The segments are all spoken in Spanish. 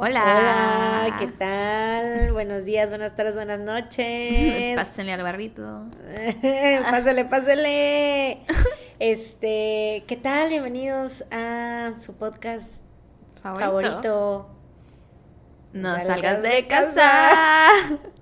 Hola. Hola, ¿qué tal? Buenos días, buenas tardes, buenas noches. Pásenle al barrito. pásale, pásale. Este, ¿qué tal? Bienvenidos a su podcast Favorito. favorito. No Salgas salgas de casa.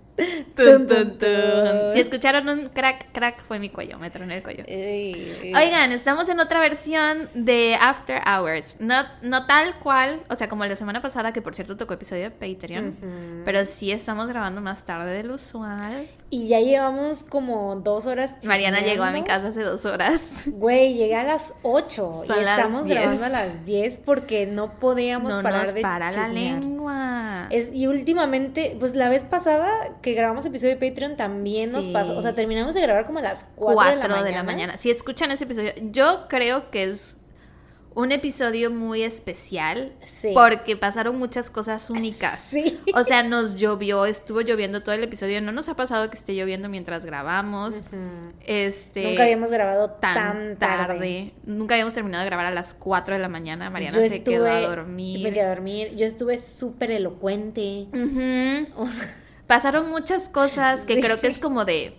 Tun, Tun, tun. Si escucharon un crack, crack fue mi cuello, me troné el cuello. Ey, Oigan, estamos en otra versión de After Hours. No, no tal cual, o sea, como la semana pasada, que por cierto tocó episodio de Patreon. Pero sí estamos grabando más tarde del usual. Y ya llevamos como dos horas. Mariana llegó a mi chismeando. casa hace dos horas. Güey, llegué a las 8 Son y las estamos 10. grabando a las 10 porque no podíamos No parar nos de para la chismear. lengua. Es, y últimamente, pues la vez pasada que grabamos episodio de Patreon también nos pasó. O sea, terminamos de grabar como a las 4, 4 de la, mañana. Si escuchan ese episodio, yo creo que es un episodio muy especial Sí. porque pasaron muchas cosas únicas. Sí. O sea, nos llovió, estuvo lloviendo todo el episodio. No nos ha pasado que esté lloviendo mientras grabamos. Este Nunca habíamos grabado tan, tan, tarde. tarde. Nunca habíamos terminado de grabar a las 4 de la mañana. Mariana Yo se estuve, quedó a Me dormir. quedé a dormir. Yo estuve súper elocuente. Ujú. O sea, Pasaron muchas cosas que Sí. creo que es como de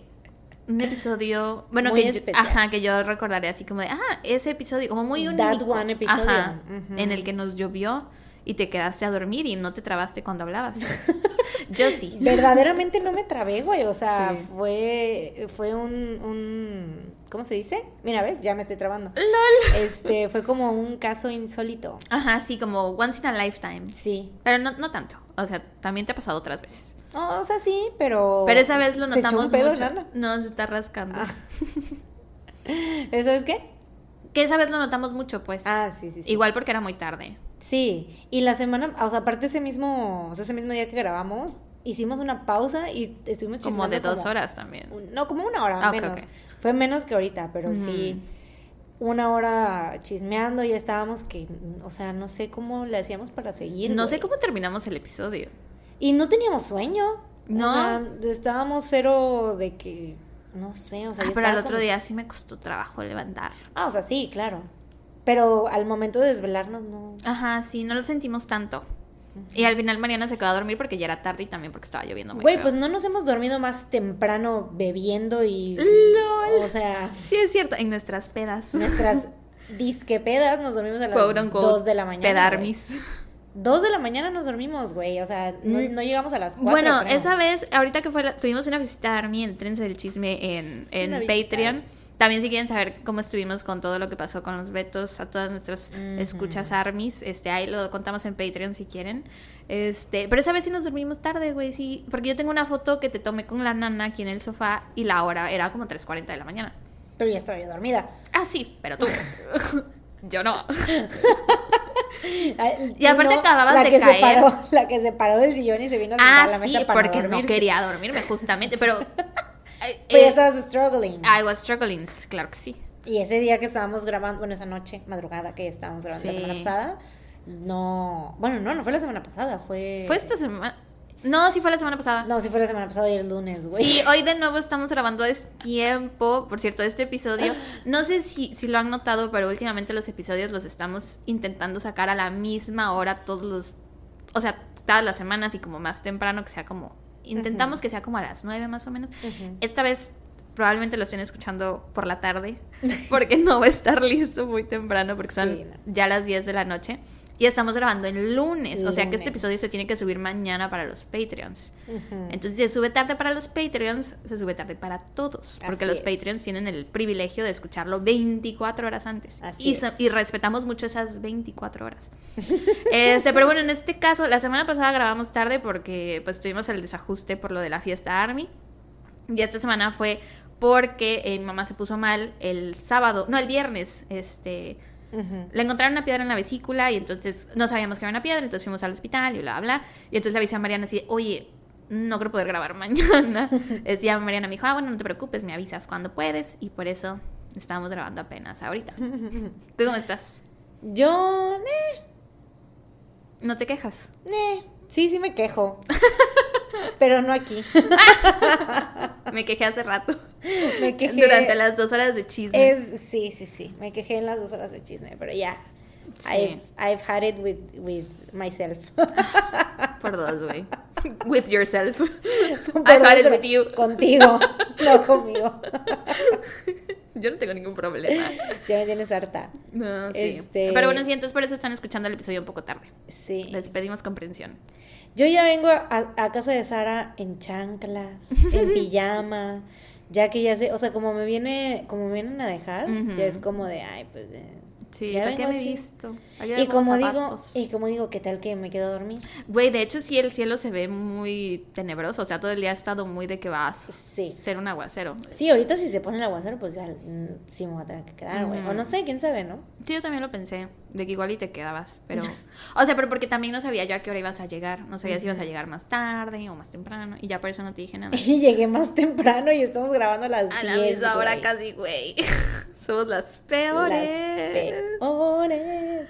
un episodio, bueno, Muy que yo, ajá, que yo recordaré así como de, ah, ese episodio, como muy único. That one episodio. Ajá, en el que nos llovió y te quedaste a dormir y no te trabaste cuando hablabas. yo sí. verdaderamente no me trabé, güey. O sea, Sí. fue, fue un, un. ¿Cómo se dice? Mira, ves, ya me estoy trabando. LOL. Este, fue como un caso insólito. Ajá, sí, como once in a lifetime. Sí. Pero no, no tanto. O sea, también te ha pasado otras veces. O sea, sí, pero. Pero esa vez lo ¿Se echó notamos un pedo, mucho. Nana? No, se está rascando. Ah. ¿Sabes qué? Que esa vez lo notamos mucho, pues. Ah, sí, sí, sí. Igual porque era muy tarde. Sí, y la semana, o sea, aparte ese mismo, o sea, ese mismo día que grabamos, hicimos una pausa y estuvimos Como de dos horas también. un- no, como una hora Ah, menos. Fue menos que ahorita, pero sí una hora chismeando y ya estábamos que, o sea, no sé cómo le hacíamos para seguir. No sé cómo terminamos el episodio. Y no teníamos sueño. No. O sea, estábamos cero de que, no sé, o sea, Ah, yo pero al otro como- día sí me costó trabajo levantar. Ah, o sea, sí, claro. Pero al momento de desvelarnos, no. Ajá, sí, no lo sentimos tanto. Y al final Mariana se quedó a dormir porque ya era tarde y también porque estaba lloviendo muy Güey, pues no nos hemos dormido más temprano bebiendo y. LOL. O sea, Sí, es cierto, en nuestras pedas. nuestras disquepedas nos dormimos a las Quote, unquote, 2 de la mañana. Pedarmis. 2 de la mañana nos dormimos, güey. O sea, no, Mm. no llegamos a las 4. Bueno, esa vez, ahorita que fue, la- tuvimos una visita a Army en Trense del Chisme en, en. Patreon. También si quieren saber cómo estuvimos con todo lo que pasó con los vetos a todas nuestras escuchas Armies, este, ahí lo contamos en Patreon si quieren. Este, pero esa vez sí nos dormimos tarde, güey, sí, porque yo tengo una foto que te tomé con la nana aquí en el sofá y la hora era como 3.40 de la mañana. Pero ya estaba yo dormida. Ah, sí, pero tú. yo no. Y aparte tú acababas la de que caer. Se paró, la que se paró del sillón y se vino a sentar a Ah, la sí, mesa para porque no quería dormirme justamente, pero... eh, Pero ya estabas struggling. I was struggling, claro que sí. Y ese día que estábamos grabando, bueno, esa noche, madrugada que estábamos grabando la Sí. semana pasada, no. Bueno, no, no fue la semana pasada, fue. ¿Fue esta semana? No, sí fue la semana pasada. No, sí fue la semana pasada y el lunes, güey. Sí, hoy de nuevo estamos grabando a tiempo. Por cierto, este episodio, no sé si, si lo han notado, pero últimamente los episodios los estamos intentando sacar a la misma hora todos los... O sea, todas las semanas y como más temprano, que sea como... Intentamos que sea como a las nueve más o menos. Esta vez probablemente lo estén escuchando por la tarde, porque no va a estar listo muy temprano, porque son Sí, no. ya las 10 de la noche. Y estamos grabando el lunes, o sea que este episodio se tiene que subir mañana para los Patreons. Entonces, si se sube tarde para los Patreons, se sube tarde para todos. Porque Así los es. Patreons tienen el privilegio de escucharlo 24 horas antes. Así y, so- es. y respetamos mucho esas 24 horas. este, pero bueno, en este caso, la semana pasada grabamos tarde porque pues tuvimos el desajuste por lo de la fiesta Army. Y esta semana fue porque eh, mi mamá se puso mal el sábado, no, el viernes, este... Le encontraron una piedra en la vesícula y entonces no sabíamos que era una piedra, entonces fuimos al hospital y bla, bla. Y entonces le avisé a Mariana así, oye, no creo poder grabar mañana. Decía Mariana, me dijo, ah, bueno, no te preocupes, me avisas cuando puedes. Y por eso estamos grabando apenas ahorita. ¿Tú cómo estás? Yo, ne, ¿No te quejas? Sí, sí me quejo. Pero no aquí. Me quejé hace rato. Me quejé. Durante las dos horas de chisme. Es, sí, sí, sí. Me quejé en las dos horas de chisme, pero ya. Sí. I've, I've had it with, with myself. por dos, güey. With yourself. Por I thought it with you. Contigo, no conmigo. Yo no tengo ningún problema. Ya me tienes harta. No, sí. Este- Pero bueno, sí, entonces por eso están escuchando el episodio un poco tarde. Sí. Les pedimos comprensión. Yo ya vengo a, a casa de Sara en chanclas, en pijama, ya que ya sé, o sea, como me viene, como me vienen a dejar, ya es como de, ay, pues, eh, Sí, Ya ¿para qué vengo me he visto? y como digo, y como digo, ¿qué tal que me quedo a dormir? Güey, de hecho sí el cielo se ve muy tenebroso, o sea, todo el día ha estado muy de que va a Sí. ser un aguacero. Sí, ahorita si se pone el aguacero, pues ya mm, sí me voy a tener que quedar, güey. O no sé, quién sabe, ¿no? Sí, yo también lo pensé, de que igual y te quedabas, pero... O sea, pero porque también no sabía yo a qué hora ibas a llegar, no sabía si ibas a llegar más tarde o más temprano, y ya por eso no te dije nada. Y llegué más temprano y estamos grabando a las A 10, la misma hora casi, güey. Somos las Las peores. peores.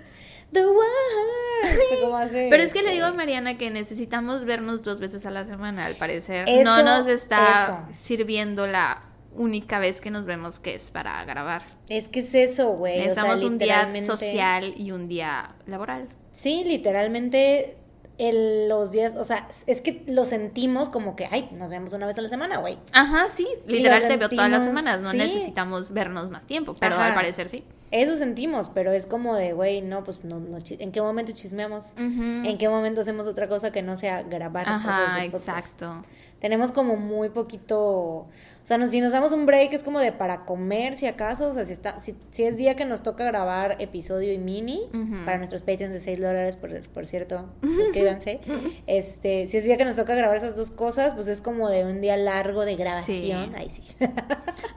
The worst. ¿Cómo hace Pero es que le este? digo a Mariana que necesitamos vernos dos veces a la semana, al parecer. Eso, no nos está eso. sirviendo la única vez que nos vemos que es para grabar. Es que es eso, güey. o sea, Necesitamos un día social y un día laboral. Sí, literalmente el- los días, o sea, es que lo sentimos como que, ay, nos vemos una vez a la semana, güey. Ajá, sí. Literal te veo todas las semanas. No sí. necesitamos vernos más tiempo, pero Ajá. al parecer sí. Eso sentimos, pero es como de, güey, no, pues no, no ¿en qué momento chismeamos? ¿En qué momento hacemos otra cosa que no sea grabar cosas Ajá, exacto. Tenemos como muy poquito, sea, no- si nos damos un break es como de para comer, si acaso, o sea, si, está, si, si es día que nos toca grabar episodio y mini, para nuestros Patreons de 6 dólares, por, por cierto, suscríbanse, este, si es día que nos toca grabar esas dos cosas, pues es como de un día largo de grabación, Sí. ahí sí.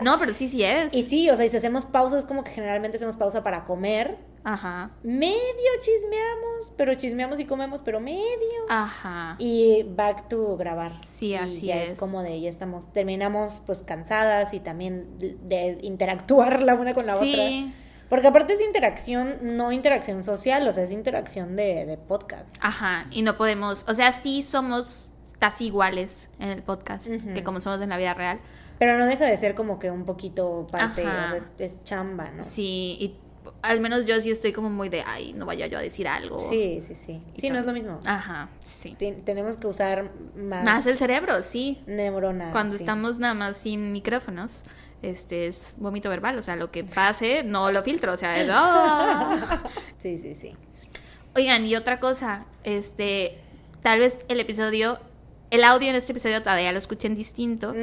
No, pero sí, sí es. y sí, o sea, y si hacemos pausas, como que generalmente hacemos pausa para comer, Ajá. medio chismeamos, pero chismeamos y comemos, pero medio. Ajá. Y back to grabar. Sí, Y así ya es. es como de, ya estamos, terminamos pues cansadas y también de, interactuar la una con la otra. Sí. Porque aparte es interacción, no interacción social, o sea, es interacción de, de podcast. Ajá. Y no podemos. O sea, sí somos casi iguales en el podcast que como somos en la vida real. Pero no deja de ser como que un poquito parte, o sea, es, es chamba, ¿no? Sí. Y al menos yo sí estoy como muy de, ay, no vaya yo a decir algo. Sí, sí, sí. Sí, no es lo mismo. Ajá. Sí. Ten- tenemos que usar más... Más el cerebro, sí. Neurona. Cuando sí. estamos nada más sin micrófonos, este es vómito verbal, o sea, lo que pase no lo filtro, o sea, es. Sí, sí, sí. Oigan, y otra cosa, este, tal vez el episodio, el audio en este episodio todavía lo escuchen distinto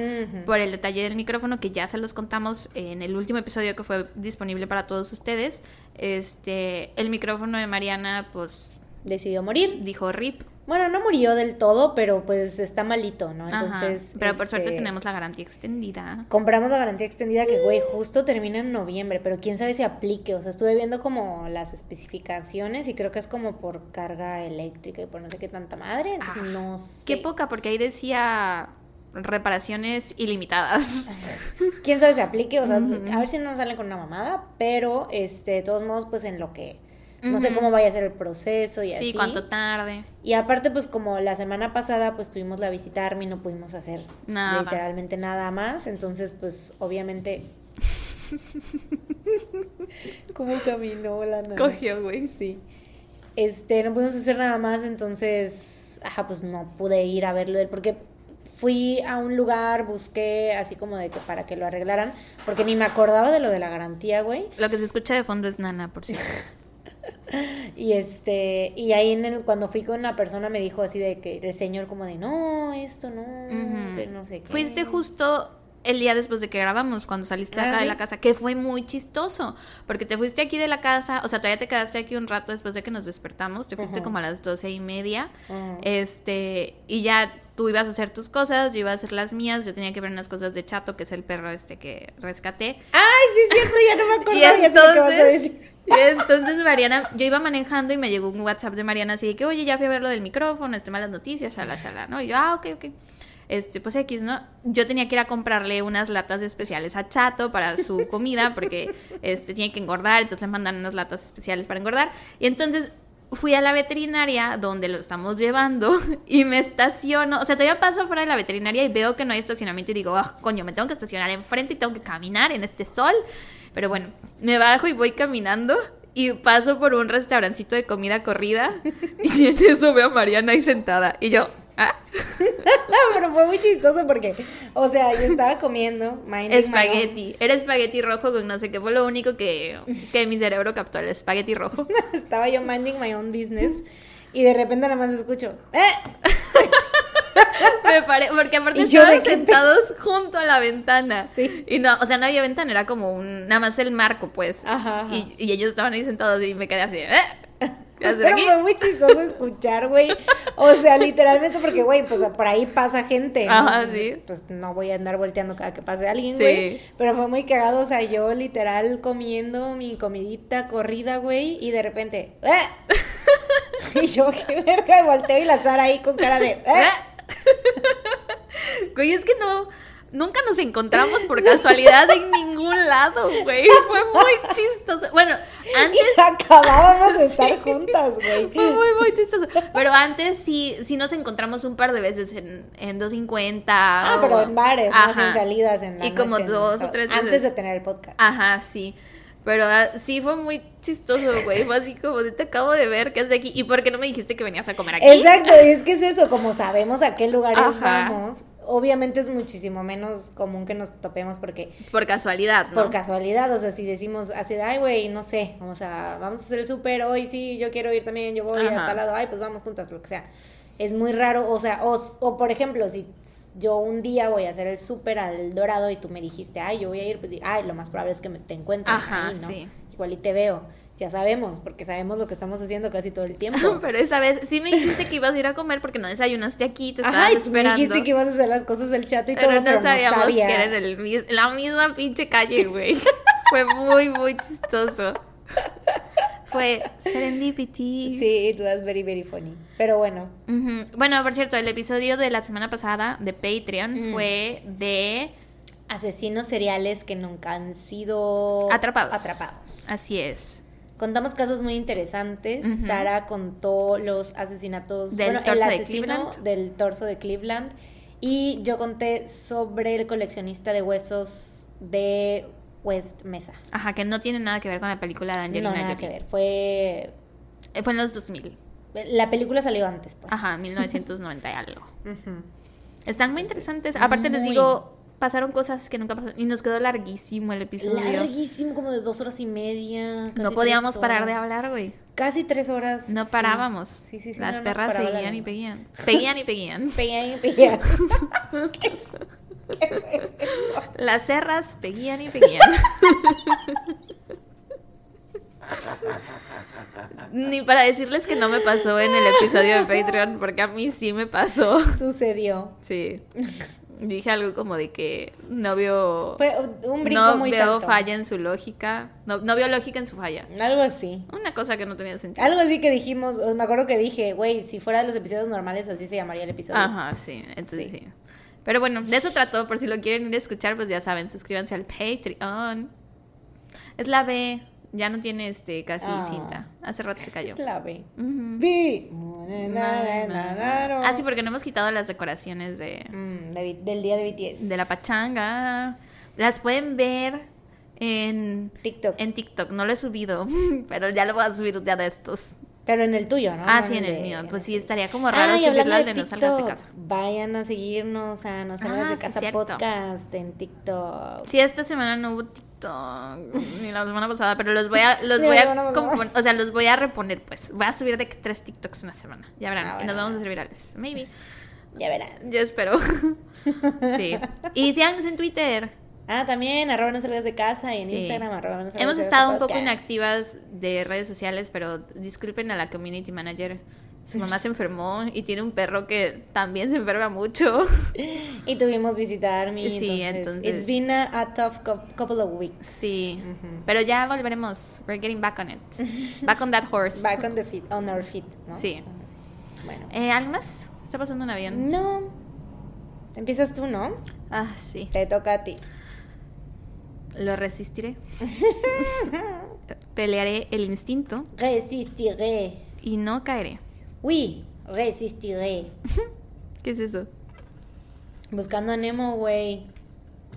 por el detalle del micrófono que ya se los contamos en el último episodio que fue disponible para todos ustedes. Este, el micrófono de Mariana, pues, Decidió morir. dijo RIP. Bueno, no murió del todo, pero pues está malito, ¿no? Ajá, Entonces. pero por suerte este, tenemos la garantía extendida. Compramos la garantía extendida que, güey, justo termina en noviembre, pero quién sabe si aplique. O sea, estuve viendo como las especificaciones y creo que es como por carga eléctrica y por no sé qué tanta madre. Entonces, Ah, no sé. Qué poca, porque ahí decía reparaciones ilimitadas. quién sabe si aplique. O sea, a ver si no nos salen con una mamada, pero este, de todos modos, pues en lo que. No sé cómo vaya a ser el proceso y Sí, así. cuánto tarde. Y aparte, pues como la semana pasada, pues tuvimos la visita Army, no pudimos hacer Nada. literalmente nada más. Entonces, pues obviamente... ¿Cómo caminó la nave? Cogió, güey. Sí. Este, no pudimos hacer nada más, entonces, ajá, pues no pude ir a verlo porque fui a un lugar, busqué así como de que para que lo arreglaran, porque ni me acordaba de lo de la garantía, güey. Lo que se escucha de fondo es Nana, por cierto. Y este, y ahí en el, cuando fui con la persona me dijo así de que el señor como de no, esto no, que no sé qué. Fuiste justo el día después de que grabamos, cuando saliste de Ah, acá de la casa, que fue muy chistoso, porque te fuiste aquí de la casa, o sea, todavía te quedaste aquí un rato después de que nos despertamos, te fuiste como a las doce y media, este, y ya tú ibas a hacer tus cosas, yo iba a hacer las mías, yo tenía que ver unas cosas de Chato, que es el perro este que rescaté, Ay, sí es cierto, ya no me Y ya sé lo que vas a entonces, decir. Entonces Mariana, yo iba manejando y me llegó un WhatsApp de Mariana así de que, oye, ya fui a ver lo del micrófono, este malas noticias, shala, shala, ¿no? Y yo, ah, ok, ok. Este, pues X, ¿no? Yo tenía que ir a comprarle unas latas especiales a Chato para su comida, porque este tiene que engordar, entonces le mandan unas latas especiales para engordar. Y entonces fui a la veterinaria donde lo estamos llevando y me estaciono, o sea, todavía paso afuera de la veterinaria y veo que no hay estacionamiento y digo, ah, coño, me tengo que estacionar enfrente y tengo que caminar en este sol. Pero bueno, me bajo y voy caminando y paso por un restaurancito de comida corrida y en eso veo a Mariana ahí sentada y yo, ¿ah? Pero fue muy chistoso porque, o sea, yo estaba comiendo Espagueti. Era espagueti rojo con no sé qué. Fue lo único que, que mi cerebro captó, el espagueti rojo. estaba yo minding my own business y de repente nada más escucho, ¡eh! Me paré, porque aparte ¿Y yo de estaban sentados junto a la ventana. Sí. Y no, o sea, no había ventana, era como un, nada más el marco, pues. Ajá, ajá. Y, y ellos estaban ahí sentados y me quedé así, ¿eh? ¿Qué haces Pero aquí? fue muy chistoso escuchar, güey. O sea, literalmente porque, güey, pues por ahí pasa gente. ¿no? Ajá, sí. Pues no voy a andar volteando cada que pase alguien, Sí. güey. Pero fue muy cagado, o sea, yo literal comiendo mi comidita corrida, güey, y de repente, ¡eh! Y yo, qué verga, volteo y la Sara ahí con cara de, ¡eh! Güey, es que no. Nunca nos encontramos por casualidad en ningún lado, güey. Fue muy chistoso. Bueno, antes Y acabábamos de estar juntas, güey. Fue muy, muy chistoso. Pero antes sí, sí nos encontramos un par de veces en, en 250. Ah, o- pero en bares, más Ajá. en salidas, en la Y como noche, en- dos o tres Antes veces. de tener el podcast. Ajá, sí. Pero ah, sí fue muy chistoso, güey. Fue así como de te acabo de ver que es de aquí. ¿Y por qué no me dijiste que venías a comer aquí? Exacto, y es que es eso, como sabemos a qué lugares Ajá. vamos, obviamente es muchísimo menos común que nos topemos porque Por casualidad, ¿no? por casualidad, o sea, si decimos así de, ay, güey, no sé, vamos a, vamos a hacer el súper hoy, sí, yo quiero ir también, yo voy Ajá. a tal lado, ay, pues vamos juntas, lo que sea. Es muy raro, o sea, o, o por ejemplo, si yo un día voy a hacer el súper al Dorado y tú me dijiste, ay, yo voy a ir, pues, ay, lo más probable es que me te encuentre Ajá, ahí, ¿no? sí. Igual y te veo, ya sabemos, porque sabemos lo que estamos haciendo casi todo el tiempo. Pero esa vez sí me dijiste que ibas a ir a comer porque no desayunaste aquí, te estabas Ajá, y me esperando. dijiste que ibas a hacer las cosas del chat y todo, pero pero no sabíamos sabía. que era el la misma pinche calle, güey. Fue muy, muy chistoso. Fue serendipity. Sí, it was very, very funny. Pero bueno. Bueno, por cierto, el episodio de la semana pasada de Patreon Mm. fue de asesinos seriales que nunca han sido Atrapados. atrapados. Así es. Contamos casos muy interesantes. Sara contó los asesinatos Del bueno, el torso asesino Cleveland. del torso de Cleveland. Y yo conté sobre el coleccionista de huesos de West Mesa. Ajá, que no tiene nada que ver con la película de Angelina no, nada Jolie. que ver. Fue. Eh, Fue en los 2000. La película salió antes, pues. Ajá, 1990 y algo. Están muy interesantes. Aparte les digo, pasaron cosas que nunca pasaron. Y nos quedó larguísimo el episodio. Larguísimo, como de dos horas y media. No podíamos parar de hablar, güey. Casi tres horas. No parábamos. Sí, sí, sí, Las no perras la seguían y lengua. peguían. Peguían y peguían. Peguían y peguían. Las cerras peguían y peguían. Ni para decirles que no me pasó en el episodio de Patreon, porque a mí sí me pasó. Sucedió. Sí. Dije algo como de que no vio. Fue un brinco no muy veo salto. falla en su lógica. No, no vio lógica en su falla. Algo así. Una cosa que no tenía sentido. Algo así que dijimos, me acuerdo que dije, güey, si fuera de los episodios normales, así se llamaría el episodio. Ajá, sí. Entonces sí. Sí. Pero bueno, de eso trató. Por si lo quieren ir a escuchar, pues ya saben, suscríbanse al Patreon. Es la B. Ya no tiene este casi Ah. cinta. Hace rato se cayó. Es la B. Ujú. B. Ah, sí, porque no hemos quitado las decoraciones de, Mm, de del día de BTS. de la pachanga. Las pueden ver en, TikTok. en TikTok. No lo he subido, pero ya lo voy a subir un día de estos. Pero en el tuyo, ¿no? Ah, No sí, en el mío. Pues sí, estaría como raro Ah, subirlo al de de no salgas de casa. vayan a seguirnos a No Salgas Ah, de sí, Casa cierto. Podcast en TikTok. Sí, esta semana no hubo TikTok, ni la semana pasada, pero los voy a, los voy a, o sea, los voy a reponer, pues. Voy a subir de tres TikToks una semana, ya verán, Ah, y nos vamos a hacer virales, maybe. Ya verán. Yo espero. sí. Y síganos en Twitter. Ah, también, arroba no salgas de casa y en Sí. Instagram, arroba no salgas Hemos de estado un poco inactivas de redes sociales, pero disculpen a la community manager. Su mamá se enfermó y tiene un perro que también se enferma mucho. Y tuvimos visita a Army, Sí, entonces, entonces- It's been a, a tough cou- couple of weeks. Sí. Ujú. Pero ya volveremos. We're getting back on it. Back on that horse. Back on the feet, on our feet, ¿no? Sí. Bueno. Eh, ¿Algo más? Está pasando un avión. No. Empiezas tú, ¿no? Ah, sí. Te toca a ti. Lo resistiré. Pelearé el instinto Resistiré. y no caeré. Oui, resistiré. ¿Qué es eso? Buscando a Nemo, güey.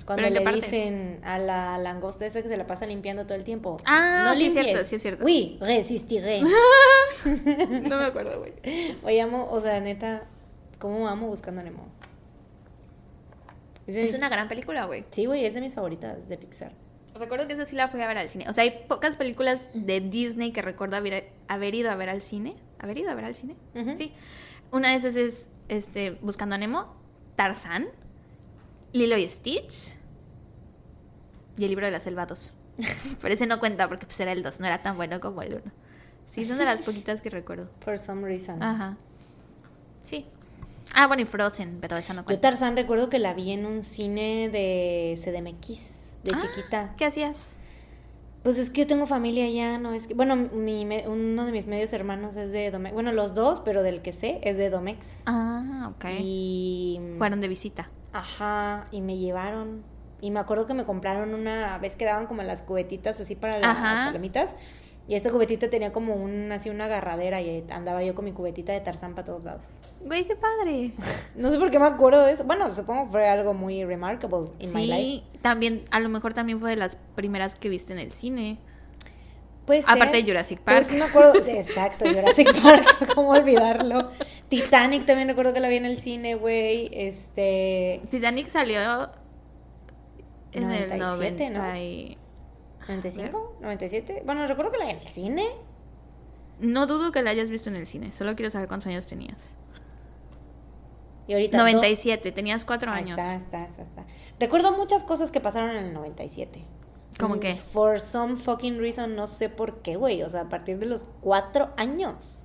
Cuando ¿Pero en le parte? dicen a la langosta esa que se la pasa limpiando todo el tiempo. Ah, no sí es cierto, sí es cierto. Oui, resistiré. No me acuerdo, güey. Oye, amo, o sea, neta, ¿cómo amo Buscando a Nemo? Es de Es mis- una gran película, güey. Sí, güey, es de mis favoritas de Pixar. Recuerdo que esa sí la fui a ver al cine. O sea, hay pocas películas de Disney que recuerdo haber, haber ido a ver al cine. ¿Haber ido a ver al cine? Sí. Una de esas es este, Buscando a Nemo, Tarzán, Lilo y Stitch y el libro de la selva 2. Pero ese no cuenta porque pues era el 2, no era tan bueno como el 1. Sí, son de las poquitas que recuerdo. For some reason. Ajá. Sí. Ah, bueno, y Frozen, pero esa no Yo cuenta. Tarzán recuerdo que la vi en un cine de CDMX, de Ah. chiquita. ¿Qué hacías? Pues es que yo tengo familia allá, no es que... Bueno, mi, uno de mis medios hermanos es de Domex. Bueno, los dos, pero del que sé es de Domex. Ah, ok. Y... Fueron de visita. Ajá, y me llevaron. Y me acuerdo que me compraron una... ¿Ves que daban como las cubetitas así para las Ajá. palomitas? Y esta cubetita tenía como un, así una agarradera y andaba yo con mi cubetita de Tarzán para todos lados. Güey, qué padre. No sé por qué me acuerdo de eso. Bueno, supongo que fue algo muy remarkable in my life. Sí, también, a lo mejor también fue de las primeras que viste en el cine. Puede Aparte ser, de Jurassic Park. sí me acuerdo, sí, exacto, Jurassic Park, cómo olvidarlo. Titanic también recuerdo que la vi en el cine, güey. Este, Titanic salió en el 97, ¿no? 90 y- 95, 97. Bueno, recuerdo que la vi en el cine. No dudo que la hayas visto en el cine, solo quiero saber cuántos años tenías. Y ahorita dos. 97, tenías cuatro Ahí años. está, está, está, está. Recuerdo muchas cosas que pasaron en el 97. ¿Cómo qué? For some fucking reason, no sé por qué, güey. O sea, a partir de los cuatro años.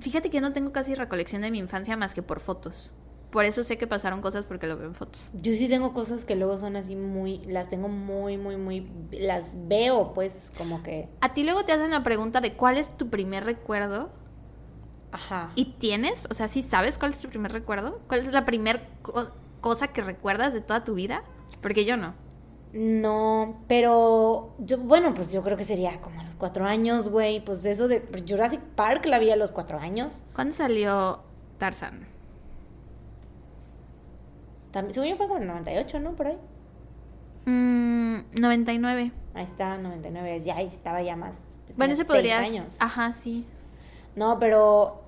Fíjate que no tengo casi recolección de mi infancia más que por fotos. Por eso sé que pasaron cosas porque lo veo en fotos. Yo sí tengo cosas que luego son así muy, las tengo muy, muy, muy, las veo pues como que, A ti luego te hacen la pregunta de cuál es tu primer recuerdo ajá. ¿Y tienes? O sea, ¿sí sabes cuál es tu primer recuerdo? ¿Cuál es la primera cosa que recuerdas de toda tu vida? Porque yo no. No, pero yo, bueno, pues yo creo que sería como a los cuatro años, güey. Pues eso de Jurassic Park la vi a los cuatro años. ¿Cuándo salió Tarzan? También, según yo fue como en el 98, ¿no? Por ahí. Mm, 99. Ahí está, 99, ya ahí estaba ya más. Bueno, seis podría. años. Ajá, sí. No, pero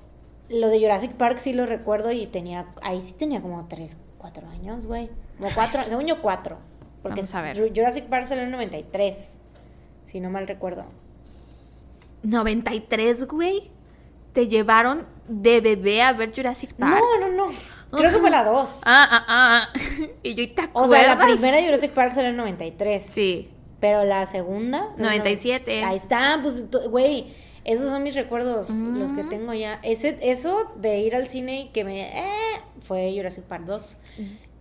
lo de Jurassic Park sí lo recuerdo y tenía, ahí sí tenía como tres, cuatro años, güey. Como cuatro, según yo cuatro. Porque Vamos a ver. Ju- Jurassic Park salió en 93, si no mal recuerdo. 93, güey. Te llevaron de bebé a ver Jurassic Park. No, no, no. Creo que fue la dos. Ah, ah, ah. Y yo, ¿y ¿te o acuerdas? sea, la primera de Jurassic Park salió en 93. Sí. Pero la segunda. o sea, 97. no- ahí está, pues, güey. Esos son mis recuerdos, los que tengo ya. Ese, eso de ir al cine y que me. eh, fue Jurassic Park 2.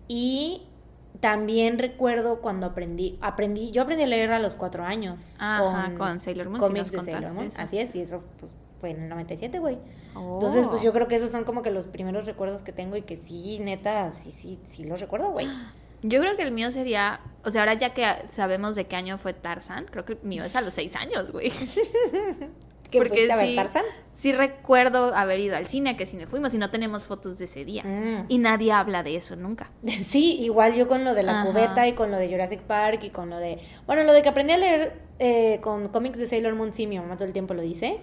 Y también recuerdo cuando aprendí. aprendí Yo aprendí a leer a los cuatro años. Ajá, con Sailor Moon, Cómics nos de Sailor Moon. eso. Así es, y eso pues, fue en el 97, güey. Oh. Entonces, pues yo creo que esos son como que los primeros recuerdos que tengo y que sí, neta, sí, sí, sí los recuerdo, güey. Yo creo que el mío sería, o sea, ahora ya que sabemos de qué año fue Tarzan, creo que el mío es a los seis años, güey. ¿Que Porque fuiste a ver sí, recuerdo haber ido al cine, a qué cine fuimos y no tenemos fotos de ese día. Mm. Y nadie habla de eso nunca. Sí, igual yo con lo de la Ajá. cubeta y con lo de Jurassic Park y con lo de... Bueno, lo de que aprendí a leer eh, con cómics de Sailor Moon, sí, mi mamá todo el tiempo lo dice.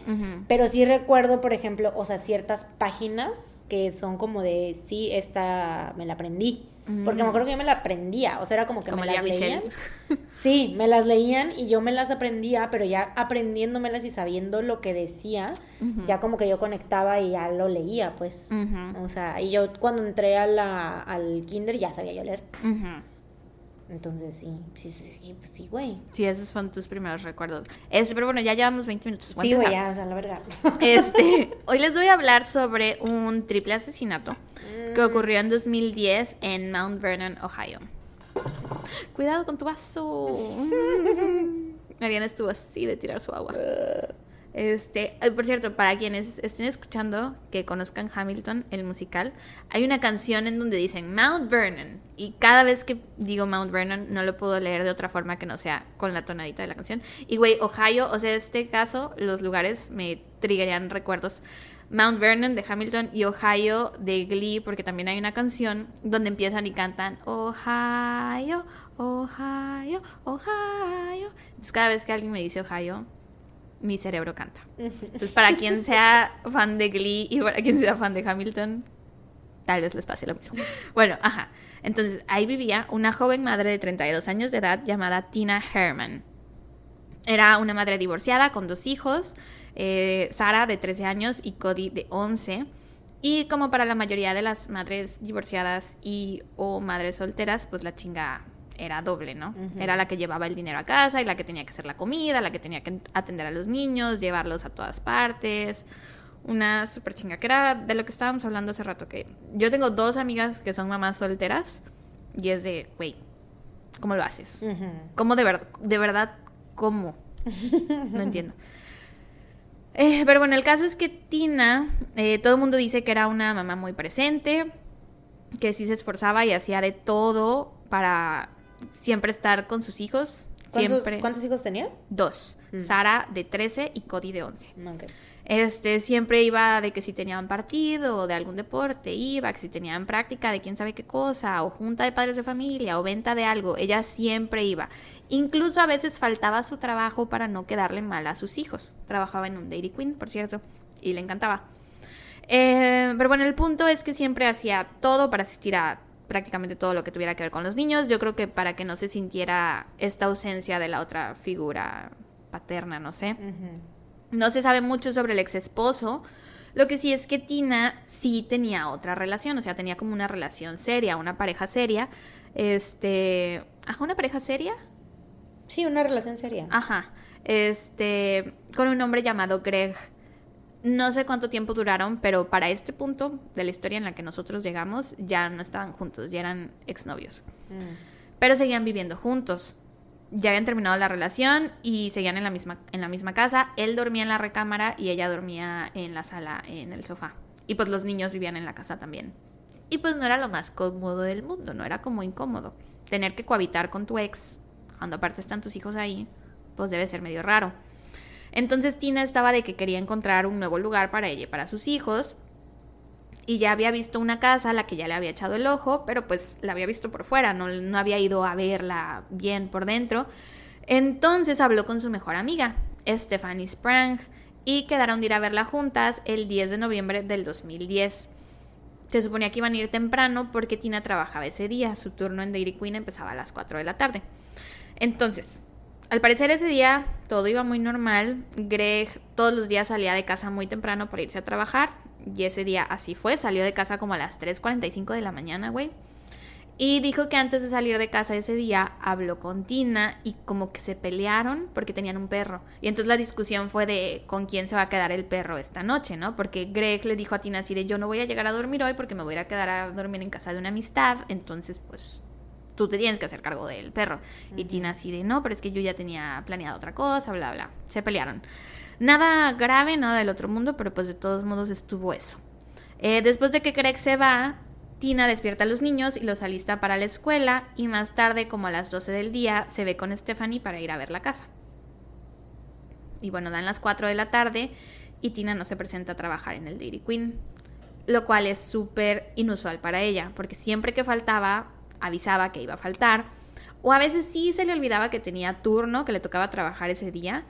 Pero sí recuerdo, por ejemplo, o sea, ciertas páginas que son como de, sí, esta me la aprendí. Porque me acuerdo que yo me la aprendía, o sea, era como que Como me las Michelle. leían. Sí, me las leían y yo me las aprendía, pero ya aprendiéndomelas y sabiendo lo que decía, ya como que yo conectaba y ya lo leía, pues. O sea, y yo cuando entré a la, al kinder ya sabía yo leer. Ujú. Entonces sí, sí, sí, sí, pues sí, güey. Sí, esos fueron tus primeros recuerdos. Este, pero bueno, ya llevamos 20 minutos. Sí, güey, ya, o sea, la verdad. Este, hoy les voy a hablar sobre un triple asesinato que Mm. ocurrió en 2010 en Mount Vernon, Ohio. Cuidado con tu vaso. Mariana estuvo así de tirar su agua. Este, por cierto, para quienes estén escuchando, que conozcan Hamilton, el musical, hay una canción en donde dicen Mount Vernon. Y cada vez que digo Mount Vernon, no lo puedo leer de otra forma que no sea con la tonadita de la canción. Y güey, Ohio, o sea, este caso, los lugares me triggerían recuerdos. Mount Vernon de Hamilton y Ohio de Glee, porque también hay una canción donde empiezan y cantan Ohio, Ohio, Ohio. Entonces cada vez que alguien me dice Ohio, mi cerebro canta. Entonces para quien sea fan de Glee y para quien sea fan de Hamilton, tal vez les pase lo mismo. Bueno, ajá. Entonces ahí vivía una joven madre de 32 años de edad llamada Tina Herman. Era una madre divorciada con dos hijos, eh, Sara de 13 años y Cody de 11. Y como para la mayoría de las madres divorciadas y o madres solteras, pues la chinga era doble, ¿no? Era la que llevaba el dinero a casa y la que tenía que hacer la comida, la que tenía que atender a los niños, llevarlos a todas partes. Una súper chinga, que era de lo que estábamos hablando hace rato, que yo tengo dos amigas que son mamás solteras y es de, güey, ¿cómo lo haces? ¿Cómo de, verdad de verdad, cómo? No entiendo. Eh, pero bueno, el caso es que Tina, eh, todo el mundo dice que era una mamá muy presente, que sí se esforzaba y hacía de todo para siempre estar con sus hijos. ¿Cuántos, Siempre. ¿cuántos hijos tenía? Dos. Mm. Sara de 13 y Cody de 11. Ok. Este, siempre iba de que si tenían partido o de algún deporte, iba, que si tenían práctica de quién sabe qué cosa, o junta de padres de familia, o venta de algo, ella siempre iba. Incluso a veces faltaba su trabajo para no quedarle mal a sus hijos. Trabajaba en un Dairy Queen, por cierto, y le encantaba. Eh, pero bueno, el punto es que siempre hacía todo para asistir a prácticamente todo lo que tuviera que ver con los niños. Yo creo que para que no se sintiera esta ausencia de la otra figura paterna, no sé. No se sabe mucho sobre el ex esposo. Lo que sí es que Tina sí tenía otra relación, o sea, tenía como una relación seria, una pareja seria. Este. Ajá, una pareja seria. Sí, una relación seria. Ajá. Este. Con un hombre llamado Greg. No sé cuánto tiempo duraron, pero para este punto de la historia en la que nosotros llegamos, ya no estaban juntos, ya eran exnovios. Mm. Pero seguían viviendo juntos. Ya habían terminado la relación y seguían en la misma, en la misma casa. Él dormía en la recámara y ella dormía en la sala, en el sofá. Y pues los niños vivían en la casa también. Y pues no era lo más cómodo del mundo, no era como incómodo. Tener que cohabitar con tu ex, cuando aparte están tus hijos ahí, pues debe ser medio raro. Entonces Tina estaba de que quería encontrar un nuevo lugar para ella y para sus hijos. Y ya había visto una casa a la que ya le había echado el ojo, pero pues la había visto por fuera, no, no había ido a verla bien por dentro. Entonces habló con su mejor amiga, Stephanie Sprang, y quedaron de ir a verla juntas el 10 de noviembre del 2010. Se suponía que iban a ir temprano porque Tina trabajaba ese día, su turno en Dairy Queen empezaba a las 4 de la tarde. Entonces, al parecer ese día todo iba muy normal. Greg todos los días salía de casa muy temprano para irse a trabajar. Y ese día así fue. Salió de casa como a las 3.45 de la mañana, güey. Y dijo que antes de salir de casa ese día habló con Tina y como que se pelearon porque tenían un perro. Y entonces la discusión fue de con quién se va a quedar el perro esta noche, ¿no? Porque Greg le dijo a Tina así de yo no voy a llegar a dormir hoy porque me voy a quedar a dormir en casa de una amistad. Entonces, pues tú te tienes que hacer cargo del perro. Y Tina así de, no, pero es que yo ya tenía planeado otra cosa, bla, bla. Se pelearon. Nada grave, nada del otro mundo, pero pues de todos modos estuvo eso. Eh, después de que Greg se va, Tina despierta a los niños y los alista para la escuela y más tarde, como a las 12 del día, se ve con Stephanie para ir a ver la casa. Y bueno, dan las 4 de la tarde y Tina no se presenta a trabajar en el Dairy Queen, lo cual es súper inusual para ella, porque siempre que faltaba avisaba que iba a faltar, o a veces sí se le olvidaba que tenía turno, que le tocaba trabajar ese día,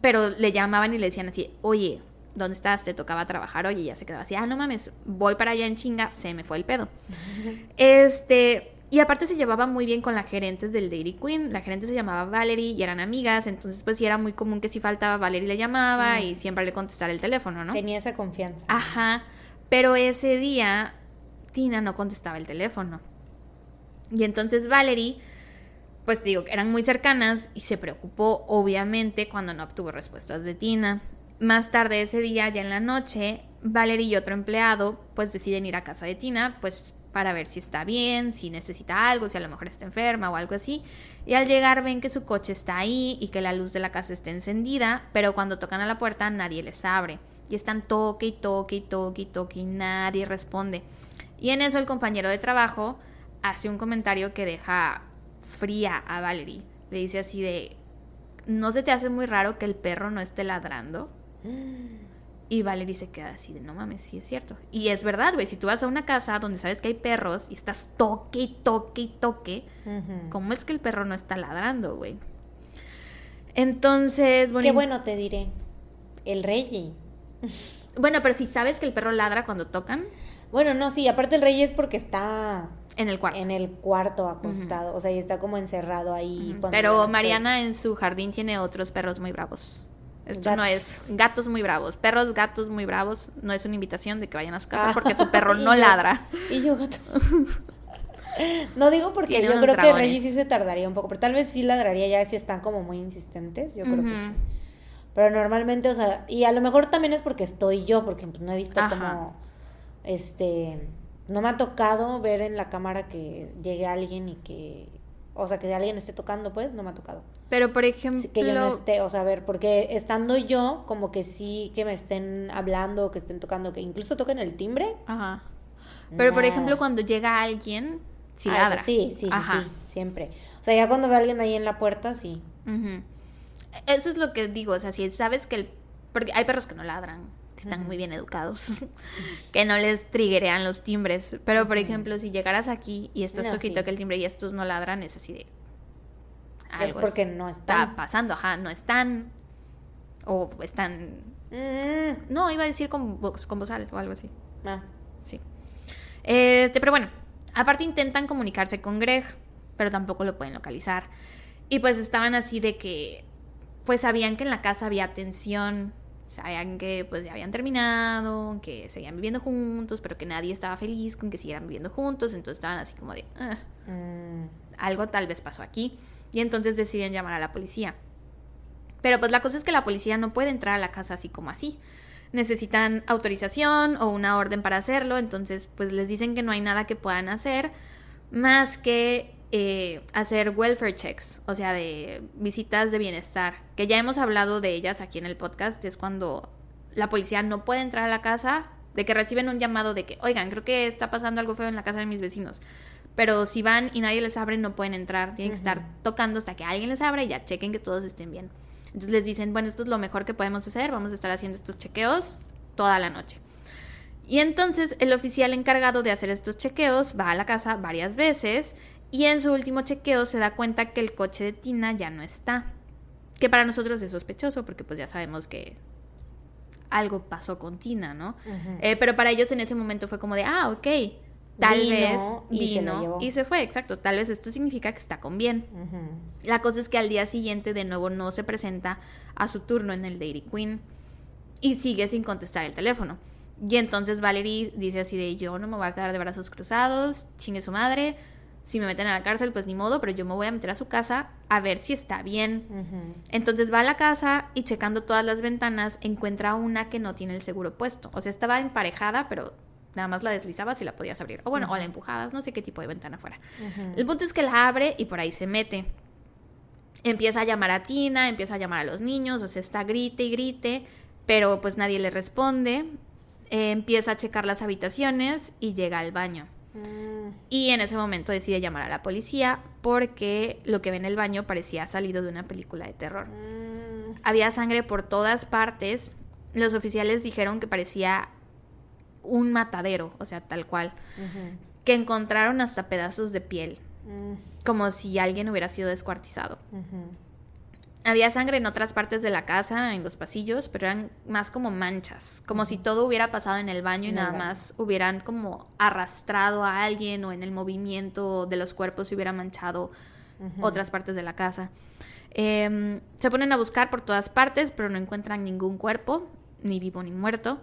pero le llamaban y le decían así, oye, ¿dónde estás? Te tocaba trabajar, oye, ya se quedaba así, ah, no mames, voy para allá en chinga, se me fue el pedo. este, y aparte se llevaba muy bien con la gerente del Dairy Queen, la gerente se llamaba Valerie y eran amigas, entonces pues sí era muy común que si faltaba Valerie le llamaba y siempre le contestara el teléfono, ¿no? Tenía esa confianza. Ajá, pero ese día Tina no contestaba el teléfono. Y entonces Valerie, pues digo, que eran muy cercanas y se preocupó obviamente cuando no obtuvo respuestas de Tina. Más tarde ese día, ya en la noche, Valerie y otro empleado pues deciden ir a casa de Tina, pues para ver si está bien, si necesita algo, si a lo mejor está enferma o algo así. Y al llegar ven que su coche está ahí y que la luz de la casa está encendida, pero cuando tocan a la puerta nadie les abre. Y están toque y toque y toque y toque y nadie responde. Y en eso el compañero de trabajo hace un comentario que deja fría a Valerie. Le dice así de, ¿no se te hace muy raro que el perro no esté ladrando? Y Valerie se queda así de no mames, sí es cierto. Y es verdad, güey. Si tú vas a una casa donde sabes que hay perros y estás toque y toque y toque. ¿cómo es que el perro no está ladrando, güey? Entonces, bueno. Qué bueno te diré. El rey. Bueno, pero si sabes que el perro ladra cuando tocan Bueno, no, sí, aparte el rey es porque está en el cuarto. en el cuarto acostado, o sea, y está como encerrado ahí. Pero estoy. Mariana en su jardín tiene otros perros muy bravos. Esto no es gatos muy bravos, perros, gatos muy bravos. No es una invitación de que vayan a su casa Ah, porque su perro no yo- ladra. Y yo gatos. No digo porque Tiene yo creo que. Reggie sí se tardaría un poco, pero tal vez sí ladraría ya si están como muy insistentes, yo creo que sí. Pero normalmente, o sea, y a lo mejor también es porque estoy yo, porque pues, no he visto Ajá. como, este, no me ha tocado ver en la cámara que llegue alguien y que, o sea, que alguien esté tocando, pues, no me ha tocado. Pero por ejemplo, Sí, que yo no esté, o sea, a ver, porque estando yo, como que sí que me estén hablando, que estén tocando, que incluso toquen el timbre. Ajá. Pero por ejemplo, cuando llega alguien, sí Ah, ladra. sí, sí, sí, Ajá. sí, siempre. O sea, ya cuando veo a alguien ahí en la puerta, sí. Ujú. Eso es lo que digo, o sea, si sabes que el... Porque hay perros que no ladran, que están muy bien educados, que no les triggerean los timbres. Pero, por ejemplo, si llegaras aquí y estás No, toquito sí. que el timbre y estos no ladran, es así de... es porque no está están. pasando, ajá, no están... O están... Mm, No, iba a decir con, voz- con bozal o algo así. ah, Sí. Este, pero bueno, aparte intentan comunicarse con Greg, pero tampoco lo pueden localizar. Y pues estaban así de que, pues sabían que en la casa había tensión, sabían que pues ya habían terminado, que seguían viviendo juntos, pero que nadie estaba feliz con que siguieran viviendo juntos, entonces estaban así como de, "Ah, mm, algo tal vez pasó aquí. Y entonces deciden llamar a la policía. Pero pues la cosa es que la policía no puede entrar a la casa así como así. Necesitan autorización o una orden para hacerlo, entonces pues les dicen que no hay nada que puedan hacer más que eh, hacer welfare checks, o sea, de visitas de bienestar, que ya hemos hablado de ellas aquí en el podcast, es cuando la policía no puede entrar a la casa, de que reciben un llamado de que, oigan, creo que está pasando algo feo en la casa de mis vecinos. Pero si van y nadie les abre, no pueden entrar. Tienen que estar tocando hasta que alguien les abra y ya chequen que todos estén bien. Entonces les dicen, bueno, esto es lo mejor que podemos hacer, vamos a estar haciendo estos chequeos toda la noche. Y entonces el oficial encargado de hacer estos chequeos va a la casa varias veces y en su último chequeo se da cuenta que el coche de Tina ya no está. Que para nosotros es sospechoso porque pues ya sabemos que algo pasó con Tina, ¿no? Eh, pero para ellos en ese momento fue como de, ah, ok, tal Vino vez y se lo vino y se fue, exacto, tal vez esto significa que está con bien. La cosa es que al día siguiente de nuevo no se presenta a su turno en el Dairy Queen y sigue sin contestar el teléfono. Y entonces Valerie dice así de yo no me voy a quedar de brazos cruzados, chingue su madre, si me meten a la cárcel pues ni modo, pero yo me voy a meter a su casa a ver si está bien. Entonces va a la casa y checando todas las ventanas encuentra una que no tiene el seguro puesto. O sea, estaba emparejada, pero nada más la deslizabas y la podías abrir. O bueno, o la empujabas, no sé qué tipo de ventana fuera. El punto es que la abre y por ahí se mete. Empieza a llamar a Tina, empieza a llamar a los niños, o sea, está grite y grite, pero pues nadie le responde. Eh, empieza a checar las habitaciones y llega al baño. Mm, Y en ese momento decide llamar a la policía porque lo que ve en el baño parecía salido de una película de terror. mm, Había sangre por todas partes. Los oficiales dijeron que parecía un matadero, o sea, tal cual. Que encontraron hasta pedazos de piel, Mm, como si alguien hubiera sido descuartizado. Había sangre en otras partes de la casa, en los pasillos, pero eran más como manchas, como si todo hubiera pasado en el baño y nada más hubieran como arrastrado a alguien o en el movimiento de los cuerpos se hubiera manchado otras partes de la casa. Em, se ponen a buscar por todas partes, pero no encuentran ningún cuerpo, ni vivo ni muerto.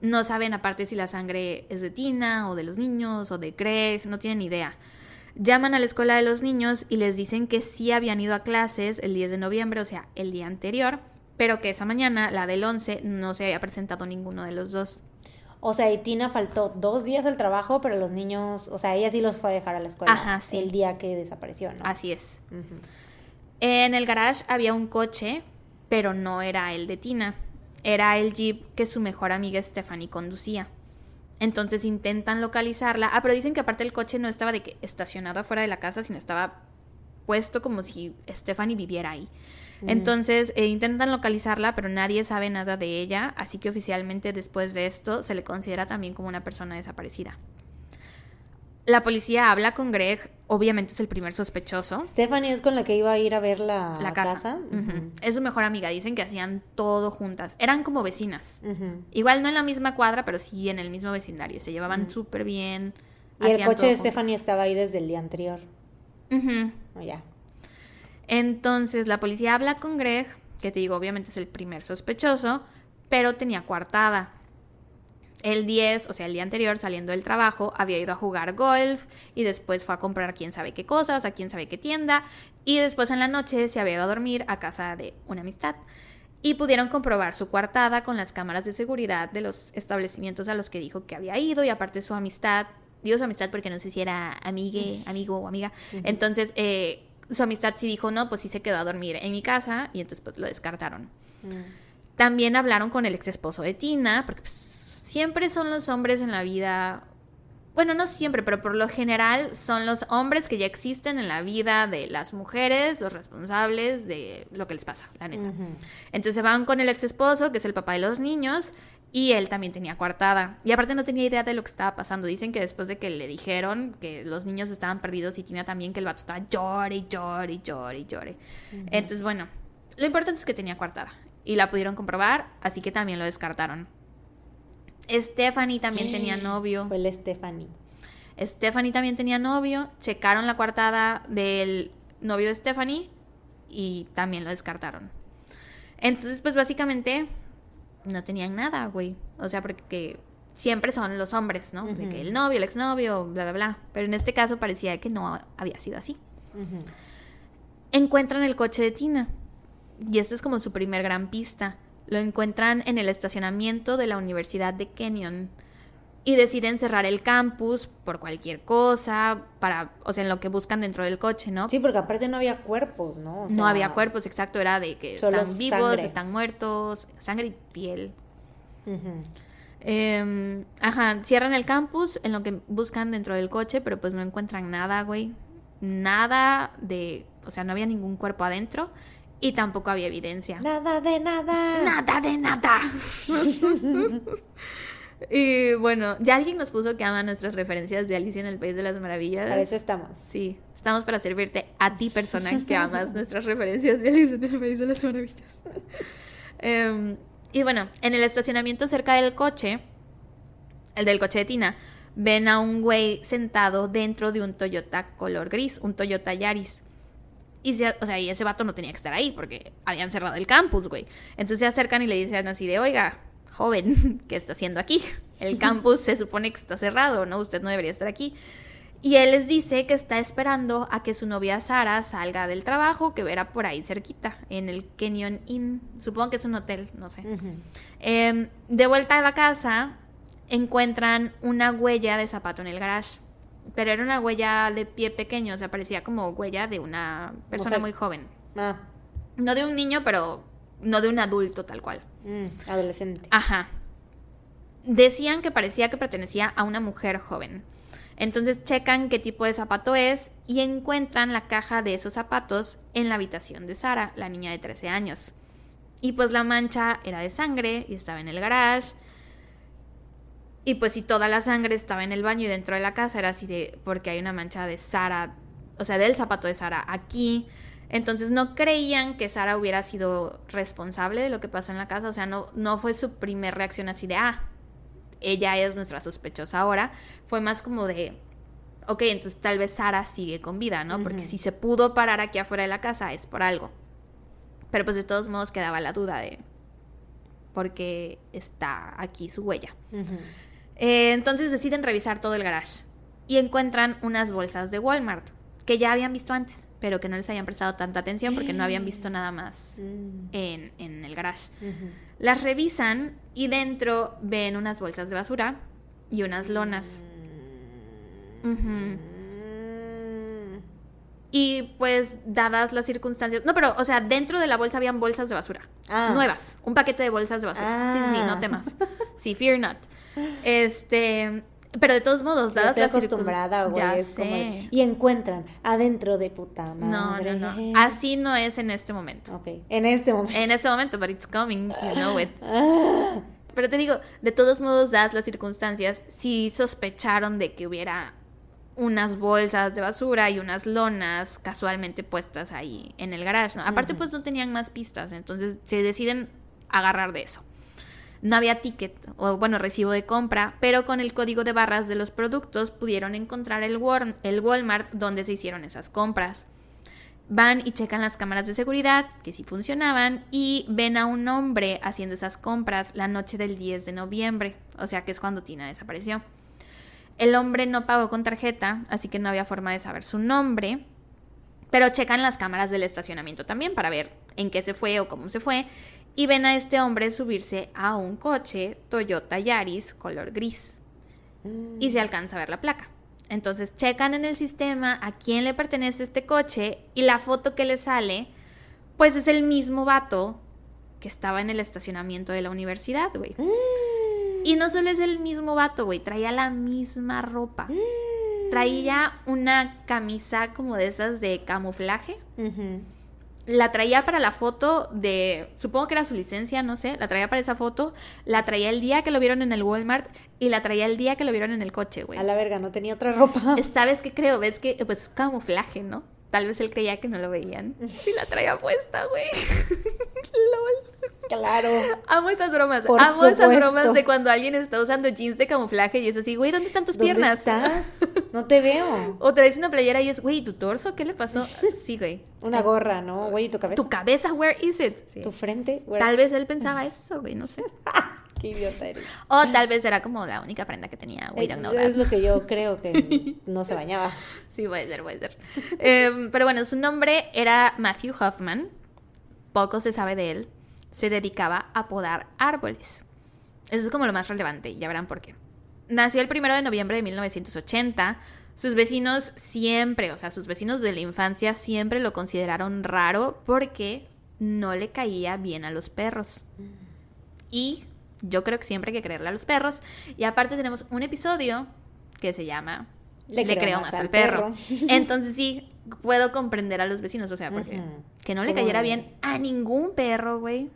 No saben aparte si la sangre es de Tina o de los niños o de Greg, no tienen idea. Llaman a la escuela de los niños y les dicen que sí habían ido a clases el 10 de noviembre, o sea, el día anterior, pero que esa mañana, la del 11, no se había presentado ninguno de los dos. O sea, y Tina faltó dos días al trabajo, pero los niños, o sea, ella sí los fue a dejar a la escuela Ajá, sí. el día que desapareció, ¿no? Así es. En el garage había un coche, pero no era el de Tina. Era el jeep que su mejor amiga Stephanie conducía. Entonces intentan localizarla. Ah, pero dicen que aparte el coche no estaba de que estacionado afuera de la casa, sino estaba puesto como si Stephanie viviera ahí. Entonces eh, intentan localizarla, pero nadie sabe nada de ella, así que oficialmente después de esto se le considera también como una persona desaparecida. La policía habla con Greg, obviamente es el primer sospechoso. Stephanie es con la que iba a ir a ver la, La casa. Es su mejor amiga, dicen que hacían todo juntas. Eran como vecinas. Igual no en la misma cuadra, pero sí en el mismo vecindario. Se llevaban súper bien. Y el coche de juntas. Stephanie estaba ahí desde el día anterior. Oh, ya. Entonces la policía habla con Greg, que te digo, obviamente es el primer sospechoso, pero tenía coartada. El 10, o sea, el día anterior, saliendo del trabajo, había ido a jugar golf y después fue a comprar quién sabe qué cosas, a quién sabe qué tienda, y después en la noche se había ido a dormir a casa de una amistad. Y pudieron comprobar su coartada con las cámaras de seguridad de los establecimientos a los que dijo que había ido y aparte su amistad, digo su amistad porque no sé si era amigue, amigo o amiga, entonces eh, su amistad sí dijo, no, pues sí se quedó a dormir en mi casa y entonces pues lo descartaron. También hablaron con el ex esposo de Tina, porque pues, siempre son los hombres en la vida, bueno, no siempre, pero por lo general son los hombres que ya existen en la vida de las mujeres, los responsables de lo que les pasa, la neta. Ujú. Entonces van con el ex esposo, que es el papá de los niños, y él también tenía coartada. Y aparte no tenía idea de lo que estaba pasando. Dicen que después de que le dijeron que los niños estaban perdidos y Tina también, que el vato estaba llore, y llore, y llore, y llore. Entonces, bueno, lo importante es que tenía coartada. Y la pudieron comprobar, así que también lo descartaron. Stephanie también tenía novio. Fue la Stephanie. Stephanie también tenía novio. Checaron la coartada del novio de Stephanie y también lo descartaron. Entonces, pues básicamente no tenían nada, güey. O sea, porque siempre son los hombres, ¿no? De que el novio, el exnovio, bla, bla, bla. Pero en este caso parecía que no había sido así. Encuentran el coche de Tina. Y esta es como su primer gran pista. Lo encuentran en el estacionamiento de la Universidad de Kenyon. Y deciden cerrar el campus por cualquier cosa, para, o sea, en lo que buscan dentro del coche, ¿no? Sí, porque aparte no había cuerpos, ¿no? O no había cuerpos, exacto, era de que están vivos, sangre. están muertos, sangre y piel. Eh, ajá, cierran el campus en lo que buscan dentro del coche, pero pues no encuentran nada, güey. Nada de, o sea, no había ningún cuerpo adentro y tampoco había evidencia. Nada de nada. Nada de nada. y bueno, ya alguien nos puso que ama nuestras referencias de Alicia en el País de las Maravillas. A veces estamos. Sí, estamos para servirte a ti, persona que amas nuestras referencias de Alicia en el País de las Maravillas. Em, y bueno, en el estacionamiento cerca del coche, el del coche de Tina, ven a un güey sentado dentro de un Toyota color gris, un Toyota Yaris. Y se- o sea, y ese vato no tenía que estar ahí porque habían cerrado el campus, güey. Entonces se acercan y le dicen así de, oiga, joven, ¿qué está haciendo aquí? El campus se supone que está cerrado, ¿no? Usted no debería estar aquí. Y él les dice que está esperando a que su novia Sara salga del trabajo, que verá por ahí cerquita, en el Kenyon Inn. Supongo que es un hotel, no sé. Eh, de vuelta a la casa, encuentran una huella de zapato en el garage. Pero era una huella de pie pequeño, o sea, parecía como huella de una persona Mujer. muy joven. Ah, No de un niño, pero no de un adulto tal cual. mm, adolescente. Ajá. Decían que parecía que pertenecía a una mujer joven. Entonces checan qué tipo de zapato es y encuentran la caja de esos zapatos en la habitación de Sara, la niña de 13 años. Y pues la mancha era de sangre y estaba en el garage. Y pues si toda la sangre estaba en el baño y dentro de la casa era así de porque hay una mancha de Sara, o sea, del zapato de Sara aquí. Entonces no creían que Sara hubiera sido responsable de lo que pasó en la casa, o sea, no, no fue su primer reacción así de, ah, ella es nuestra sospechosa ahora, fue más como de, ok, entonces tal vez Sara sigue con vida, ¿no? Porque si se pudo parar aquí afuera de la casa es por algo. Pero pues de todos modos quedaba la duda de por qué está aquí su huella. Eh, entonces deciden revisar todo el garage y encuentran unas bolsas de Walmart que ya habían visto antes, pero que no les habían prestado tanta atención porque no habían visto nada más Mm, en, en el garage. Las revisan y dentro ven unas bolsas de basura y unas lonas. Ujú. Mm, Y pues, dadas las circunstancias. No, pero, o sea, dentro de la bolsa habían bolsas de basura. Ah. Nuevas. Un paquete de bolsas de basura. Sí, sí, sí, Ah. no temas. Sí, fear not. Este. Pero de todos modos, Yo dadas estoy las acostumbrada, güey. Es como y encuentran adentro de puta No, madre. no, no. Así no es en este momento. Ok, en este momento. En este momento, but it's coming, you know it. Ah, Pero te digo, de todos modos, dadas las circunstancias, sí sospecharon de que hubiera unas bolsas de basura y unas lonas casualmente puestas ahí en el garage, ¿no? Aparte, pues no tenían más pistas, entonces se deciden agarrar de eso. No había ticket, o bueno, recibo de compra, pero con el código de barras de los productos pudieron encontrar el, Walmart donde se hicieron esas compras. Van y checan las cámaras de seguridad, que sí funcionaban, y ven a un hombre haciendo esas compras la noche del 10 de noviembre, o sea que es cuando Tina desapareció. El hombre no pagó con tarjeta, así que no había forma de saber su nombre, pero checan las cámaras del estacionamiento también para ver en qué se fue o cómo se fue, y ven a este hombre subirse a un coche Toyota Yaris color gris y se alcanza a ver la placa. Entonces checan en el sistema a quién le pertenece este coche y la foto que le sale, pues es el mismo vato que estaba en el estacionamiento de la universidad, güey. Y no solo es el mismo vato, güey, traía la misma ropa. Traía una camisa como de esas de camuflaje. Ujú. La traía para la foto de, supongo que era su licencia, no sé, la traía para esa foto, la traía el día que lo vieron en el Walmart y la traía el día que lo vieron en el coche, güey. A la verga, no tenía otra ropa. ¿Sabes qué creo? ¿Ves que pues es camuflaje, ¿no? Tal vez él creía que no lo veían. Y la traía puesta, güey. LOL. Claro. Amo esas bromas. Por Amo esas bromas de cuando alguien está usando jeans de camuflaje y es así, güey, ¿dónde están tus ¿Dónde piernas? estás? No te veo. O traes una playera y es, güey, ¿tu torso? ¿Qué le pasó? Sí, güey. Una gorra, ¿no? Güey, ¿y tu cabeza? ¿Tu cabeza? ¿Where is it? Sí. ¿Tu frente? Tal vez él pensaba eso, güey, no sé. Qué idiota eres. O tal vez era como la única prenda que tenía. We don't know es lo que yo creo que no se bañaba. Sí, puede ser, puede ser. Em, pero bueno, su nombre era Matthew Hoffman. Poco se sabe de él. Se dedicaba a podar árboles. Eso es como lo más relevante, ya verán por qué. Nació el primero de noviembre de 1980. Sus vecinos siempre, o sea, sus vecinos de la infancia siempre lo consideraron raro porque no le caía bien a los perros. Y yo creo que siempre hay que creerle a los perros. Y aparte tenemos un episodio que se llama Le, creo, más al perro. Entonces sí, puedo comprender a los vecinos, o sea, porque que no le cayera bien a ningún perro, güey.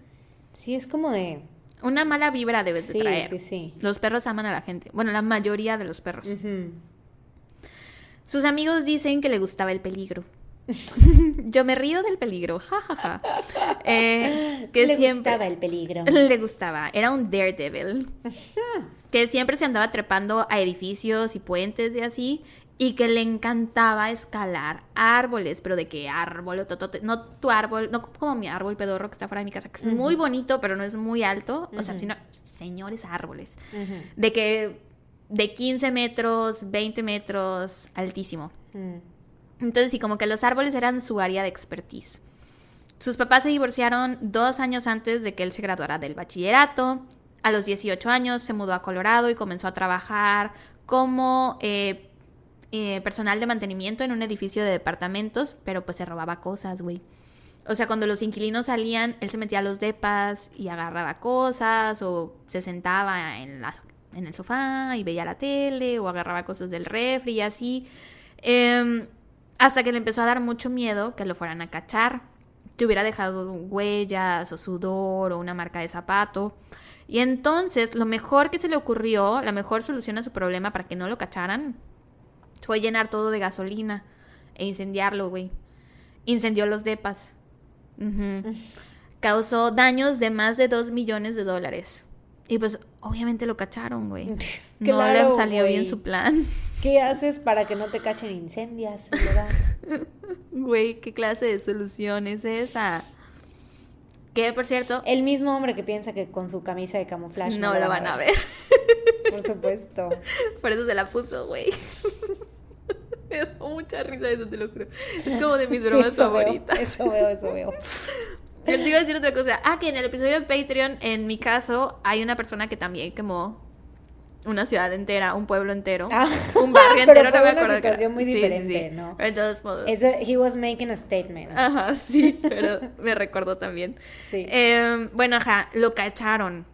Sí, es como de. Una mala vibra debes de Sí, traer. sí, sí. Los perros aman a la gente. Bueno, la mayoría de los perros. Sus amigos dicen que le gustaba el peligro. Yo me río del peligro, jajaja. Eh, que Le siempre gustaba el peligro. le gustaba. Era un daredevil. que siempre se andaba trepando a edificios y puentes y así. Y que le encantaba escalar árboles, pero de qué árbol, totote, no tu árbol, no como mi árbol pedorro que está fuera de mi casa, que es muy bonito, pero no es muy alto. O sea, sino señores árboles. De que de 15 metros, 20 metros, altísimo. Mm. Entonces, sí, como que los árboles eran su área de expertise. Sus papás se divorciaron dos años antes de que él se graduara del bachillerato. A los 18 años se mudó a Colorado y comenzó a trabajar como eh, eh, personal de mantenimiento en un edificio de departamentos, pero pues se robaba cosas, güey. O sea, cuando los inquilinos salían, él se metía a los depas y agarraba cosas o se sentaba en, el sofá y veía la tele o agarraba cosas del refri y así. Em, hasta que le empezó a dar mucho miedo que lo fueran a cachar, que hubiera dejado huellas o sudor o una marca de zapato. Y entonces lo mejor que se le ocurrió, la mejor solución a su problema para que no lo cacharan, fue llenar todo de gasolina e incendiarlo, güey. Incendió los depas. Causó daños de más de 2 millones de dólares. Y pues obviamente lo cacharon, güey. No le salió bien su plan. ¿Qué haces para que no te cachen incendias? Güey, ¿qué clase de solución es esa? Que, por cierto, El mismo hombre que piensa que con su camisa de camuflaje no lo van a ver. Por supuesto. Por eso se la puso, güey. Me da mucha risa eso, te lo juro. Es como de mis Sí, bromas eso veo, favoritas. eso veo, eso veo. Te iba a decir otra cosa. Ah, que en el episodio de Patreon, en mi caso, hay una persona que también quemó una ciudad entera, un pueblo entero, Ah, un barrio pero entero, no me una acuerdo. era. situación muy Sí, sí, diferente, sí. ¿no? Pero de todos modos. Es he was making a statement. Ajá, sí, pero me recordó también. Sí. Eh, bueno, ajá, lo cacharon.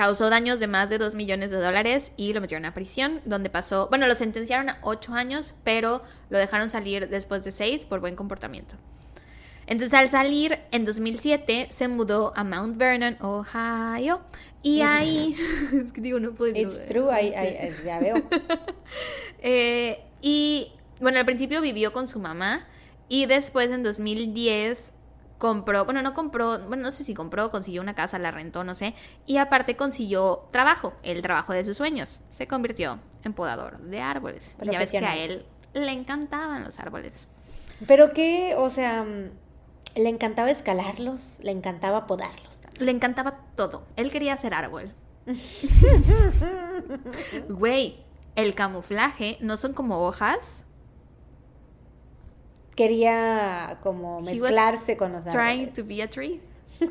Causó daños de más de 2 millones de dólares y lo metieron a prisión, donde pasó, bueno, lo sentenciaron a 8 años, pero lo dejaron salir después de 6 por buen comportamiento. Entonces al salir en 2007 se mudó a Mount Vernon, Ohio, y ahí, es que digo, no puedo... It's true, I, I, ya veo. Eh, y bueno, al principio vivió con su mamá y después en 2010 compró, bueno, no compró, bueno, no sé si compró, consiguió una casa, la rentó, no sé, y aparte consiguió trabajo, el trabajo de sus sueños. Se convirtió en podador de árboles. Y ya ves que a él le encantaban los árboles. Pero qué, o sea, le encantaba escalarlos, le encantaba podarlos también. Le encantaba todo. Él quería hacer árbol. Güey, el camuflaje no son como hojas. Quería como mezclarse con los árboles. Trying to be a tree.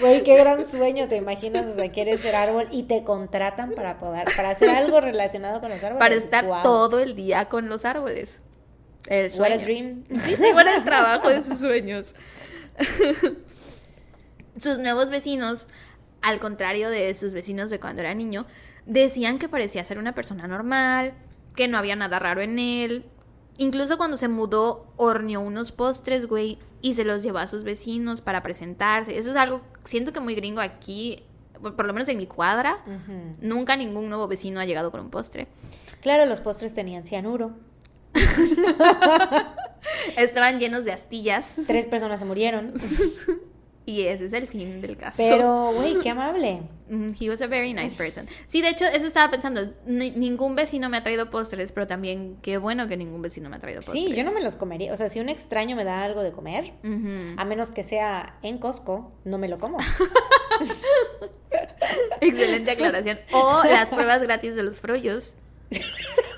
Güey, qué gran sueño, te imaginas, o sea, quieres ser árbol y te contratan para poder, para hacer algo relacionado con los árboles. Para estar todo el día con los árboles. El sueño. What a dream. Sí, igual el trabajo de sus sueños. sus nuevos vecinos, al contrario de sus vecinos de cuando era niño, decían que parecía ser una persona normal, que no había nada raro en él. Incluso cuando se mudó, horneó unos postres, güey, y se los llevó a sus vecinos para presentarse. Eso es algo, siento que muy gringo aquí, por lo menos en mi cuadra. Nunca ningún nuevo vecino ha llegado con un postre. Claro, los postres tenían cianuro. Estaban llenos de astillas. Tres personas se murieron. Y ese es el fin del caso. Pero, güey, qué amable. He was a very nice person. Sí, de hecho, eso estaba pensando. ningún vecino me ha traído postres, pero también qué bueno que ningún vecino me ha traído postres. Sí, yo no me los comería. O sea, si un extraño me da algo de comer, a menos que sea en Costco, no me lo como. Excelente aclaración. O las pruebas gratis de los frollos.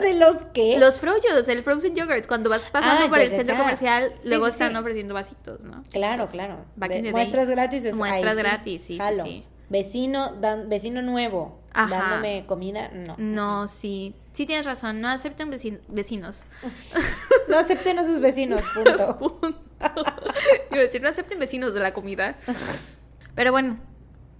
¿De los qué? Los frollos, el frozen yogurt. Cuando vas pasando ah, por el centro comercial, luego están ofreciendo vasitos, ¿no? Claro, claro. muestras gratis. Es, muestras gratis, sí, sí, Vecino, dan, vecino nuevo, dándome comida, no. No, sí. Sí tienes razón, no acepten vecinos. no acepten a sus vecinos, punto. punto. Iba a decir, no acepten vecinos de la comida. Pero bueno,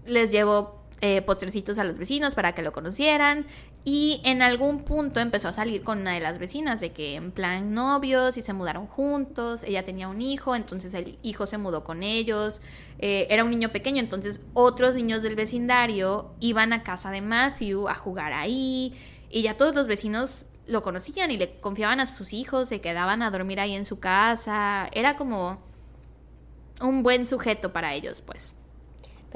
les llevo eh, postrecitos a los vecinos para que lo conocieran. Y en algún punto empezó a salir con una de las vecinas, de que en plan novios y se mudaron juntos. Ella tenía un hijo, entonces el hijo se mudó con ellos. Eh, era un niño pequeño, entonces otros niños del vecindario iban a casa de Matthew a jugar ahí. Y ya todos los vecinos lo conocían y le confiaban a sus hijos, se quedaban a dormir ahí en su casa. Era como un buen sujeto para ellos, pues.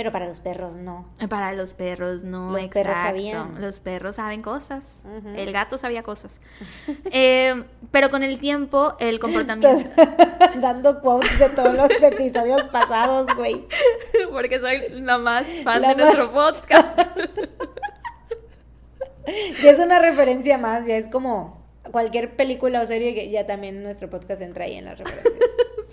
Pero para los perros no. Para los perros no. Los perros sabían. Los perros saben cosas. El gato sabía cosas. Eh, pero con el tiempo, el comportamiento. Dando quotes de todos los episodios pasados, güey. Porque soy la más fan de nuestro podcast. y es una referencia más, ya es como cualquier película o serie que ya también nuestro podcast entra ahí en las referencias.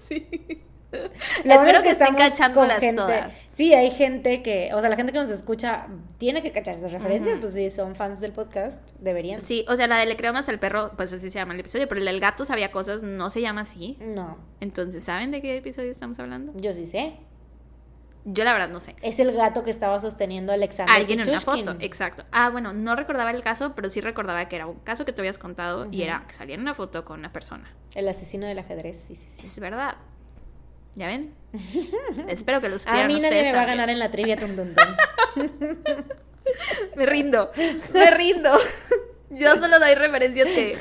sí. Espero que, estén cachando las todas. Sí, hay gente que, o sea, la gente que nos escucha tiene que cachar esas referencias, pues si son fans del podcast, deberían. Sí, o sea, la de Le creo más al perro, pues así se llama el episodio, pero el del gato sabía cosas, no se llama así. No. Entonces, ¿saben de qué episodio estamos hablando? Yo sí sé. Yo la verdad no sé. Es el gato que estaba sosteniendo a Alexander. Alguien en una foto, exacto. Ah, bueno, no recordaba el caso, pero sí recordaba que era un caso que te habías contado y era que salía en una foto con una persona. El asesino del ajedrez, sí, sí, sí. Es verdad. ¿Ya ven? Espero que los A mí nadie me va a ganar en la trivia, tum, me rindo, me rindo. Yo solo doy referencias que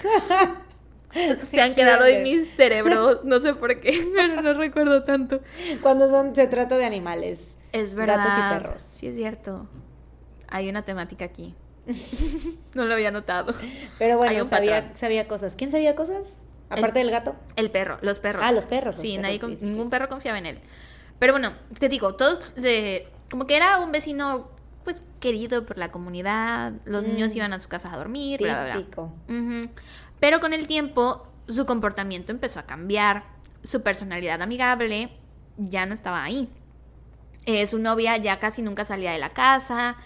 se han quedado en mi cerebro. No sé por qué, pero no recuerdo tanto. Cuando son, se trata de animales. Es verdad. Gatos y perros. Sí, es cierto. Hay una temática aquí. No lo había notado. Pero bueno, sabía, sabía cosas. ¿Quién sabía cosas? Aparte del gato. El perro, los perros. Ah, los perros. sí, nadie, ningún perro confiaba en él. Pero bueno, te digo, todos, de, como que era un vecino, pues, querido por la comunidad. Los mm. niños iban a su casa a dormir, Típico. Pero con el tiempo, su comportamiento empezó a cambiar. Su personalidad amigable ya no estaba ahí. Eh, su novia ya casi nunca salía de la casa.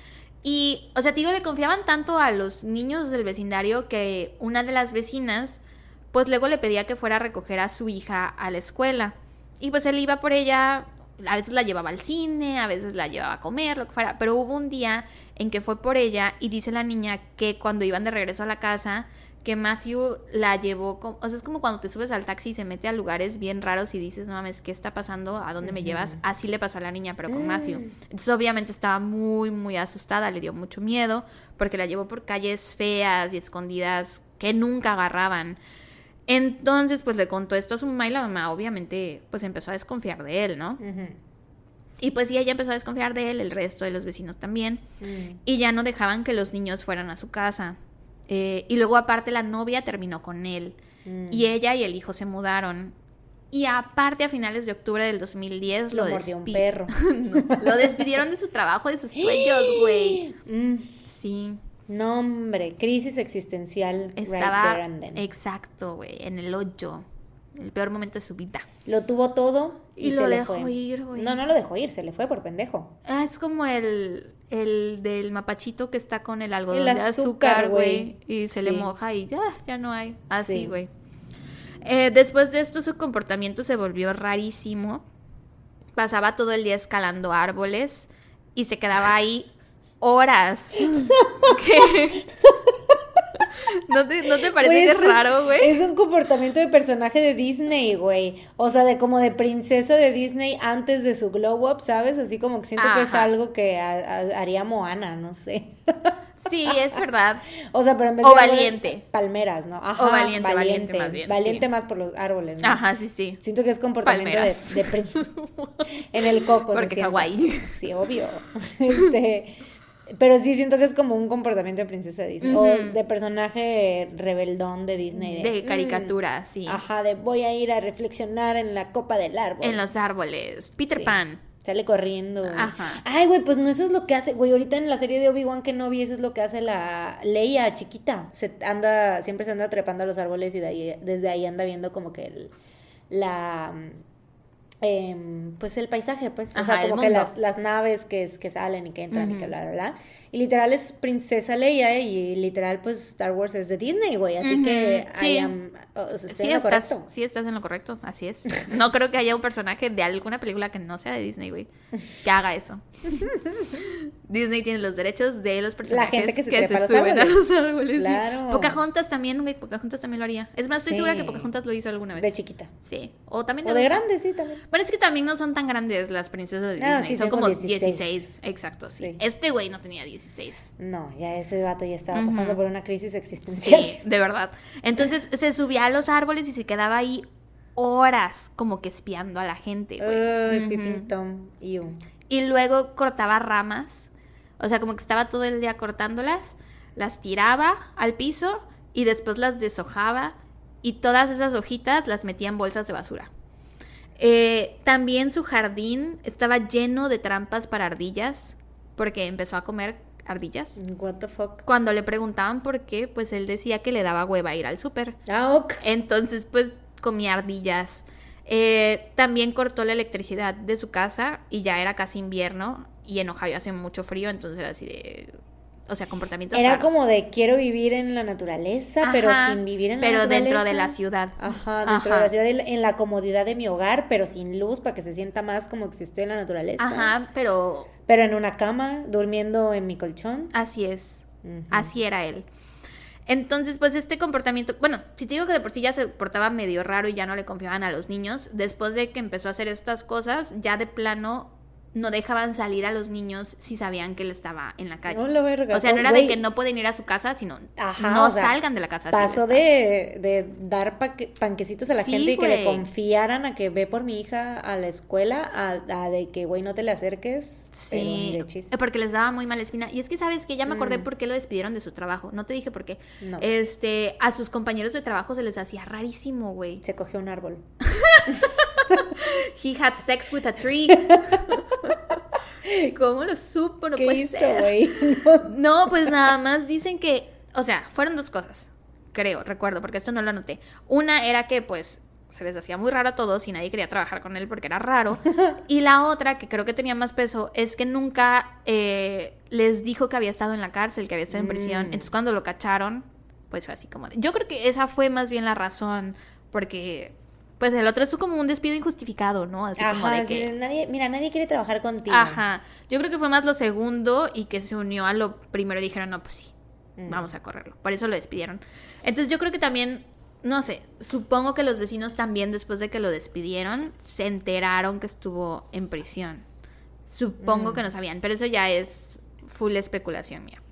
Y, o sea, te digo, le confiaban tanto a los niños del vecindario que una de las vecinas pues luego le pedía que fuera a recoger a su hija a la escuela. Y pues él iba por ella a veces la llevaba al cine, a veces la llevaba a comer, lo que fuera, pero hubo un día en que fue por ella y dice la niña que cuando iban de regreso a la casa, que Matthew la llevó, o sea, es como cuando te subes al taxi y se mete a lugares bien raros y dices, no mames, ¿qué está pasando? ¿A dónde me llevas? Así le pasó a la niña, pero con Matthew. Mm. Entonces obviamente estaba muy, muy asustada, le dio mucho miedo, porque la llevó por calles feas y escondidas que nunca agarraban. Entonces, pues le contó esto a su mamá y la mamá obviamente pues empezó a desconfiar de él, ¿no? Y pues sí, ella empezó a desconfiar de él, el resto de los vecinos también. Mm. Y ya no dejaban que los niños fueran a su casa. Eh, y luego aparte la novia terminó con él. Mm. Y ella y el hijo se mudaron. Y aparte a finales de octubre del 2010 lo, Lo mordió un perro. No, lo despidieron de su trabajo, de sus sueños, güey. Mm. Sí, No, hombre, crisis existencial right estaba there and then. exacto, güey, en el hoyo. El peor momento de su vida. Lo tuvo todo y, Y se lo le dejó fue. ir, güey. No, no lo dejó ir, se le fue por pendejo. Ah, es como el, el del mapachito que está con el algodón El de azúcar, güey. Y se le moja y ya, ya no hay. Así, Sí. güey. Eh, después de esto, su comportamiento se volvió rarísimo. Pasaba todo el día escalando árboles y se quedaba ahí horas. ¿Qué? ¿No te, ¿No te parece que es raro, güey? Es un comportamiento de personaje de Disney, güey. O sea, de como de princesa de Disney antes de su glow up, ¿sabes? Así como que siento que es algo que ha- ha- haría Moana, no sé. Sí, es verdad. O sea, pero en vez O de valiente. palmeras, ¿no? Ajá, O valiente, valiente más bien, Valiente sí. más por los árboles, ¿no? Ajá, sí, sí. Siento que es comportamiento de, Palmeras. de princesa. En el coco. Porque. Hawái. Sí, obvio. Este, pero sí siento que es como un comportamiento de princesa Disney. O de personaje rebeldón de Disney. De mm, caricatura, sí. Ajá, de voy a ir a reflexionar en la copa del árbol. En los árboles. Peter Sí. Pan. Sale corriendo. Ajá. Ay, güey, pues no eso es lo que hace, güey, ahorita en la serie de Obi-Wan que no vi, eso es lo que hace la Leia chiquita. Se anda, siempre se anda trepando a los árboles y de ahí, desde ahí anda viendo como que el, la, em, pues el paisaje, pues, o sea, como que las, las naves que, que salen y que entran y que bla, bla, bla. Y literal es princesa Leia y literal, pues, Star Wars es de Disney, güey, así que sí. I am- estoy Sí en lo estás, correcto. sí estás en lo correcto, así es. No creo que haya un personaje de alguna película que no sea de Disney, güey, que haga eso. Disney tiene los derechos de los personajes gente que se a los suben a árboles. los árboles. sí. Claro. Pocahontas también, güey, Pocahontas también lo haría. Es más, estoy segura que Sí. Pocahontas lo hizo alguna vez. De chiquita. Sí, o también O de grande, sí, también. Bueno, es que también no son tan grandes las princesas de Ah, Disney, sí, son como 16. 16. exacto, sí. Sí. Este güey no tenía 16. No, ya ese vato ya estaba pasando por una crisis existencial. Sí, de verdad. Entonces se subía a los árboles y se quedaba ahí horas como que espiando a la gente, güey. Pipin Tom, iu. Y luego cortaba ramas. O sea, como que estaba todo el día cortándolas, las tiraba al piso y después las deshojaba y todas esas hojitas las metía en bolsas de basura. Eh, también su jardín estaba lleno de trampas para ardillas porque empezó a comer ardillas. What the fuck. Cuando le preguntaban por qué, pues él decía que le daba hueva ir al súper. Ah, ok. Entonces, pues comía ardillas. Eh, también cortó la electricidad de su casa y ya era casi invierno y en Ohio hace mucho frío, entonces era así de... O sea, comportamientos Era raros. como de quiero vivir en la naturaleza, pero sin vivir en la Pero naturaleza. dentro de la ciudad. Ajá, dentro Ajá. de la ciudad, en- la comodidad de mi hogar, pero sin luz, para que se sienta más como que si estoy en la naturaleza. Ajá, pero Pero en una cama, durmiendo en mi colchón. así es. Así era él. Entonces, pues este comportamiento, bueno, si te digo que de por sí ya se portaba medio raro y ya no le confiaban a los niños, después de que empezó a hacer estas cosas, ya de plano no dejaban salir a los niños si sabían que él estaba en la calle. No lo verga. O sea, no era de que no pueden ir a su casa, sino Ajá, no o sea, salgan de la casa. Pasó de, de dar panquecitos a la Sí, gente y que le confiaran a que ve por mi hija a la escuela, a, a de que, güey, no te le acerques. Sí, eh, porque les daba muy mala espina. Y es que, ¿sabes que Ya me acordé Mm. por qué lo despidieron de su trabajo. No te dije por qué. No. Este, a sus compañeros de trabajo se les hacía rarísimo, güey. Se cogió un árbol. He had sex with a tree. ¿Cómo lo supo? No ¿Qué puede hizo, ser. No, pues nada más dicen que, o sea, fueron dos cosas, creo, recuerdo, porque esto no lo anoté. Una era que pues se les hacía muy raro a todos y nadie quería trabajar con él porque era raro. Y la otra, que creo que tenía más peso, es que nunca eh, les dijo que había estado en la cárcel, que había estado en prisión. Mm. Entonces cuando lo cacharon, pues fue así como... Yo creo que esa fue más bien la razón, porque Pues el otro es como un despido injustificado, ¿no? Así como Ajá, de así que... de, nadie, mira, nadie quiere trabajar contigo. Ajá. Yo creo que fue más lo segundo y que se unió a lo primero y dijeron, no, pues sí, Mm. vamos a correrlo. Por eso lo despidieron. Entonces yo creo que también, no sé, supongo que los vecinos también después de que lo despidieron se enteraron que estuvo en prisión. Supongo Mm. que no sabían, pero eso ya es full especulación mía.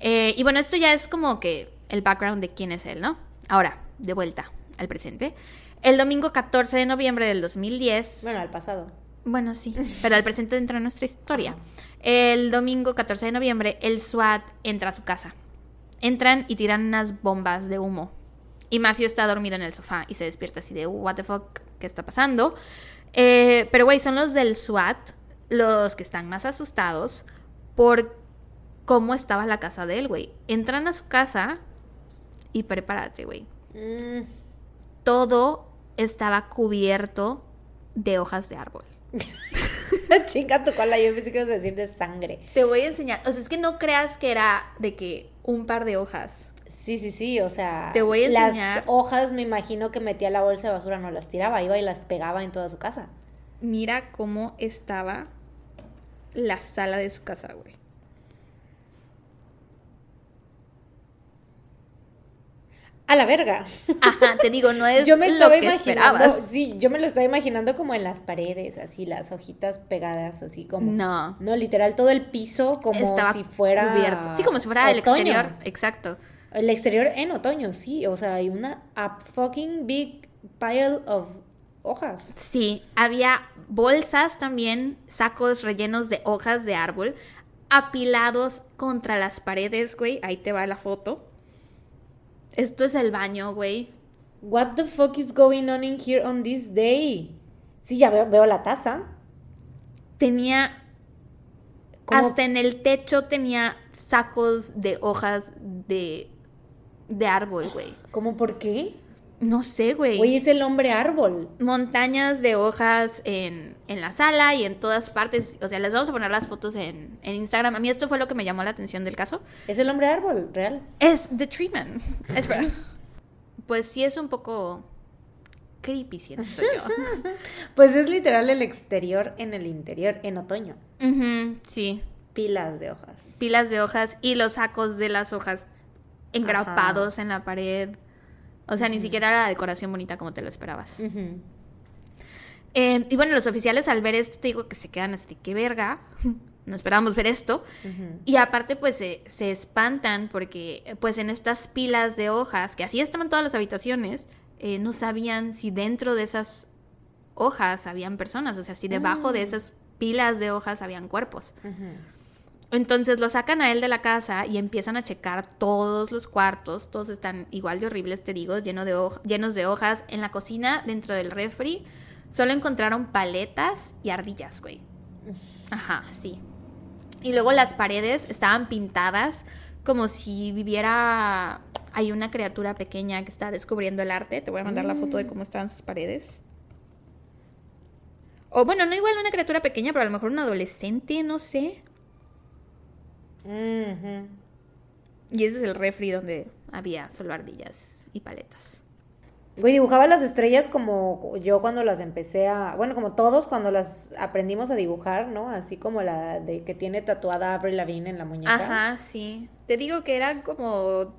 Eh, y bueno, esto ya es como que el background de quién es él, ¿no? Ahora, de vuelta al presente. El domingo 14 de noviembre del 2010. Bueno, al pasado. Bueno, sí, pero al presente entra en nuestra historia. El domingo 14 de noviembre, el SWAT entra a su casa. Entran y tiran unas bombas de humo. Y Matthew está dormido en el sofá y se despierta así de, what the fuck, ¿qué está pasando? Eh, pero, güey, son los del SWAT los que están más asustados por cómo estaba la casa de él, güey. Entran a su casa y prepárate, güey. Mm, Todo estaba cubierto de hojas de árbol. Chinga tu cola, yo pensé que ibas a decir de sangre. Te voy a enseñar. O sea, es que no creas que era de que un par de hojas. Sí, sí, sí, o sea. Te voy a Las enseñar. hojas me imagino que metía la bolsa de basura, no las tiraba, iba y las pegaba en toda su casa. Mira cómo estaba la sala de su casa, güey. A la verga. Ajá, te digo, no es yo me lo estaba que imaginando, esperabas. sí, yo me lo estaba imaginando como en las paredes, así las hojitas pegadas, así como. No. No, literal todo el piso como estaba si fuera cubierto. Sí, como si fuera el exterior. Exacto. El exterior en otoño, sí, o sea, hay una a fucking big pile of hojas. Sí, había bolsas también, sacos rellenos de hojas de árbol, apilados contra las paredes, güey. Ahí te va la foto. Esto es el baño, güey. What the fuck is going on in here on this day? Sí, ya veo, veo la taza. Tenía hasta en el techo tenía sacos de hojas de de árbol, güey. ¿Cómo por qué? No sé, güey. Güey, es el hombre árbol. Montañas de hojas en, en la sala y en todas partes. O sea, les vamos a poner las fotos en, en Instagram. A mí esto fue lo que me llamó la atención del caso. Es el hombre árbol, real. Es The Tree Man. Espera. Pues sí es un poco creepy, siento yo. Pues es literal el exterior en el interior, en otoño. Sí. Pilas de hojas. Pilas de hojas y los sacos de las hojas engrapados en la pared. O sea, ni siquiera era la decoración bonita como te lo esperabas. Eh, y bueno, los oficiales al ver esto, te digo que se quedan así, qué verga. No esperábamos ver esto. Y aparte, pues se, se espantan porque, pues en estas pilas de hojas, que así estaban todas las habitaciones, eh, no sabían si dentro de esas hojas habían personas, o sea, si debajo de esas pilas de hojas habían cuerpos. Ujú. Entonces lo sacan a él de la casa y empiezan a checar todos los cuartos. Todos están igual de horribles, te digo, lleno de hoj- llenos de hojas. En la cocina, dentro del refri, solo encontraron paletas y ardillas, güey. Ajá, sí. Y luego las paredes estaban pintadas como si viviera... Hay una criatura pequeña que está descubriendo el arte. Te voy a mandar la foto de cómo estaban sus paredes. O bueno, no igual una criatura pequeña, pero a lo mejor un adolescente, no sé. Y ese es el refri donde había solo ardillas y paletas. Güey, dibujaba las estrellas como yo cuando las empecé a. Bueno, como todos cuando las aprendimos a dibujar, ¿no? Así como la de que tiene tatuada Avril Lavigne en la muñeca. Ajá, sí. Te digo que eran como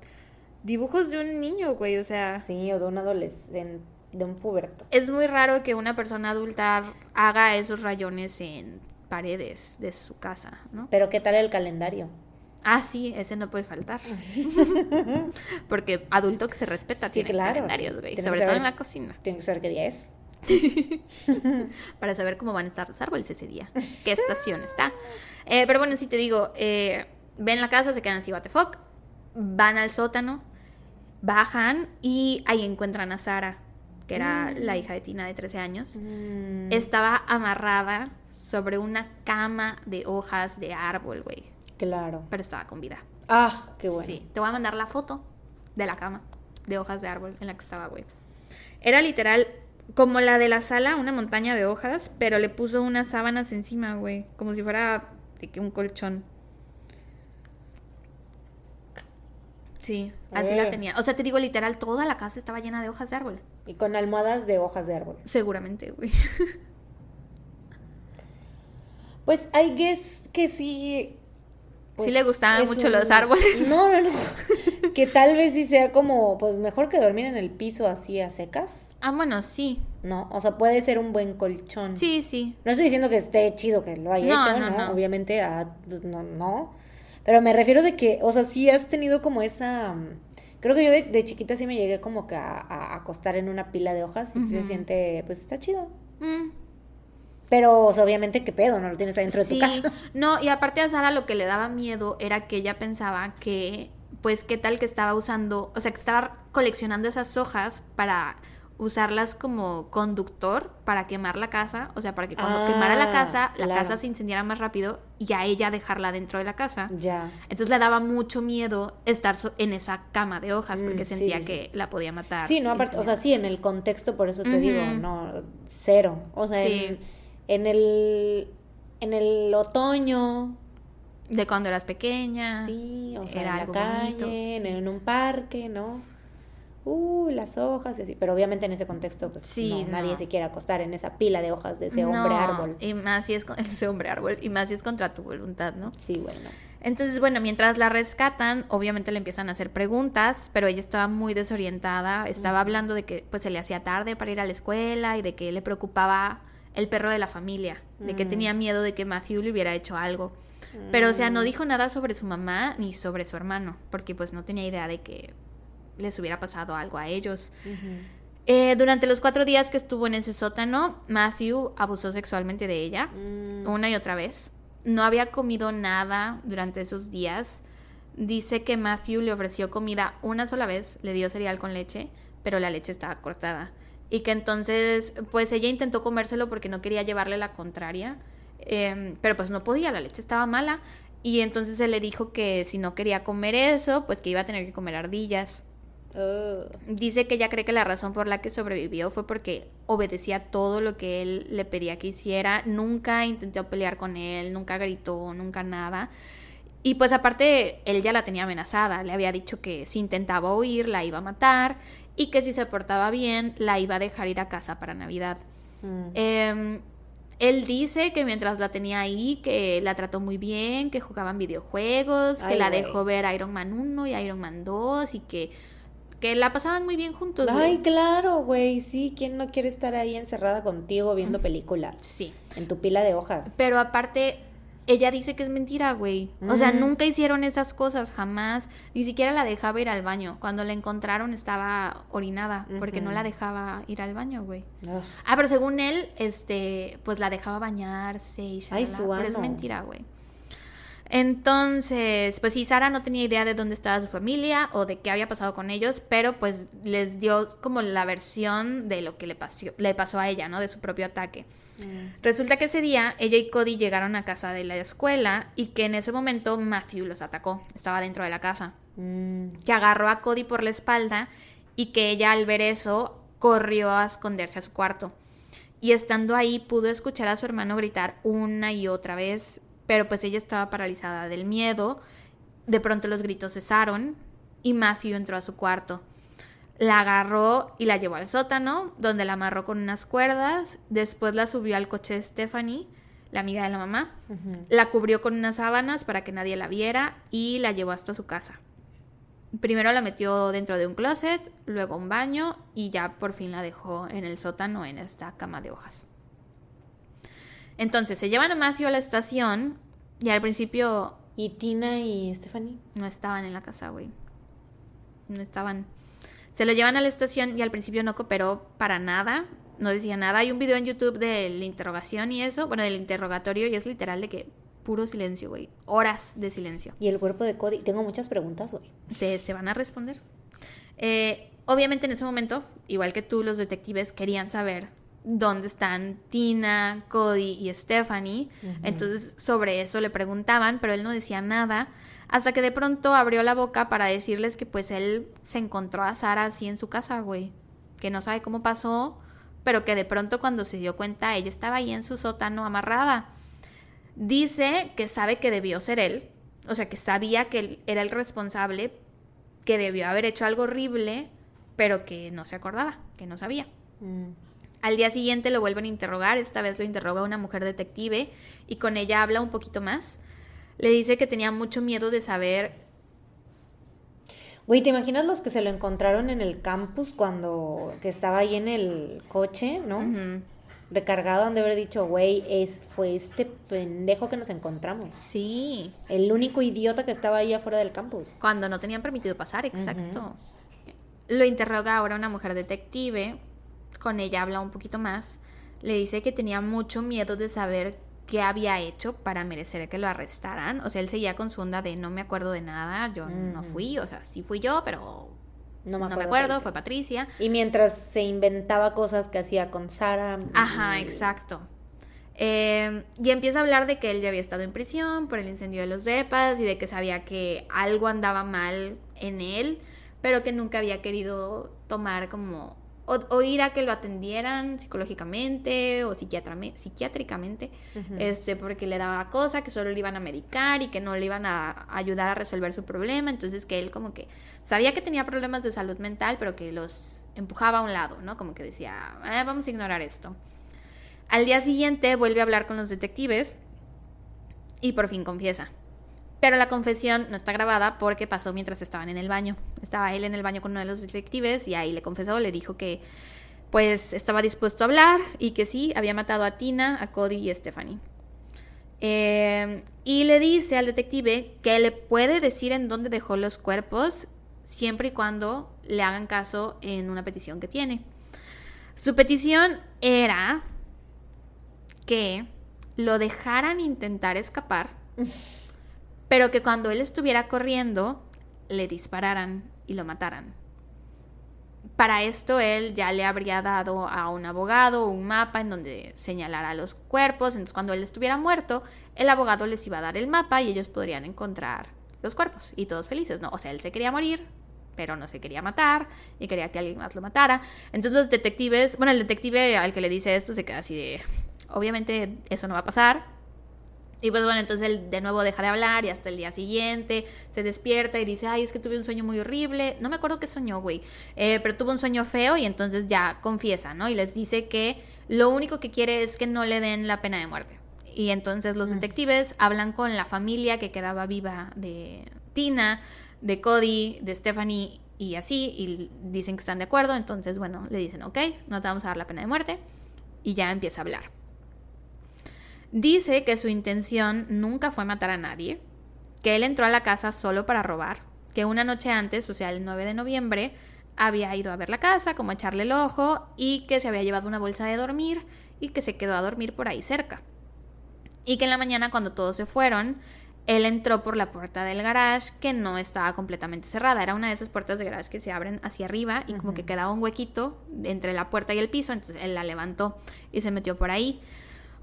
dibujos de un niño, güey. O sea, Sí, o de un adolescente, de un puberto. es muy raro que una persona adulta haga esos rayones en paredes de su casa, ¿no? Pero ¿qué tal el calendario? Ah, sí, ese no puede faltar. Porque adulto que se respeta Sí, tiene claro. calendarios, güey. Sobre todo en la cocina. Tiene que saber qué día es. para saber cómo van a estar los árboles ese día, qué estación está. Eh, pero bueno, si te digo, eh, ven la casa, se quedan así, what the fuck, van al sótano, bajan y ahí encuentran a Sara, que era la hija de Tina de 13 años. Mm, Estaba amarrada sobre una cama de hojas de árbol, güey, Claro. pero estaba con vida. Ah, qué bueno. Sí, te voy a mandar la foto de la cama de hojas de árbol en la que estaba, güey. Era literal como la de la sala, una montaña de hojas, pero le puso unas sábanas encima, güey, como si fuera de que un colchón. Sí Sí, así la tenía. O sea, te digo literal, toda la casa estaba llena de hojas de árbol. Y con almohadas de hojas de árbol. Seguramente, güey. Pues I guess que sí. pues, Sí le gustaban mucho los árboles. No, no, no. que tal vez sí sea como, pues mejor que dormir en el piso así a secas. Ah, bueno, sí. No, o sea, puede ser un buen colchón. Sí, sí. No estoy diciendo que esté chido que lo haya No, hecho, no, ¿no? no. Obviamente, ah, pues, no, no. Pero me refiero de que, o sea, sí has tenido como esa... mm, Creo que yo de, de chiquita sí me llegué como que a, a acostar en una pila de hojas y se siente, pues está chido. Mm, Pero, o sea, obviamente, ¿qué pedo? No lo tienes adentro de tu casa. No, y aparte a Sara lo que le daba miedo era que ella pensaba que, pues, qué tal que estaba usando, o sea, que estaba coleccionando esas hojas para usarlas como conductor para quemar la casa, o sea, para que cuando Ah, quemara la casa, la claro. casa se incendiara más rápido y a ella dejarla dentro de la casa. Ya. Entonces le daba mucho miedo estar en esa cama de hojas porque Mm, sí, sentía sí, sí. que la podía matar. Sí, no, aparte, o sea, sí, en el contexto, por eso te digo, no, cero. O sea, Sí. En, el en el otoño, De cuando eras pequeña. sí, o sea, era en la algo calle, bonito, en, sí. en un parque, ¿no? Uh, las hojas y así. Pero obviamente en ese contexto, pues Sí, no, nadie se quiere acostar en esa pila de hojas de ese hombre No, árbol. Y más si es con ese hombre árbol. Y más si es contra tu voluntad, ¿no? Sí, bueno. Entonces, bueno, mientras la rescatan, obviamente le empiezan a hacer preguntas, pero ella estaba muy desorientada. Estaba hablando de que pues se le hacía tarde para ir a la escuela y de que le preocupaba el perro de la familia, de que Mm. tenía miedo de que Matthew le hubiera hecho algo. Pero, o sea, Mm. no dijo nada sobre su mamá ni sobre su hermano, porque pues no tenía idea de que les hubiera pasado algo a ellos. Eh, durante los cuatro días que estuvo en ese sótano, Matthew abusó sexualmente de ella Mm. una y otra vez. No había comido nada durante esos días. Dice que Matthew le ofreció comida una sola vez, le dio cereal con leche, pero la leche estaba cortada. Y que entonces, pues ella intentó comérselo porque no quería llevarle la contraria, em, pero pues no podía, la leche estaba mala. Y entonces se le dijo que si no quería comer eso, pues que iba a tener que comer ardillas. Oh. Dice que ella cree que la razón por la que sobrevivió fue porque obedecía todo lo que él le pedía que hiciera, nunca intentó pelear con él, nunca gritó, nunca nada. Y pues aparte, él ya la tenía amenazada, le había dicho que si intentaba huir la iba a matar y que si se portaba bien la iba a dejar ir a casa para Navidad. Mm. Em, él dice que mientras la tenía ahí, que la trató muy bien, que jugaban videojuegos, que la dejó ver Iron Man 1 y Iron Man 2 y que, que la pasaban muy bien juntos. Ay, claro, güey, sí, ¿quién no quiere estar ahí encerrada contigo viendo películas? Sí. En tu pila de hojas. Pero aparte, ella dice que es mentira, güey. O sea, nunca hicieron esas cosas, jamás. Ni siquiera la dejaba ir al baño. Cuando la encontraron estaba orinada, porque no la dejaba ir al baño, güey. Ugh. Ah, pero según él, este, pues la dejaba bañarse y Ay, shalala, su pero es mentira, güey. Entonces, pues sí, Sara no tenía idea de dónde estaba su familia o de qué había pasado con ellos, pero pues les dio como la versión de lo que le pasó, le pasó a ella, ¿no? De su propio ataque. Resulta que ese día ella y Cody llegaron a casa de la escuela y que en ese momento Matthew los atacó, estaba dentro de la casa Mm. que agarró a Cody por la espalda y que ella al ver eso corrió a esconderse a su cuarto. Y estando ahí pudo escuchar a su hermano gritar una y otra vez, pero pues ella estaba paralizada del miedo. De pronto los gritos cesaron y Matthew entró a su cuarto. La agarró y la llevó al sótano, donde la amarró con unas cuerdas. Después la subió al coche de Stephanie, la amiga de la mamá. La cubrió con unas sábanas para que nadie la viera y la llevó hasta su casa. Primero la metió dentro de un closet, luego un baño y ya por fin la dejó en el sótano en esta cama de hojas. Entonces se llevan a Matthew a la estación y al principio ¿Y Tina y Stephanie? no estaban en la casa, güey. No estaban. Se lo llevan a la estación y al principio no cooperó para nada. No decía nada. Hay un video en YouTube de la interrogación y eso. Bueno, del interrogatorio y es literal de que puro silencio, güey. Horas de silencio. ¿Y el cuerpo de Cody? Tengo muchas preguntas hoy. Te- se van a responder. Eh, obviamente en ese momento, igual que tú, los detectives querían saber dónde están Tina, Cody y Stephanie. Entonces sobre eso le preguntaban, pero él no decía nada. Hasta que de pronto abrió la boca para decirles que pues él se encontró a Sara así en su casa, güey. Que no sabe cómo pasó, pero que de pronto cuando se dio cuenta ella estaba ahí en su sótano amarrada. Dice que sabe que debió ser él, o sea, que sabía que él era el responsable, que debió haber hecho algo horrible, pero que no se acordaba, que no sabía. Mm. Al día siguiente lo vuelven a interrogar, esta vez lo interroga una mujer detective y con ella habla un poquito más. Le dice que tenía mucho miedo de saber Güey, ¿te imaginas los que se lo encontraron en el campus cuando que estaba ahí en el coche, ¿no? Recargado, han de haber dicho, güey, es, fue este pendejo que nos encontramos. Sí, El único idiota que estaba ahí afuera del campus. cuando no tenían permitido pasar, exacto. Lo interroga ahora una mujer detective, con ella habla un poquito más, le dice que tenía mucho miedo de saber qué había hecho para merecer que lo arrestaran. O sea, él seguía con su onda de no me acuerdo de nada, yo no Ujú. fui, o sea, sí fui yo, pero No no me me acuerdo. acuerdo, qué fue hice. Patricia. Y mientras se inventaba cosas que hacía con Sara. Ajá, y- exacto. Eh, y empieza a hablar de que él ya había estado en prisión por el incendio de los depas y de que sabía que algo andaba mal en él, pero que nunca había querido tomar como o, o ir a que lo atendieran psicológicamente o psiquiátricamente, este, porque le daba cosa, que solo le iban a medicar y que no le iban a ayudar a resolver su problema, entonces que él como que sabía que tenía problemas de salud mental, pero que los empujaba a un lado, ¿no? Como que decía, "Ah, vamos a ignorar esto. Al día siguiente vuelve a hablar con los detectives y por fin confiesa. Pero la confesión no está grabada porque pasó mientras estaban en el baño. Estaba él en el baño con uno de los detectives y ahí le confesó, le dijo que pues estaba dispuesto a hablar y que sí, había matado a Tina, a Cody y a Stephanie. Eh, y le dice al detective que le puede decir en dónde dejó los cuerpos siempre y cuando le hagan caso en una petición que tiene. Su petición era que lo dejaran intentar escapar, pero que cuando él estuviera corriendo le dispararan y lo mataran. Para esto él ya le habría dado a un abogado un mapa en donde señalara los cuerpos, entonces cuando él estuviera muerto, el abogado les iba a dar el mapa y ellos podrían encontrar los cuerpos y todos felices, ¿no? O sea, él se quería morir, pero no se quería matar y quería que alguien más lo matara. Entonces los detectives, bueno, el detective al que le dice esto se queda así de, obviamente eso no va a pasar. Y pues bueno, entonces él de nuevo deja de hablar y hasta el día siguiente se despierta y dice, ay, es que tuve un sueño muy horrible. No me acuerdo qué soñó, güey. Eh, pero tuvo un sueño feo y entonces ya confiesa, ¿no? Y les dice que lo único que quiere es que no le den la pena de muerte. Y entonces los detectives hablan con la familia que quedaba viva de Tina, de Cody, de Stephanie y así, y dicen que están de acuerdo. Entonces, bueno, le dicen, ok, no te vamos a dar la pena de muerte. Y ya empieza a hablar. Dice que su intención nunca fue matar a nadie, que él entró a la casa solo para robar, que una noche antes, o sea, el 9 de noviembre, había ido a ver la casa, como a echarle el ojo, y que se había llevado una bolsa de dormir y que se quedó a dormir por ahí cerca. Y que en la mañana, cuando todos se fueron, él entró por la puerta del garage que no estaba completamente cerrada. Era una de esas puertas de garage que se abren hacia arriba y como que quedaba un huequito entre la puerta y el piso. Entonces él la levantó y se metió por ahí.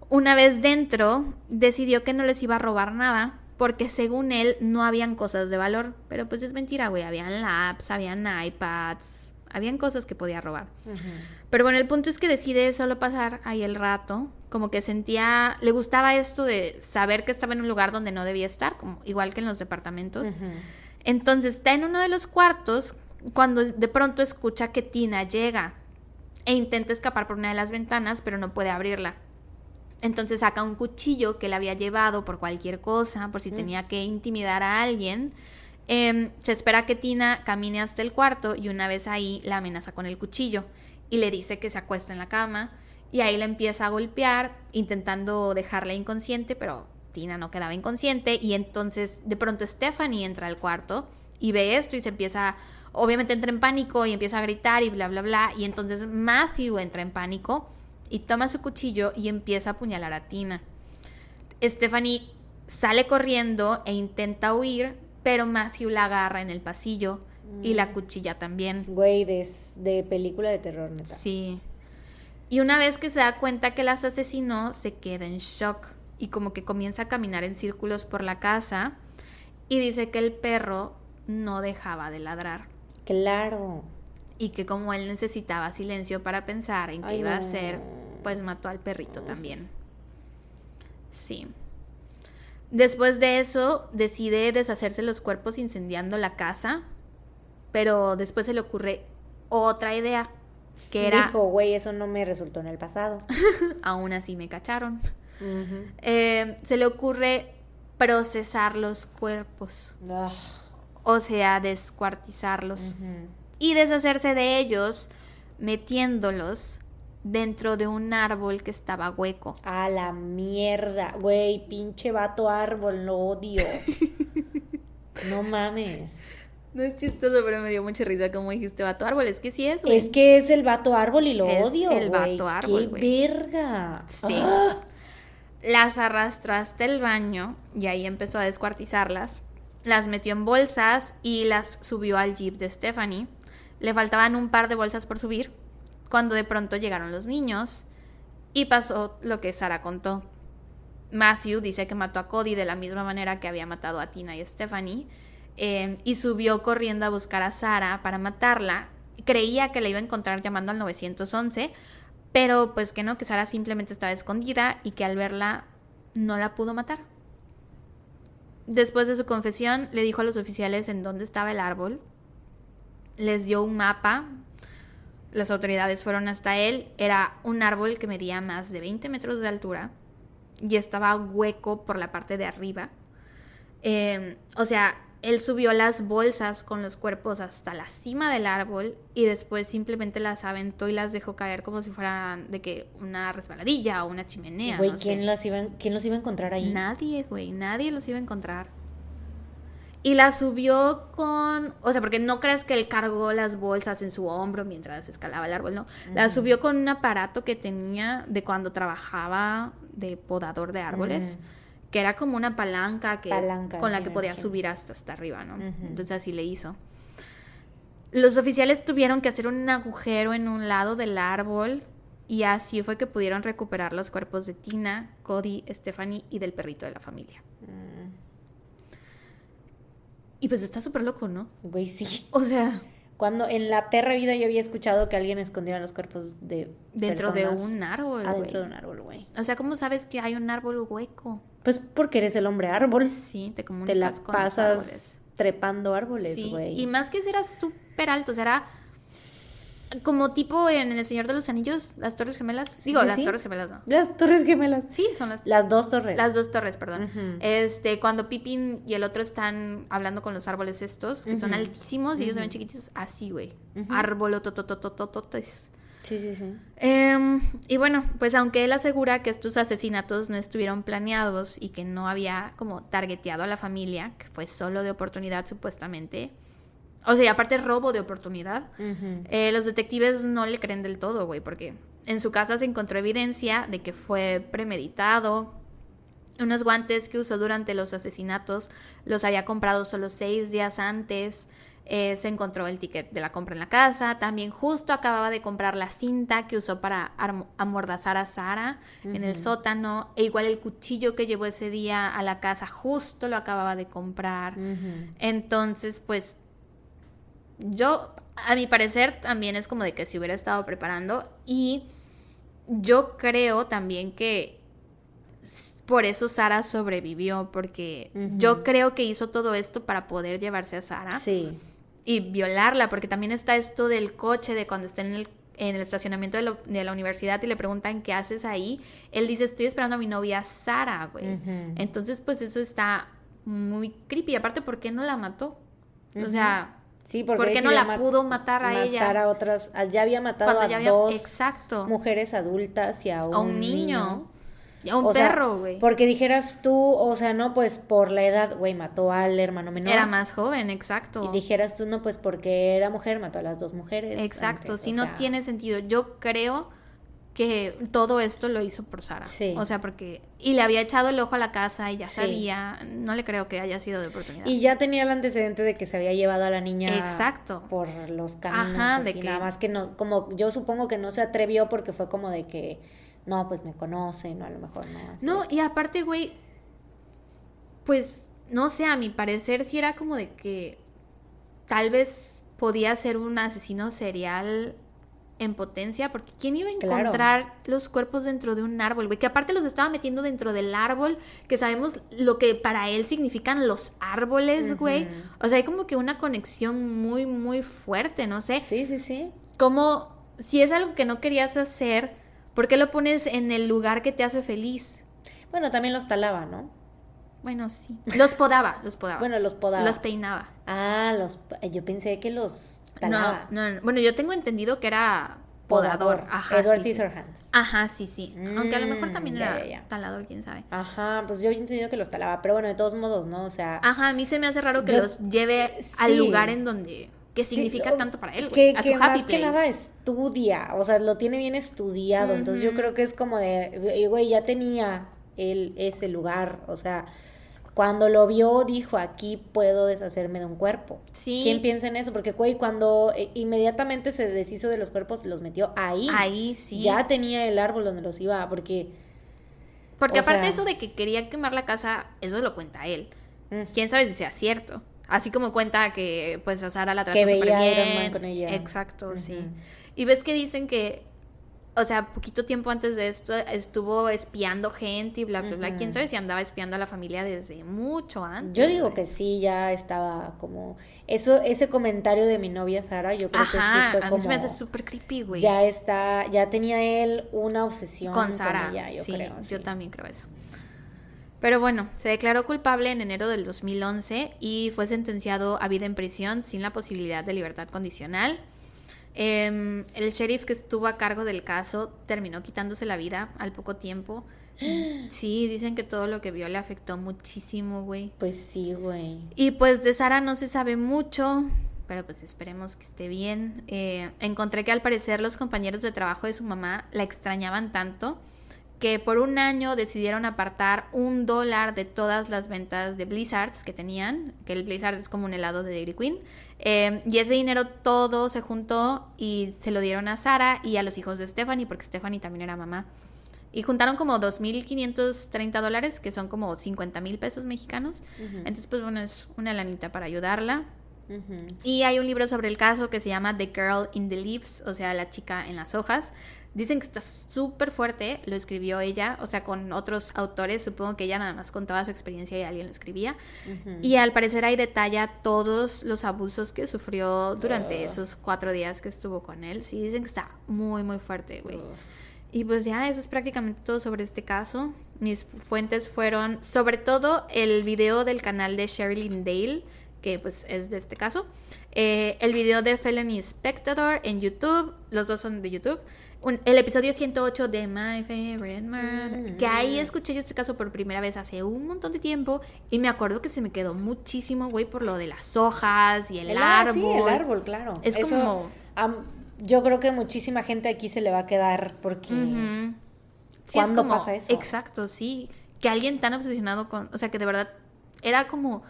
Una vez dentro, decidió que no les iba a robar nada porque según él no habían cosas de valor. Pero pues es mentira, güey. Habían laps, habían iPads, habían cosas que podía robar. Pero bueno, el punto es que decide solo pasar ahí el rato, como que sentía, le gustaba esto de saber que estaba en un lugar donde no debía estar, como igual que en los departamentos. Entonces está en uno de los cuartos cuando de pronto escucha que Tina llega e intenta escapar por una de las ventanas, pero no puede abrirla. Entonces saca un cuchillo que le había llevado por cualquier cosa, por si tenía que intimidar a alguien. Em, se espera que Tina camine hasta el cuarto y una vez ahí la amenaza con el cuchillo y le dice que se acuesta en la cama. Y ahí la empieza a golpear intentando dejarla inconsciente, pero Tina no quedaba inconsciente. Y entonces de pronto Stephanie entra al cuarto y ve esto y se empieza, obviamente entra en pánico y empieza a gritar y bla, bla, bla. Y entonces Matthew entra en pánico y toma su cuchillo y empieza a apuñalar a Tina. Stephanie sale corriendo e intenta huir, pero Matthew la agarra en el pasillo y la cuchilla también. Güey, de, de película de terror, neta. Sí. Y una vez que se da cuenta que las asesinó, se queda en shock y como que comienza a caminar en círculos por la casa y dice que el perro no dejaba de ladrar Claro. Y que como él necesitaba silencio para pensar en qué Ay, iba a hacer, pues mató al perrito también. Sí. Después de eso, decide deshacerse los cuerpos incendiando la casa pero después se le ocurre otra idea, que era, Dijo, güey, eso no me resultó en el pasado. aún así me cacharon. Eh, se le ocurre procesar los cuerpos, Ah, o sea, descuartizarlos. Y deshacerse de ellos metiéndolos dentro de un árbol que estaba hueco. A la mierda, güey, pinche vato árbol, lo odio. no mames. No es chistoso, pero me dio mucha risa como dijiste vato árbol. Es que sí es, güey. Es que es el vato árbol y lo Es odio, el vato árbol, ¡Qué verga! Sí. Ah. Las arrastró hasta el baño y ahí empezó a descuartizarlas. Las metió en bolsas y las subió al jeep de Stephanie. Le faltaban un par de bolsas por subir cuando de pronto llegaron los niños y pasó lo que Sara contó. Matthew dice que mató a Cody de la misma manera que había matado a Tina y Stephanie eh, y subió corriendo a buscar a Sara para matarla. Creía que la iba a encontrar llamando al 911, pero pues que no, que Sara simplemente estaba escondida y que al verla no la pudo matar. Después de su confesión, le dijo a los oficiales en dónde estaba el árbol. Les dio un mapa. Las autoridades fueron hasta él. Era un árbol que medía más de 20 metros de altura y estaba hueco por la parte de arriba. Eh, o sea, él subió las bolsas con los cuerpos hasta la cima del árbol y después simplemente las aventó y las dejó caer como si fueran de que una resbaladilla o una chimenea. Güey, no sé. ¿quién, las iba, ¿quién los iba a encontrar ahí? Nadie, güey, nadie los iba a encontrar. Y la subió con, o sea, porque no creas que él cargó las bolsas en su hombro mientras escalaba el árbol, no. La subió con un aparato que tenía de cuando trabajaba de podador de árboles, que era como una palanca que Palanca, con la sí, que podía imagino. subir hasta hasta arriba, ¿no? Entonces así le hizo. Los oficiales tuvieron que hacer un agujero en un lado del árbol y así fue que pudieron recuperar los cuerpos de Tina, Cody, Stephanie y del perrito de la familia. Y pues está súper loco, ¿no? Güey, sí. O sea, Cuando en la perra vida yo había escuchado que alguien escondiera los cuerpos de dentro de un árbol, adentro de güey. un árbol, güey. O sea, ¿cómo sabes que hay un árbol hueco? Pues porque eres el hombre árbol. Sí, te comunicas Te la con los pasas árboles. trepando árboles, Sí, güey. y más que eso era súper alto, o sea, era como tipo en El Señor de los Anillos, las Torres Gemelas. Sí, Digo, sí, las sí. Torres Gemelas, no. Las torres gemelas. Sí, son las Las dos torres. Las dos torres, perdón. Este, cuando Pippin y el otro están hablando con los árboles estos, que son altísimos y ellos se ven Ujú. chiquititos, así, güey. Ujú. Árbolototototototes. Sí, sí, sí. Em, y bueno, pues aunque él asegura que estos asesinatos no estuvieron planeados y que no había como targeteado a la familia, que fue solo de oportunidad supuestamente, o sea, y aparte robo de oportunidad, eh, los detectives no le creen del todo, güey, porque en su casa se encontró evidencia de que fue premeditado. Unos guantes que usó durante los asesinatos los había comprado solo seis días antes. Eh, se encontró el ticket de la compra en la casa. También justo acababa de comprar la cinta que usó para amordazar a Sara en el sótano. E igual el cuchillo que llevó ese día a la casa justo lo acababa de comprar. Entonces, pues, yo, a mi parecer, también es como de que se hubiera estado preparando y yo creo también que por eso Sara sobrevivió, porque yo creo que hizo todo esto para poder llevarse a Sara Sí. y violarla, porque también está esto del coche, de cuando está en el, en el estacionamiento de, lo- de la universidad y le preguntan qué haces ahí, él dice, estoy esperando a mi novia Sara, güey. Entonces, pues eso está muy creepy. Aparte, ¿por qué no la mató? O sea, Sí, porque ¿por ahí qué sí no la pudo matar a ella? Matar a otras. a- Ya había matado a ya había... dos Exacto. mujeres adultas y a un, A un niño. Y a un O perro, güey. Porque dijeras tú, o sea, no, pues por la edad, güey, mató al hermano menor. Era más joven, exacto. Y dijeras tú, no, pues porque era mujer, mató a las dos mujeres. Exacto, antes, si no sea, tiene sentido. Yo creo que todo esto lo hizo por Sara. Sí. O sea, porque... Y le había echado el ojo a la casa y ya Sí. sabía. No le creo que haya sido de oportunidad. Y ya tenía el antecedente de que se había llevado a la niña Exacto. por los caminos. Ajá, de así, que- Nada más que no, como yo supongo que no se atrevió porque fue como de que, no, pues me conocen, o a lo mejor no. así No, de y aparte, güey, pues, no sé, a mi parecer sí era como de que tal vez podía ser un asesino serial en potencia, porque ¿quién iba a Claro. encontrar los cuerpos dentro de un árbol, güey? Que aparte los estaba metiendo dentro del árbol, que sabemos lo que para él significan los árboles, güey. O sea, hay como que una conexión muy, muy fuerte, no sé. Sí, sí, sí. Como si es algo que no querías hacer, ¿por qué lo pones en el lugar que te hace feliz? Bueno, también los talaba, ¿no? Bueno, sí. Los podaba, los podaba. Bueno, los podaba. Los peinaba. Ah, los. Yo pensé que los No, no, no. Bueno, yo tengo entendido que era podador. Ajá. Edward sí, sí. Scissorhands. Ajá, sí, sí. Aunque a lo mejor Mm, también ya, era ya, ya. talador, quién sabe. Ajá, pues yo había entendido que los talaba, pero bueno, de todos modos, ¿no? O sea, Ajá, a mí se me hace raro que Yo- los lleve al sí. lugar en donde que sí, significa tanto para él, güey. que, a su que happy más que place. nada estudia, o sea, lo tiene bien estudiado, entonces yo creo que es como de, güey, ya tenía él ese lugar, o sea, cuando lo vio dijo, aquí puedo deshacerme de un cuerpo. Sí. ¿Quién piensa en eso? Porque, güey, cuando eh, inmediatamente se deshizo de los cuerpos, los metió ahí. Ahí sí. Ya tenía el árbol donde los iba, porque... Porque aparte sea- eso de que quería quemar la casa, eso lo cuenta él. mm, Quién sabe si sea cierto. Así como cuenta que pues a Sara la trató Que veía Iron bien. Man con ella. Exacto, sí. Y ves que dicen que, o sea, poquito tiempo antes de esto estuvo espiando gente y bla, bla, bla. Quién sabe si andaba espiando a la familia desde mucho antes. Yo digo que sí, ya estaba como... Eso, ese comentario de mi novia Sara, yo creo Ajá, que sí fue a mí como... se me hace súper creepy, güey. ya está, ya tenía él una obsesión con Sara. ella, yo sí, creo. yo sí. también creo eso. Pero bueno, se declaró culpable en enero del 2011 y fue sentenciado a vida en prisión sin la posibilidad de libertad condicional. Em, el sheriff que estuvo a cargo del caso terminó quitándose la vida al poco tiempo. Sí, dicen que todo lo que vio le afectó muchísimo, güey. Pues sí, güey. Y pues de Sara no se sabe mucho, pero pues esperemos que esté bien. Eh, encontré que al parecer los compañeros de trabajo de su mamá la extrañaban tanto que por un año decidieron apartar un dólar de todas las ventas de Blizzards que tenían, que el Blizzard es como un helado de Dairy Queen, eh, y ese dinero todo se juntó y se lo dieron a Sara y a los hijos de Stephanie, porque Stephanie también era mamá. Y juntaron como 2.530 dólares, que son como 50 mil pesos mexicanos. Ujú. Entonces, pues bueno, es una lanita para ayudarla. Y hay un libro sobre el caso que se llama The Girl in the Leaves, o sea, la chica en las hojas. Dicen que está súper fuerte, lo escribió ella, o sea, con otros autores, supongo que ella nada más contaba su experiencia y alguien lo escribía. Ujú. Y al parecer ahí detalla todos los abusos que sufrió durante Ugh. esos cuatro días que estuvo con él. Sí, dicen que está muy, muy fuerte, güey. Ugh. Y pues ya, eso es prácticamente todo sobre este caso. Mis fuentes fueron sobre todo el video del canal de Sherilyn Dale, que pues es de este caso. eh, el video de Felony Spectator en YouTube, los dos son de YouTube. Un- el episodio 108 de My Favorite Murder, que ahí escuché yo este caso por primera vez hace un montón de tiempo y me acuerdo que se me quedó muchísimo, güey, por lo de las hojas y el, árbol. Sí, el árbol, claro. Es Eso, como- yo creo que muchísima gente aquí se le va a quedar porque... Sí, es ¿Cuándo como- pasa eso? Exacto, sí. Que alguien tan obsesionado con. O sea, que de verdad era como.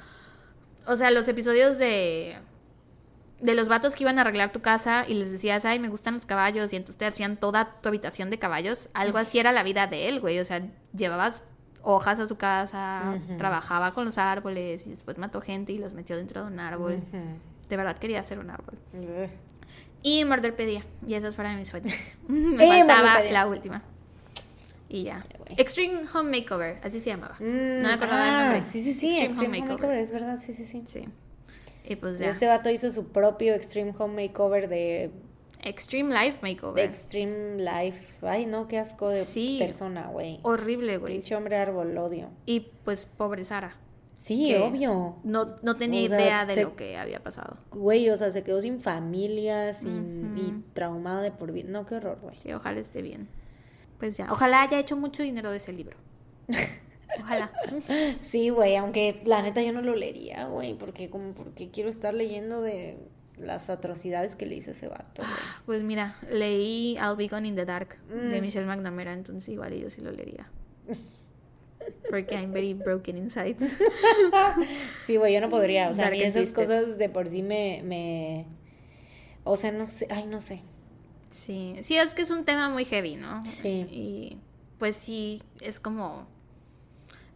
O sea, los episodios de. De los vatos que iban a arreglar tu casa y les decías, ay, me gustan los caballos, y entonces te hacían toda tu habitación de caballos. Algo así era la vida de él, güey. O sea, llevabas hojas a su casa, trabajaba con los árboles y después mató gente y los metió dentro de un árbol. De verdad quería hacer un árbol. Ugh. Y Murderpedia. Y esas fueron mis fuentes. Me Eh, faltaba Murderpedia. la última. Y ya. Extreme Home Makeover, así se llamaba. Mm, no me acordaba ah, del nombre. Sí, sí, sí, Extreme, Home Makeover, es verdad, sí, sí, sí. Sí. Y pues ya. Este vato hizo su propio Extreme Home Makeover de, Extreme Life de Makeover. Extreme Life. Ay, no, qué asco de Sí. persona, güey. Horrible, güey. Pinche hombre árbol, lo odio. Y pues pobre Sara. Sí, obvio. No, no tenía O sea, idea de se- lo que había pasado. Güey, o sea, se quedó sin familia, sin, y traumada de por vida. No, qué horror, güey. Sí, ojalá esté bien. Pues ya. Ojalá haya hecho mucho dinero de ese libro. Ojalá. Sí, güey, aunque la neta yo no lo leería, güey, porque como porque quiero estar leyendo de las atrocidades que le hizo ese vato, güey. Pues mira, leí I'll Be Gone in the Dark de Mm. Michelle McNamara, entonces igual yo sí lo leería. Porque I'm very broken inside. Sí, güey, yo no podría, o sea, a mí esas cosas de por sí me, me, o sea, no sé, ay, no sé. Sí, sí, es que es un tema muy heavy, ¿no? Sí. Y pues sí, es como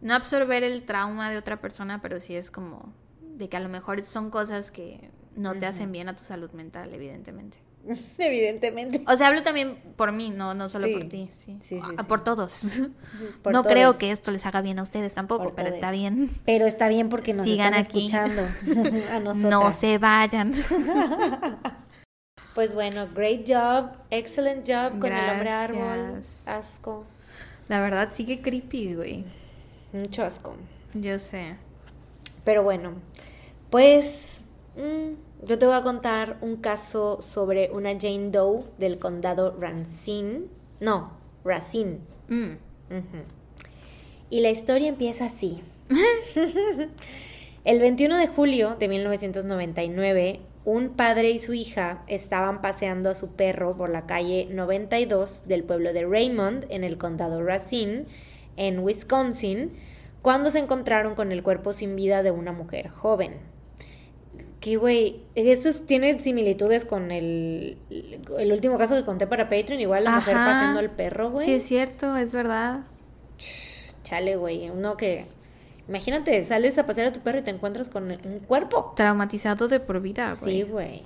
no absorber el trauma de otra persona, pero sí es como de que a lo mejor son cosas que no te hacen bien a tu salud mental, evidentemente. Evidentemente. O sea, hablo también por mí, no, no solo Sí. por ti. Sí. Sí, sí, Ah. Por todos. Por no todos. creo que esto les haga bien a ustedes tampoco, Por pero todos. está bien. Pero está bien porque nos Sigan están aquí. escuchando a. No se vayan. Pues bueno, great job, excellent job con el hombre árbol. Asco, La verdad sigue creepy, güey. Mucho asco. Yo sé. Pero bueno, pues mm, yo te voy a contar un caso sobre una Jane Doe del condado Racine. No, Racine. Mm. Y la historia empieza así. El 21 de julio de 1999, un padre y su hija estaban paseando a su perro por la calle 92 del pueblo de Raymond, en el condado Racine, en Wisconsin, cuando se encontraron con el cuerpo sin vida de una mujer joven. Que, güey, eso es- tiene similitudes con el, el último caso que conté para Patreon, igual la mujer Ajá. paseando al perro, güey. Sí, es cierto, es verdad. Chale, güey, uno que... Imagínate, sales a pasear a tu perro y te encuentras con un cuerpo. Traumatizado de por vida, güey. Sí, güey.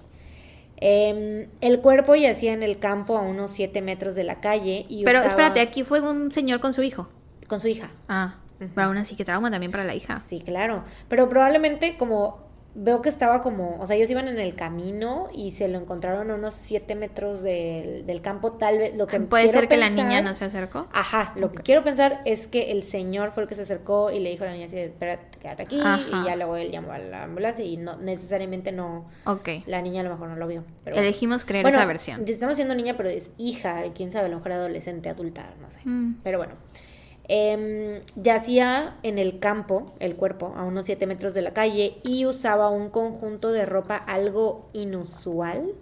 Em, el cuerpo yacía en el campo a unos 7 metros de la calle y Pero usaba- espérate, aquí fue un señor con su hijo. Con su hija. Ah, pero aún así que trauma también para la hija. Sí, claro. Pero probablemente como veo que estaba como, o sea, ellos iban en el camino y se lo encontraron a unos 7 metros del, del campo, tal vez lo que Puede ser que la niña no se acercó. Ajá, lo que quiero pensar es que el señor fue el que se acercó y le dijo a la niña así, espérate, quédate aquí, Ajá. y ya luego él llamó a la ambulancia y no necesariamente no, Ok. la niña a lo mejor no lo vio. Pero bueno. Elegimos creer Bueno, esa versión. Estamos diciendo niña, pero es hija, quién sabe, a lo mejor adolescente, adulta, no sé. Mm. Pero bueno. Em, yacía en el campo el cuerpo a unos 7 metros de la calle y usaba un conjunto de ropa algo inusual.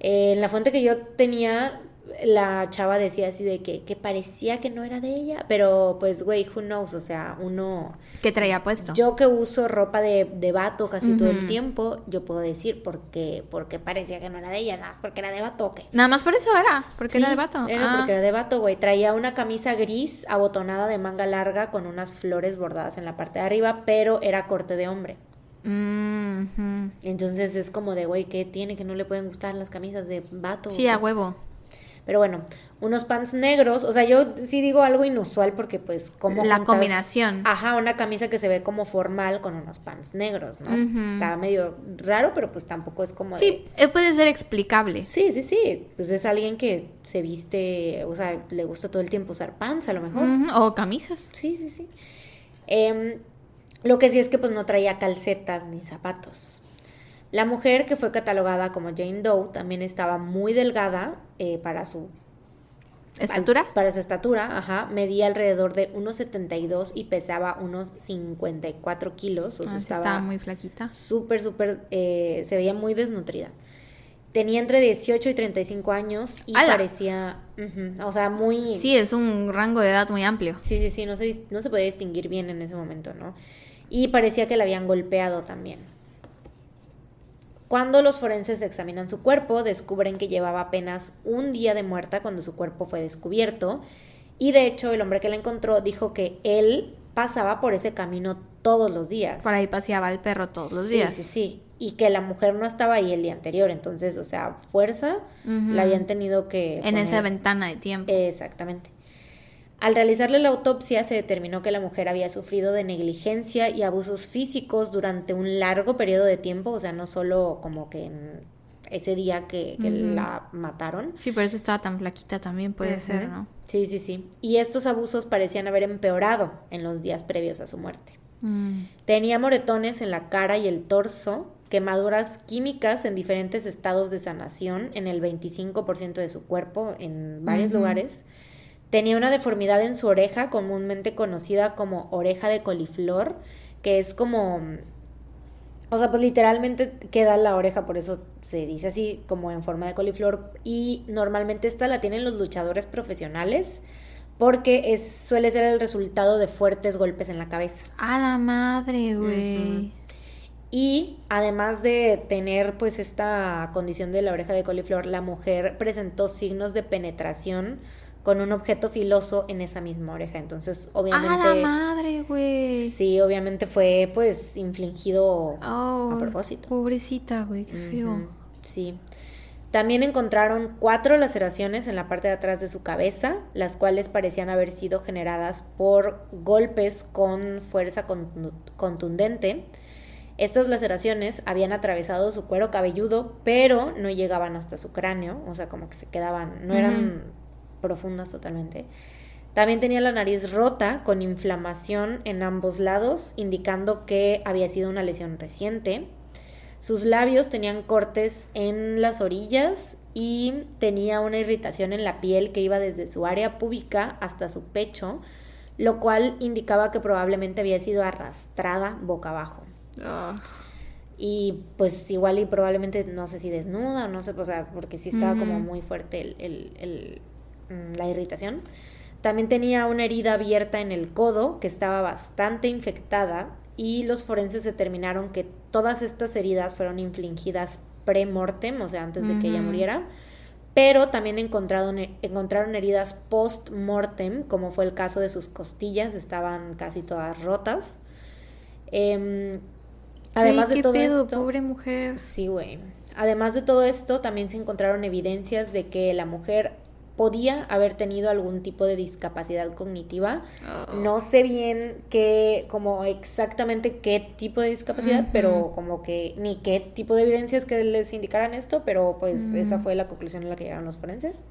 Eh, en la fuente que yo tenía, la chava decía así de que, que parecía que no era de ella, pero pues, güey, who knows, o sea, uno... ¿Qué traía puesto? Yo que uso ropa de, de vato casi todo el tiempo, yo puedo decir porque, porque parecía que no era de ella, nada más porque era de vato, ¿o qué? Nada más por eso era, porque era de vato. Era Ah. porque era de vato, güey. Traía una camisa gris abotonada de manga larga con unas flores bordadas en la parte de arriba, pero era corte de hombre. Mm, ujú. Entonces es como de, güey, ¿qué tiene que no le pueden gustar las camisas de vato? Sí, a huevo. Pero bueno, unos pants negros, o sea, yo sí digo algo inusual porque pues como La juntas- combinación. Ajá, una camisa que se ve como formal con unos pants negros, ¿no? Está medio raro, pero pues tampoco es como Sí, eh, puede ser explicable. Sí, sí, sí. Pues es alguien que se viste, o sea, le gusta todo el tiempo usar pants a lo mejor. O camisas. Sí, sí, sí. Em, lo que sí es que pues no traía calcetas ni zapatos. La mujer que fue catalogada como Jane Doe también estaba muy delgada eh, para su ¿Estatura? para su estatura, ajá. Medía alrededor de 1,72 y pesaba unos 54 kilos. O sea, Ah, estaba, estaba muy flaquita. súper, súper, eh, se veía muy desnutrida. Tenía entre 18 y 35 años y parecía, o sea, muy... Sí, es un rango de edad muy amplio. Sí, sí, sí, no se, no se podía distinguir bien en ese momento, ¿no? Y parecía que la habían golpeado también. Cuando los forenses examinan su cuerpo, descubren que llevaba apenas un día de muerta cuando su cuerpo fue descubierto. Y de hecho, el hombre que la encontró dijo que él pasaba por ese camino todos los días. Por ahí paseaba el perro todos los Sí, días. Sí, sí. Y que la mujer no estaba ahí el día anterior. Entonces, o sea, fuerza la habían tenido que. En esa poner- ventana de tiempo. Exactamente. Al realizarle la autopsia se determinó que la mujer había sufrido de negligencia y abusos físicos durante un largo periodo de tiempo, o sea, no solo como que en ese día que, la mataron. Sí, por eso estaba tan flaquita también, puede ser. ¿no? Sí, sí, sí. Y estos abusos parecían haber empeorado en los días previos a su muerte. Mm. Tenía moretones en la cara y el torso, quemaduras químicas en diferentes estados de sanación en el 25% de su cuerpo en varios lugares. Tenía una deformidad en su oreja, comúnmente conocida como oreja de coliflor, que es como... O sea, pues literalmente queda la oreja, por eso se dice así, como en forma de coliflor. Y normalmente esta la tienen los luchadores profesionales, porque es, suele ser el resultado de fuertes golpes en la cabeza. A la madre, güey. Y además de tener pues esta condición de la oreja de coliflor, la mujer presentó signos de penetración con un objeto filoso en esa misma oreja. Entonces, A la obviamente, madre, güey. sí, obviamente fue pues infligido Oh, a propósito. Pobrecita, güey, qué feo. Sí. También encontraron cuatro laceraciones en la parte de atrás de su cabeza, las cuales parecían haber sido generadas por golpes con fuerza contundente. Estas laceraciones habían atravesado su cuero cabelludo, pero no llegaban hasta su cráneo, o sea, como que se quedaban, no eran profundas totalmente. También tenía la nariz rota con inflamación en ambos lados, indicando que había sido una lesión reciente. Sus labios tenían cortes en las orillas y tenía una irritación en la piel que iba desde su área púbica hasta su pecho, lo cual indicaba que probablemente había sido arrastrada boca abajo. Ah. Y pues igual y probablemente no sé si desnuda o no sé, o sea, porque sí estaba como muy fuerte el, la irritación. También tenía una herida abierta en el codo que estaba bastante infectada y los forenses determinaron que todas estas heridas fueron infligidas pre-mortem, o sea, antes de que ella muriera, pero también encontraron, encontraron heridas post-mortem, como fue el caso de sus costillas, estaban casi todas rotas. Em, además de todo esto... pobre mujer. Sí, güey. Además de todo esto, también se encontraron evidencias de que la mujer podía haber tenido algún tipo de discapacidad cognitiva. Oh. No sé bien qué, como exactamente qué tipo de discapacidad, pero como que ni qué tipo de evidencias que les indicaran esto, pero pues esa fue la conclusión a la que llegaron los forenses.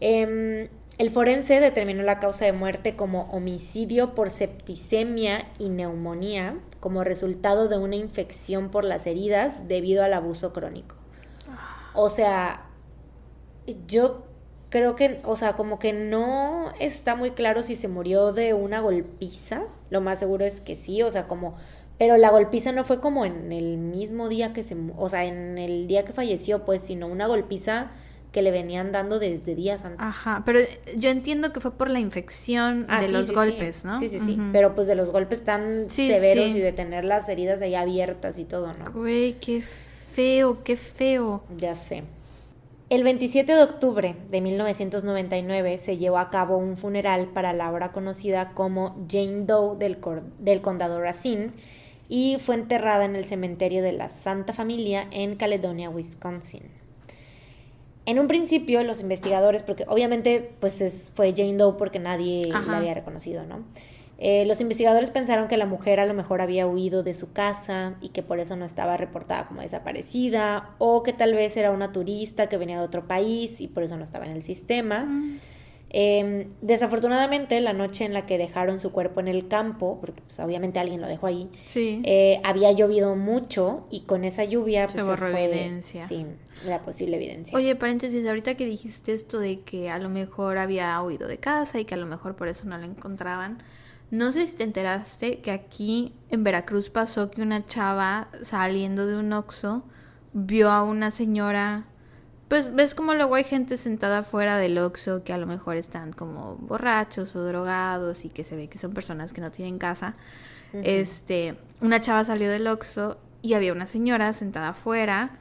Em, el forense determinó la causa de muerte como homicidio por septicemia y neumonía como resultado de una infección por las heridas debido al abuso crónico. Ah. O sea, yo creo que, o sea, como que no está muy claro si se murió de una golpiza. Lo más seguro es que sí, o sea, como... Pero la golpiza no fue como en el mismo día que se... O sea, en el día que falleció, pues, sino una golpiza que le venían dando desde días antes. Ajá, pero yo entiendo que fue por la infección ah, de los golpes, ¿no? Sí, sí, sí, pero pues de los golpes tan severos y de tener las heridas ahí abiertas y todo, ¿no? Güey, qué feo, qué feo. Ya sé. El 27 de octubre de 1999 se llevó a cabo un funeral para la ahora conocida como Jane Doe del, del condado Racine y fue enterrada en el cementerio de la Santa Familia en Caledonia, Wisconsin. En un principio los investigadores, porque obviamente pues fue Jane Doe porque nadie la había reconocido, ¿no? Eh, los investigadores pensaron que la mujer a lo mejor había huido de su casa y que por eso no estaba reportada como desaparecida, o que tal vez era una turista que venía de otro país y por eso no estaba en el sistema. Mm. Em, desafortunadamente, la noche en la que dejaron su cuerpo en el campo, porque pues, obviamente alguien lo dejó ahí, eh, había llovido mucho y con esa lluvia pues, se borró evidencia. Sí, la posible evidencia. Oye, paréntesis, ahorita que dijiste esto de que a lo mejor había huido de casa y que a lo mejor por eso no la encontraban, no sé si te enteraste que aquí en Veracruz pasó que una chava saliendo de un oxo vio a una señora. Pues ves como luego hay gente sentada fuera del oxo que a lo mejor están como borrachos o drogados y que se ve que son personas que no tienen casa. Este, una chava salió del oxo y había una señora sentada afuera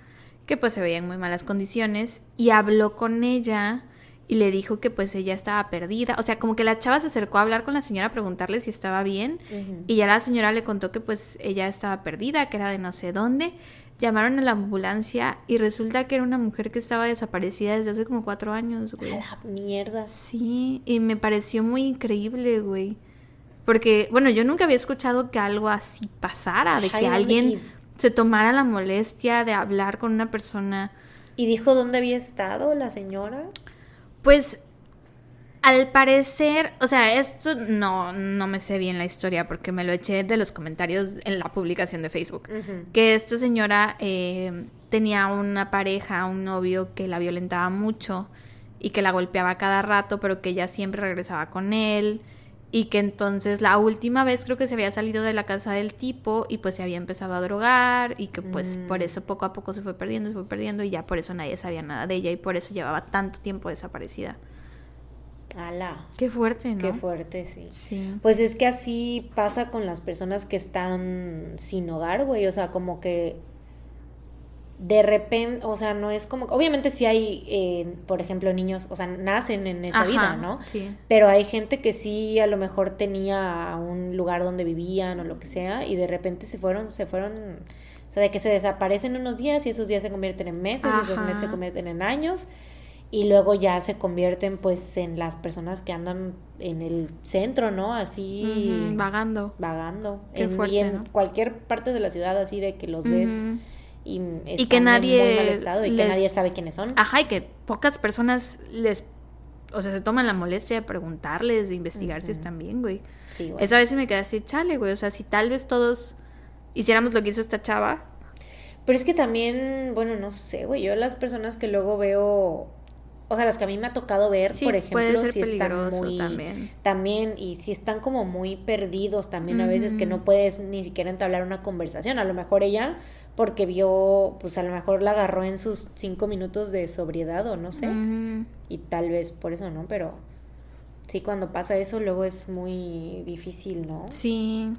que pues se veía en muy malas condiciones y habló con ella y le dijo que pues ella estaba perdida. O sea, como que la chava se acercó a hablar con la señora a preguntarle si estaba bien y ya la señora le contó que pues ella estaba perdida, que era de no sé dónde. Llamaron a la ambulancia y resulta que era una mujer que estaba desaparecida desde hace como cuatro años, güey. la mierda. Sí, y me pareció muy increíble, güey. Porque, bueno, yo nunca había escuchado que algo así pasara, de que alguien se tomara la molestia de hablar con una persona. ¿Y dijo dónde había estado la señora? Pues al parecer, o sea, esto no, no me sé bien la historia porque me lo eché de los comentarios en la publicación de Facebook. Que esta señora eh, tenía una pareja, un novio que la violentaba mucho y que la golpeaba cada rato, pero que ella siempre regresaba con él. Y que entonces la última vez creo que se había salido de la casa del tipo y pues se había empezado a drogar y que pues por mm. eso poco a poco se fue perdiendo, se fue perdiendo y ya por eso nadie sabía nada de ella y por eso llevaba tanto tiempo desaparecida. Ala. Qué fuerte, ¿no? Qué fuerte, sí. sí. Pues es que así pasa con las personas que están sin hogar, güey. O sea, como que de repente, o sea, no es como, obviamente sí hay, eh, por ejemplo, niños, o sea, nacen en esa vida, ¿no? Sí. Pero hay gente que sí a lo mejor tenía un lugar donde vivían o lo que sea y de repente se fueron, se fueron O sea, de que se desaparecen unos días y esos días se convierten en meses y esos meses se convierten en años y luego ya se convierten pues en las personas que andan en el centro, ¿no? Así vagando. Vagando. en, y en cualquier parte de la ciudad así de que los ves y, y, que nadie en muy mal estado y que nadie sabe quiénes son. Ajá, y que pocas personas les o sea, se toman la molestia de preguntarles, de investigar si están bien, güey. Sí, güey. Esa vez me quedé así, chale, güey, o sea, si tal vez todos hiciéramos lo que hizo esta chava. Pero es que también, bueno, no sé, güey, yo las personas que luego veo, o sea, las que a mí me ha tocado ver, por ejemplo, si están muy también. también y si están como muy perdidos también a veces que no puedes ni siquiera entablar una conversación, a lo mejor ella porque vio, pues a lo mejor la agarró en sus cinco minutos de sobriedad o no sé, y tal vez por eso, ¿no? Pero sí, cuando pasa eso luego es muy difícil, ¿no? Sí.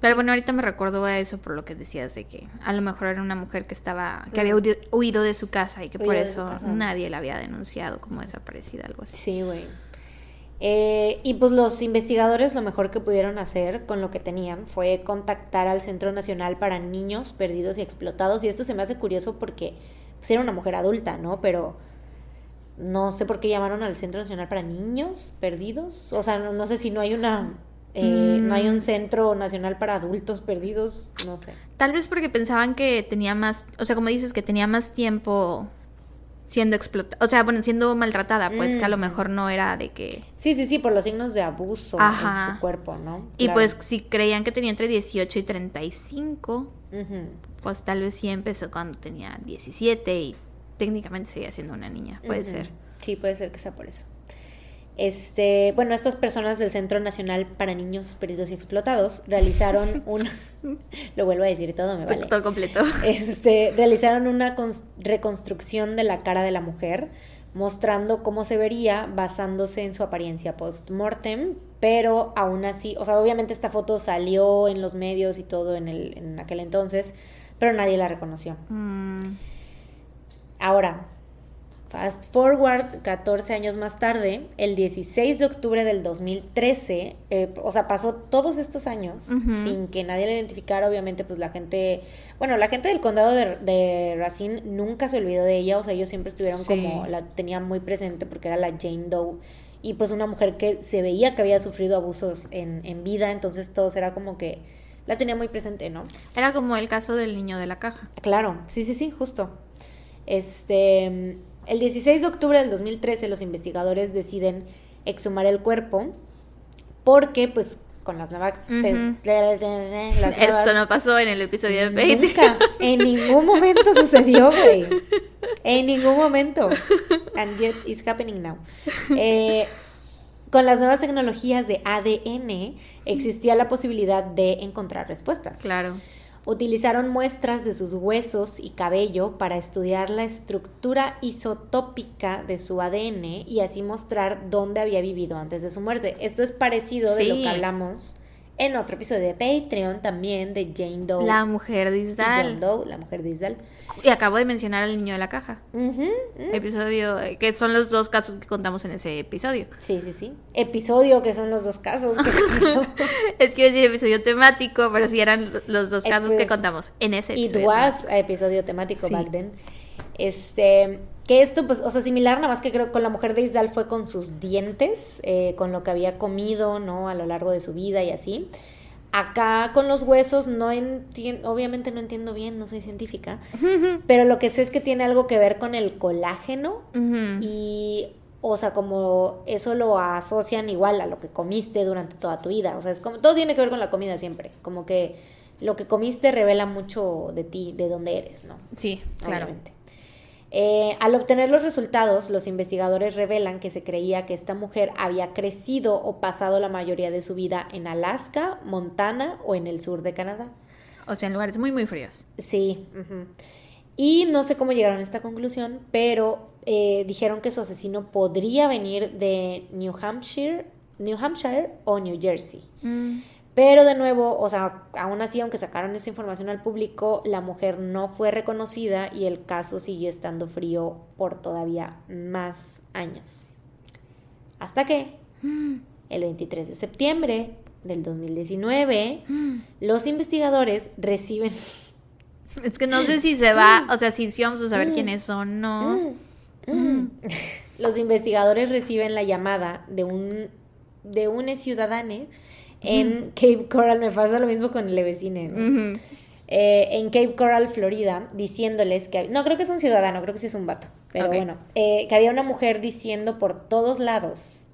Pero bueno, ahorita me recuerdo a eso por lo que decías de que a lo mejor era una mujer que estaba, que había huido de su casa y que por eso nadie la había denunciado como desaparecida, algo así. Sí, güey. Eh, y pues los investigadores lo mejor que pudieron hacer con lo que tenían fue contactar al Centro Nacional para Niños Perdidos y Explotados. Y esto se me hace curioso porque pues, era una mujer adulta, ¿no? Pero no sé por qué llamaron al Centro Nacional para Niños Perdidos. O sea, no sé si no hay una eh, no hay un mm. centro nacional para adultos perdidos, no sé. Tal vez porque pensaban que tenía más, o sea, como dices, que tenía más tiempo siendo explotada, o sea, bueno, siendo maltratada, pues que a lo mm. mejor no era de que... Sí, sí, sí, por los signos de abuso en su cuerpo, ¿no? Y pues si creían que tenía entre 18 y 35, pues tal vez sí empezó cuando tenía 17 y técnicamente seguía siendo una niña, puede ser. Sí, puede ser que sea por eso. Este, bueno, estas personas del Centro Nacional para Niños Perdidos y Explotados realizaron una, lo vuelvo a decir todo, me vale. Todo completo. Este, realizaron una reconstrucción de la cara de la mujer, mostrando cómo se vería basándose en su apariencia post-mortem, pero aún así, o sea, obviamente esta foto salió en los medios y todo en, el, en aquel entonces, pero nadie la reconoció. Mm. Ahora, Fast forward 14 años más tarde, el 16 de octubre del 2013, eh, o sea, pasó todos estos años sin que nadie la identificara, obviamente pues la gente, bueno, la gente del condado de, Racine nunca se olvidó de ella, o sea, ellos siempre estuvieron como, la tenían muy presente porque era la Jane Doe y pues una mujer que se veía que había sufrido abusos en, en vida, entonces todos era como que la tenía muy presente, ¿no? Era como el caso del niño de la caja. Claro, sí, sí, sí, justo. Este el 16 de octubre del 2013 los investigadores deciden exhumar el cuerpo porque pues con las nuevas, Esto no pasó en el episodio de Patreon. En ningún momento sucedió, güey. En ningún momento. And yet it's happening now. Eh, con las nuevas tecnologías de ADN existía la posibilidad de encontrar respuestas. Claro. Utilizaron muestras de sus huesos y cabello para estudiar la estructura isotópica de su ADN y así mostrar dónde había vivido antes de su muerte. Esto es parecido de lo que hablamos en otro episodio de Patreon también de Jane Doe. La mujer de Isdal. Jane Doe, la mujer de Isdal. Y acabo de mencionar al niño de la caja. Episodio, que son los dos casos que contamos en ese episodio. Sí, sí, sí. Episodio, que son los dos casos. Que es que iba a decir episodio temático, pero sí eran los dos casos que contamos en ese episodio. It was episodio temático back then. Este, que esto, pues, o sea, similar, nada más que creo que con la mujer de Isdal fue con sus dientes, eh, con lo que había comido, ¿no? A lo largo de su vida y así. Acá con los huesos no entiendo, obviamente no entiendo bien, no soy científica, pero lo que sé es que tiene algo que ver con el colágeno y, o sea, como eso lo asocian igual a lo que comiste durante toda tu vida, o sea, es como, todo tiene que ver con la comida siempre, como que lo que comiste revela mucho de ti, de dónde eres, ¿no? Sí, claramente. Eh, al obtener los resultados, los investigadores revelan que se creía que esta mujer había crecido o pasado la mayoría de su vida en Alaska, Montana o en el sur de Canadá. O sea, en lugares muy, muy fríos. Sí. Y no sé cómo llegaron a esta conclusión, pero eh, dijeron que su asesino podría venir de New Hampshire, New Hampshire o New Jersey. Mm. Pero de nuevo, o sea, aún así, aunque sacaron esta información al público, la mujer no fue reconocida y el caso sigue estando frío por todavía más años. Hasta que el 23 de septiembre del 2019, los investigadores reciben Es que no sé si se va, o sea, si, si vamos a saber quiénes son, no. Los investigadores reciben la llamada de un de un ciudadano en Cape Coral. Me pasa lo mismo con el vecine. ¿no? Eh, en Cape Coral, Florida, diciéndoles que... No, creo que es un ciudadano, creo que sí es un vato. Pero bueno, eh, que había una mujer diciendo por todos lados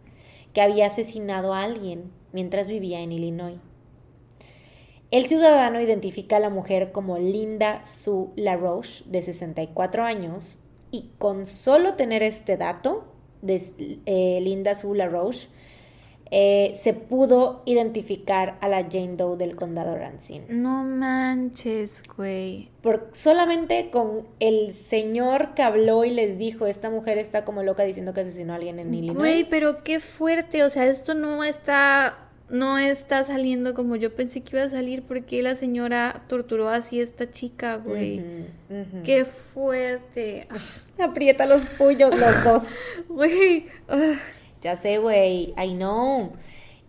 que había asesinado a alguien mientras vivía en Illinois. El ciudadano identifica a la mujer como Linda Sue LaRoche, de 64 años, y con solo tener este dato de eh, Linda Sue LaRoche, eh, se pudo identificar a la Jane Doe del condado Racine. No manches, güey. Por, solamente con el señor que habló y les dijo, esta mujer está como loca diciendo que asesinó a alguien en Illinois. Güey, pero qué fuerte, o sea, esto no está no está saliendo como yo pensé que iba a salir porque la señora torturó así a esta chica, güey. Qué fuerte. Aprieta los puños los dos. Güey. Ya sé, güey. I know.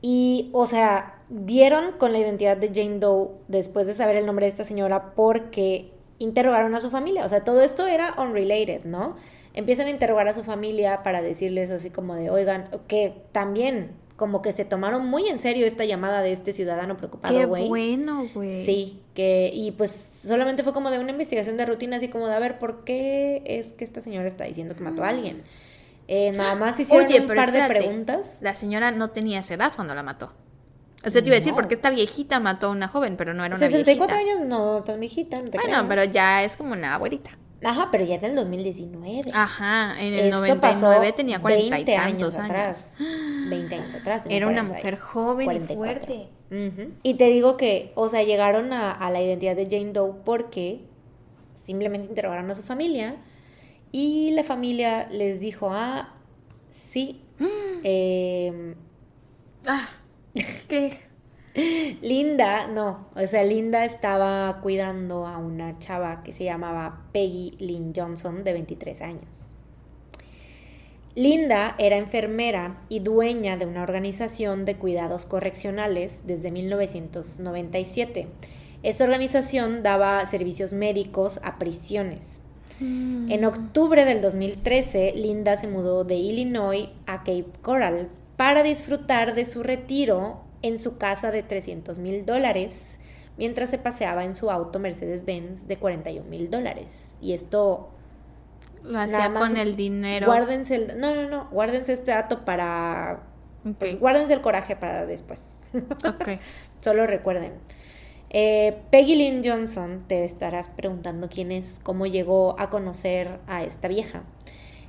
Y, o sea, dieron con la identidad de Jane Doe después de saber el nombre de esta señora porque interrogaron a su familia. O sea, todo esto era unrelated, ¿no? Empiezan a interrogar a su familia para decirles así como de, oigan, que también como que se tomaron muy en serio esta llamada de este ciudadano preocupado, güey. Qué bueno, güey. Sí, que y pues solamente fue como de una investigación de rutina, así como de a ver por qué es que esta señora está diciendo que mató a alguien. Eh, nada más hicieron un par de preguntas. La señora no tenía esa edad cuando la mató. O sea, te iba a decir, porque esta viejita mató a una joven, pero no era una 64 años, no tan viejita, no te Bueno, pero ya es como una abuelita. Ajá, pero ya en el 2019. Ajá, en el 99 tenía 40 y tantos años, atrás. 20 años atrás. Era una mujer joven y fuerte. Y te digo que, o sea, llegaron a, la identidad de Jane Doe porque simplemente interrogaron a su familia y la familia les dijo, ah, sí. eh, ah, ¿qué? Linda, no, o sea, Linda estaba cuidando a una chava que se llamaba Peggy Lynn Johnson, de 23 años. Linda era enfermera y dueña de una organización de cuidados correccionales desde 1997. Esta organización daba servicios médicos a prisiones. Mm. En octubre del 2013, Linda se mudó de Illinois a Cape Coral para disfrutar de su retiro en su casa de 300 mil dólares mientras se paseaba en su auto Mercedes-Benz de 41 mil dólares. Y esto... Lo hacía con el dinero. Guárdense el... No, no, no. Guárdense este dato para... Pues, guárdense el coraje para después. Ok. Solo recuerden. Eh, Peggy Lynn Johnson, te estarás preguntando quién es, cómo llegó a conocer a esta vieja.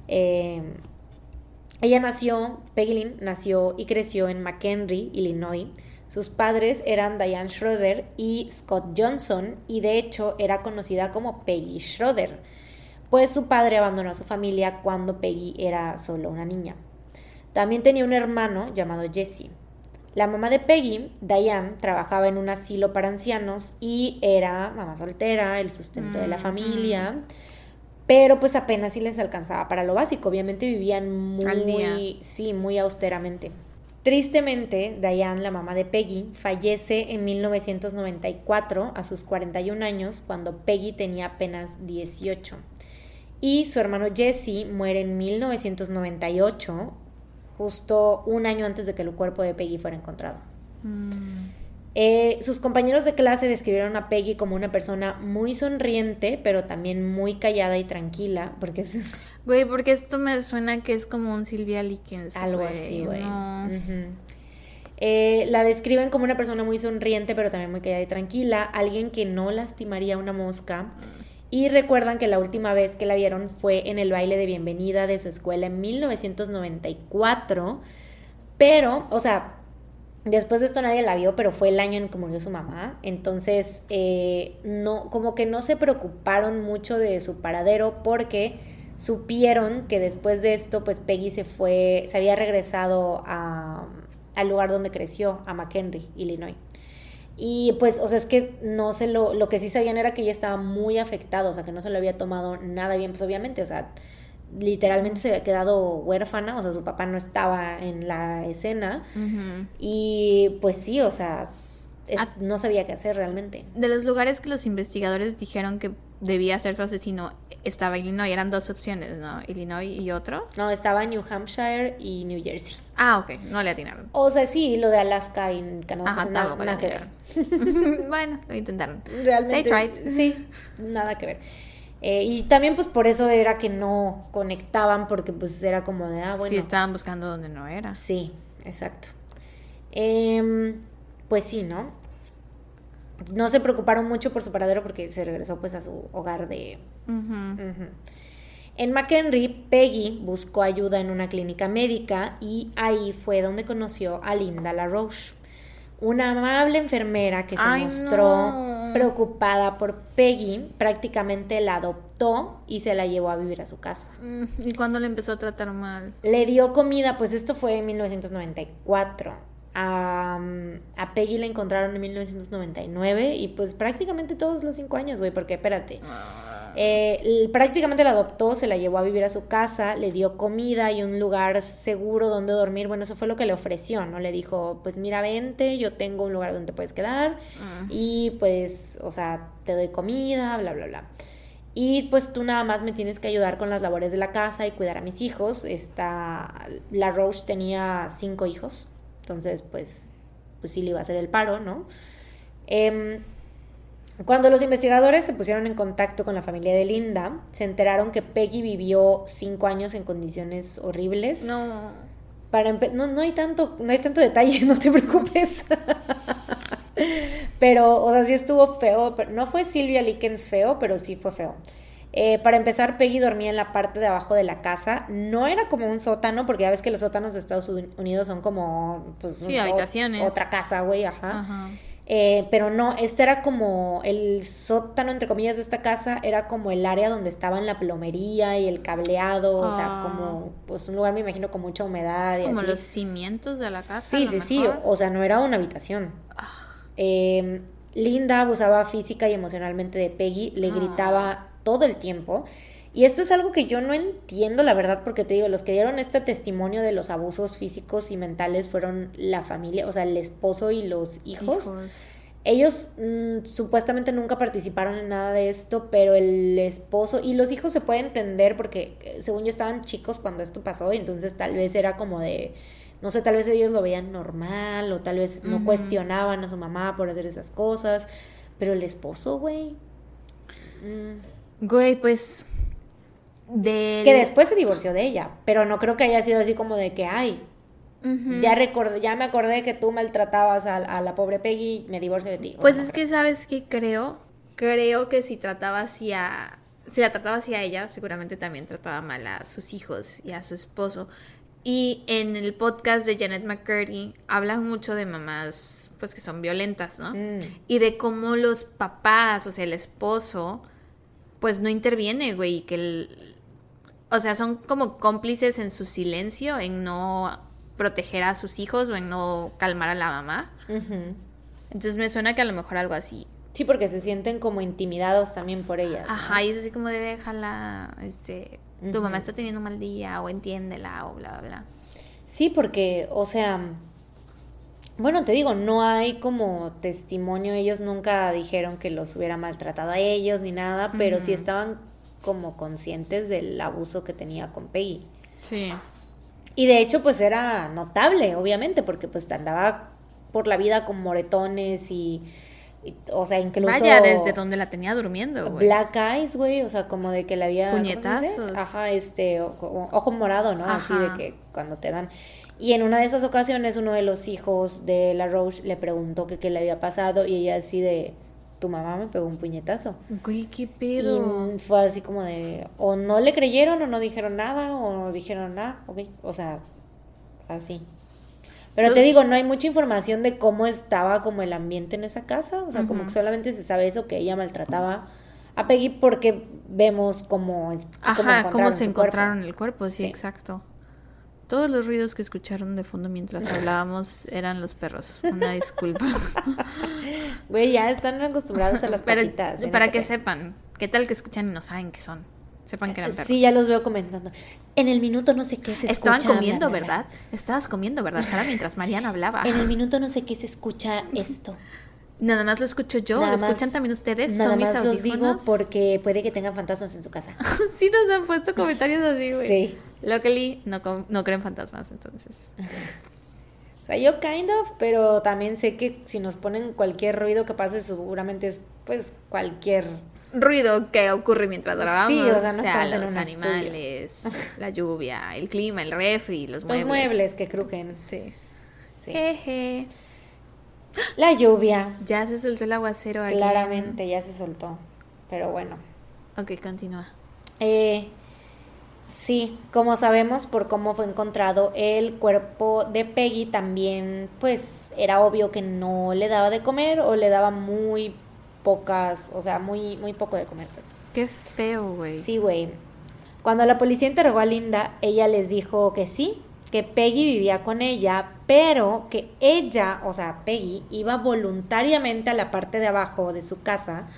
Eh, ella nació, Peggy Lynn nació y creció en McHenry, Illinois. Sus padres eran Diane Schroeder y Scott Johnson y de hecho era conocida como Peggy Schroeder, pues su padre abandonó a su familia cuando Peggy era solo una niña. También tenía un hermano llamado Jesse. La mamá de Peggy, Diane, trabajaba en un asilo para ancianos y era mamá soltera, el sustento de la mm, familia. Mm pero pues apenas si les alcanzaba para lo básico. Obviamente vivían muy, sí, muy austeramente. Tristemente, Diane, la mamá de Peggy, fallece en 1994 a sus 41 años cuando Peggy tenía apenas 18. Y su hermano Jesse muere en 1998, justo un año antes de que el cuerpo de Peggy fuera encontrado. Mm. Eh, sus compañeros de clase describieron a Peggy como una persona muy sonriente, pero también muy callada y tranquila, porque es... Güey, porque esto me suena que es como un Silvia Likens. Algo así, güey. Eh, la describen como una persona muy sonriente, pero también muy callada y tranquila, alguien que no lastimaría una mosca. Y recuerdan que la última vez que la vieron fue en el baile de bienvenida de su escuela en 1994. Pero, o sea, Después de esto nadie la vio, pero fue el año en que murió su mamá. Entonces, eh, no, como que no se preocuparon mucho de su paradero porque supieron que después de esto, pues Peggy se fue, se había regresado a, al lugar donde creció, a McHenry, Illinois. Y pues, o sea, es que no se lo, lo que sí sabían era que ella estaba muy afectada, o sea, que no se lo había tomado nada bien, pues obviamente, o sea, literalmente se había quedado huérfana, o sea, su papá no estaba en la escena. Y pues sí, o sea, es- Ah. no sabía qué hacer realmente. De los lugares que los investigadores dijeron que debía ser su asesino, estaba Illinois. Eran dos opciones, ¿no? Illinois y otro. No, estaba New Hampshire y New Jersey. Ah, ok, no le atinaron. O sea, sí, lo de Alaska y Canadá, Ajá, sea, nada, nada que ver. bueno, lo intentaron. Realmente, They tried. sí, nada que ver. Eh, y también pues por eso era que no conectaban, porque pues era como de, ah, bueno, Sí, estaban buscando donde no era. Sí, exacto. Em, pues sí, ¿no? No se preocuparon mucho por su paradero porque se regresó pues a su hogar de... En McHenry, Peggy buscó ayuda en una clínica médica y ahí fue donde conoció a Linda LaRoche, una amable enfermera que se Ay, mostró no. preocupada por Peggy, prácticamente la adoptó y se la llevó a vivir a su casa. Mm, ¿Y cuándo le empezó a tratar mal? Le dio comida, pues esto fue en 1994. A, a Peggy la encontraron en 1999 y pues prácticamente todos los cinco años, güey, porque espérate. Eh, l- prácticamente la adoptó, se la llevó a vivir a su casa, le dio comida y un lugar seguro donde dormir. Bueno, eso fue lo que le ofreció, ¿no? Le dijo, pues mira, vente, yo tengo un lugar donde puedes quedar Mm. y pues, o sea, te doy comida, bla, bla, bla. Y pues tú nada más me tienes que ayudar con las labores de la casa y cuidar a mis hijos. Esta, la Roche tenía cinco hijos, entonces pues, pues sí le iba a hacer el paro, ¿no? Em, cuando los investigadores se pusieron en contacto con la familia de Linda, se enteraron que Peggy vivió cinco años en condiciones horribles. No. Para no, no hay tanto, no hay tanto detalle, no te preocupes. pero, o sea, sí estuvo feo. Pero no fue Silvia Likens feo, pero sí fue feo. Eh, para empezar, Peggy dormía en la parte de abajo de la casa. No era como un sótano, porque ya ves que los sótanos de Estados Unidos son como, pues, Sí, un- habitaciones. otra casa, güey, ajá. Ajá. Eh, pero no, este era como el sótano, entre comillas, de esta casa, era como el área donde estaban la plomería y el cableado, o sea, Ah. como, pues un lugar, me imagino, con mucha humedad y Como así. los cimientos de la casa. Sí, sí, sí, o sea, no era una habitación. Eh, Linda abusaba física y emocionalmente de Peggy, le Ah. gritaba todo el tiempo. Y esto es algo que yo no entiendo, la verdad, porque te digo, los que dieron este testimonio de los abusos físicos y mentales fueron la familia, o sea, el esposo y los hijos. Hijos. Ellos mm, supuestamente nunca participaron en nada de esto, pero el esposo y los hijos se puede entender porque eh, según yo estaban chicos cuando esto pasó y entonces tal vez era como de, no sé, tal vez ellos lo veían normal o tal vez no cuestionaban a su mamá por hacer esas cosas, pero el esposo, güey, mm, Güey, pues. De. que después se divorció de ella, pero no creo que haya sido así como de que, ay, ya recordé, ya me acordé que tú maltratabas a, a la pobre Peggy, me divorcio de ti. Pues No es que, ¿sabes qué creo? Creo que si trataba así a... Si la trataba así a ella, seguramente también trataba mal a sus hijos y a su esposo. Y en el podcast de Janet McCurdy hablan mucho de mamás, pues que son violentas, ¿no? Mm. Y de cómo los papás, o sea, el esposo, pues no interviene, güey, y que el... O sea, son como cómplices en su silencio, en no proteger a sus hijos o en no calmar a la mamá. Entonces me suena que a lo mejor algo así. Sí, porque se sienten como intimidados también por ellas. ¿no? Ajá, y es así como de déjala, este, tu mamá está teniendo un mal día o entiéndela o bla, bla, bla. Sí, porque, o sea, bueno, te digo, no hay como testimonio, ellos nunca dijeron que los hubiera maltratado a ellos ni nada, pero sí estaban como conscientes del abuso que tenía con Peggy. Sí. Y de hecho, pues era notable, obviamente, porque pues andaba por la vida con moretones y, y, o sea, incluso... Vaya, desde donde la tenía durmiendo, güey. Black eyes, güey, o sea, como de que le había... Puñetazos. Ajá, este, ojo, ojo morado, ¿no? Así de que cuando te dan... Y en una de esas ocasiones uno de los hijos de la Roche le preguntó que qué le había pasado y ella así de, tu mamá me pegó un puñetazo. Güey, qué pedo. Y fue así como de, o no le creyeron o no dijeron nada o no dijeron nada, ok, o sea, así. Pero te digo, no hay mucha información de cómo estaba como el ambiente en esa casa, o sea, como que solamente se sabe eso, que ella maltrataba a Peggy porque vemos cómo, Ajá, cómo se su encontraron cuerpo. el cuerpo, sí, Sí. exacto. Todos los ruidos que escucharon de fondo mientras hablábamos eran los perros. Una disculpa. Güey, ya están acostumbrados a las Pero patitas. para NTP. que sepan, ¿qué tal que escuchan y no saben qué son? Sepan que eran perros. Sí, ya los veo comentando. En el minuto no sé qué se escucha. Estaban comiendo, bla, bla, bla. ¿verdad? Estabas comiendo, ¿verdad, Sara? Mientras Mariana hablaba. En el minuto no sé qué se escucha esto. Nada más lo escucho yo, Nada lo más- escuchan también ustedes, Nada son mis más los digo audífonos. porque puede que tengan fantasmas en su casa. sí nos han puesto comentarios así, güey. Sí. Luckily, no, no creen fantasmas, entonces. O sea, yo kind of, pero también sé que si nos ponen cualquier ruido que pase, seguramente es pues cualquier... Ruido que ocurre mientras grabamos. Sí, o sea, no sea, estamos en los animales, la lluvia, el clima, el refri, los muebles. Los muebles que crujen. Sí. Sí. Jeje. La lluvia, Ya se soltó el aguacero aquí. claramente ya se soltó. Pero bueno. Ok, continúa. Eh, sí, como sabemos por cómo fue encontrado el cuerpo de Peggy, también pues era obvio que no le daba de comer o le daba muy pocas, o sea, muy, muy poco de comer pues. Qué feo, güey. Sí, güey. Cuando la policía interrogó a Linda, ella les dijo que sí, que Peggy vivía con ella, pero que ella, o sea, Peggy, iba voluntariamente a la parte de abajo de su casa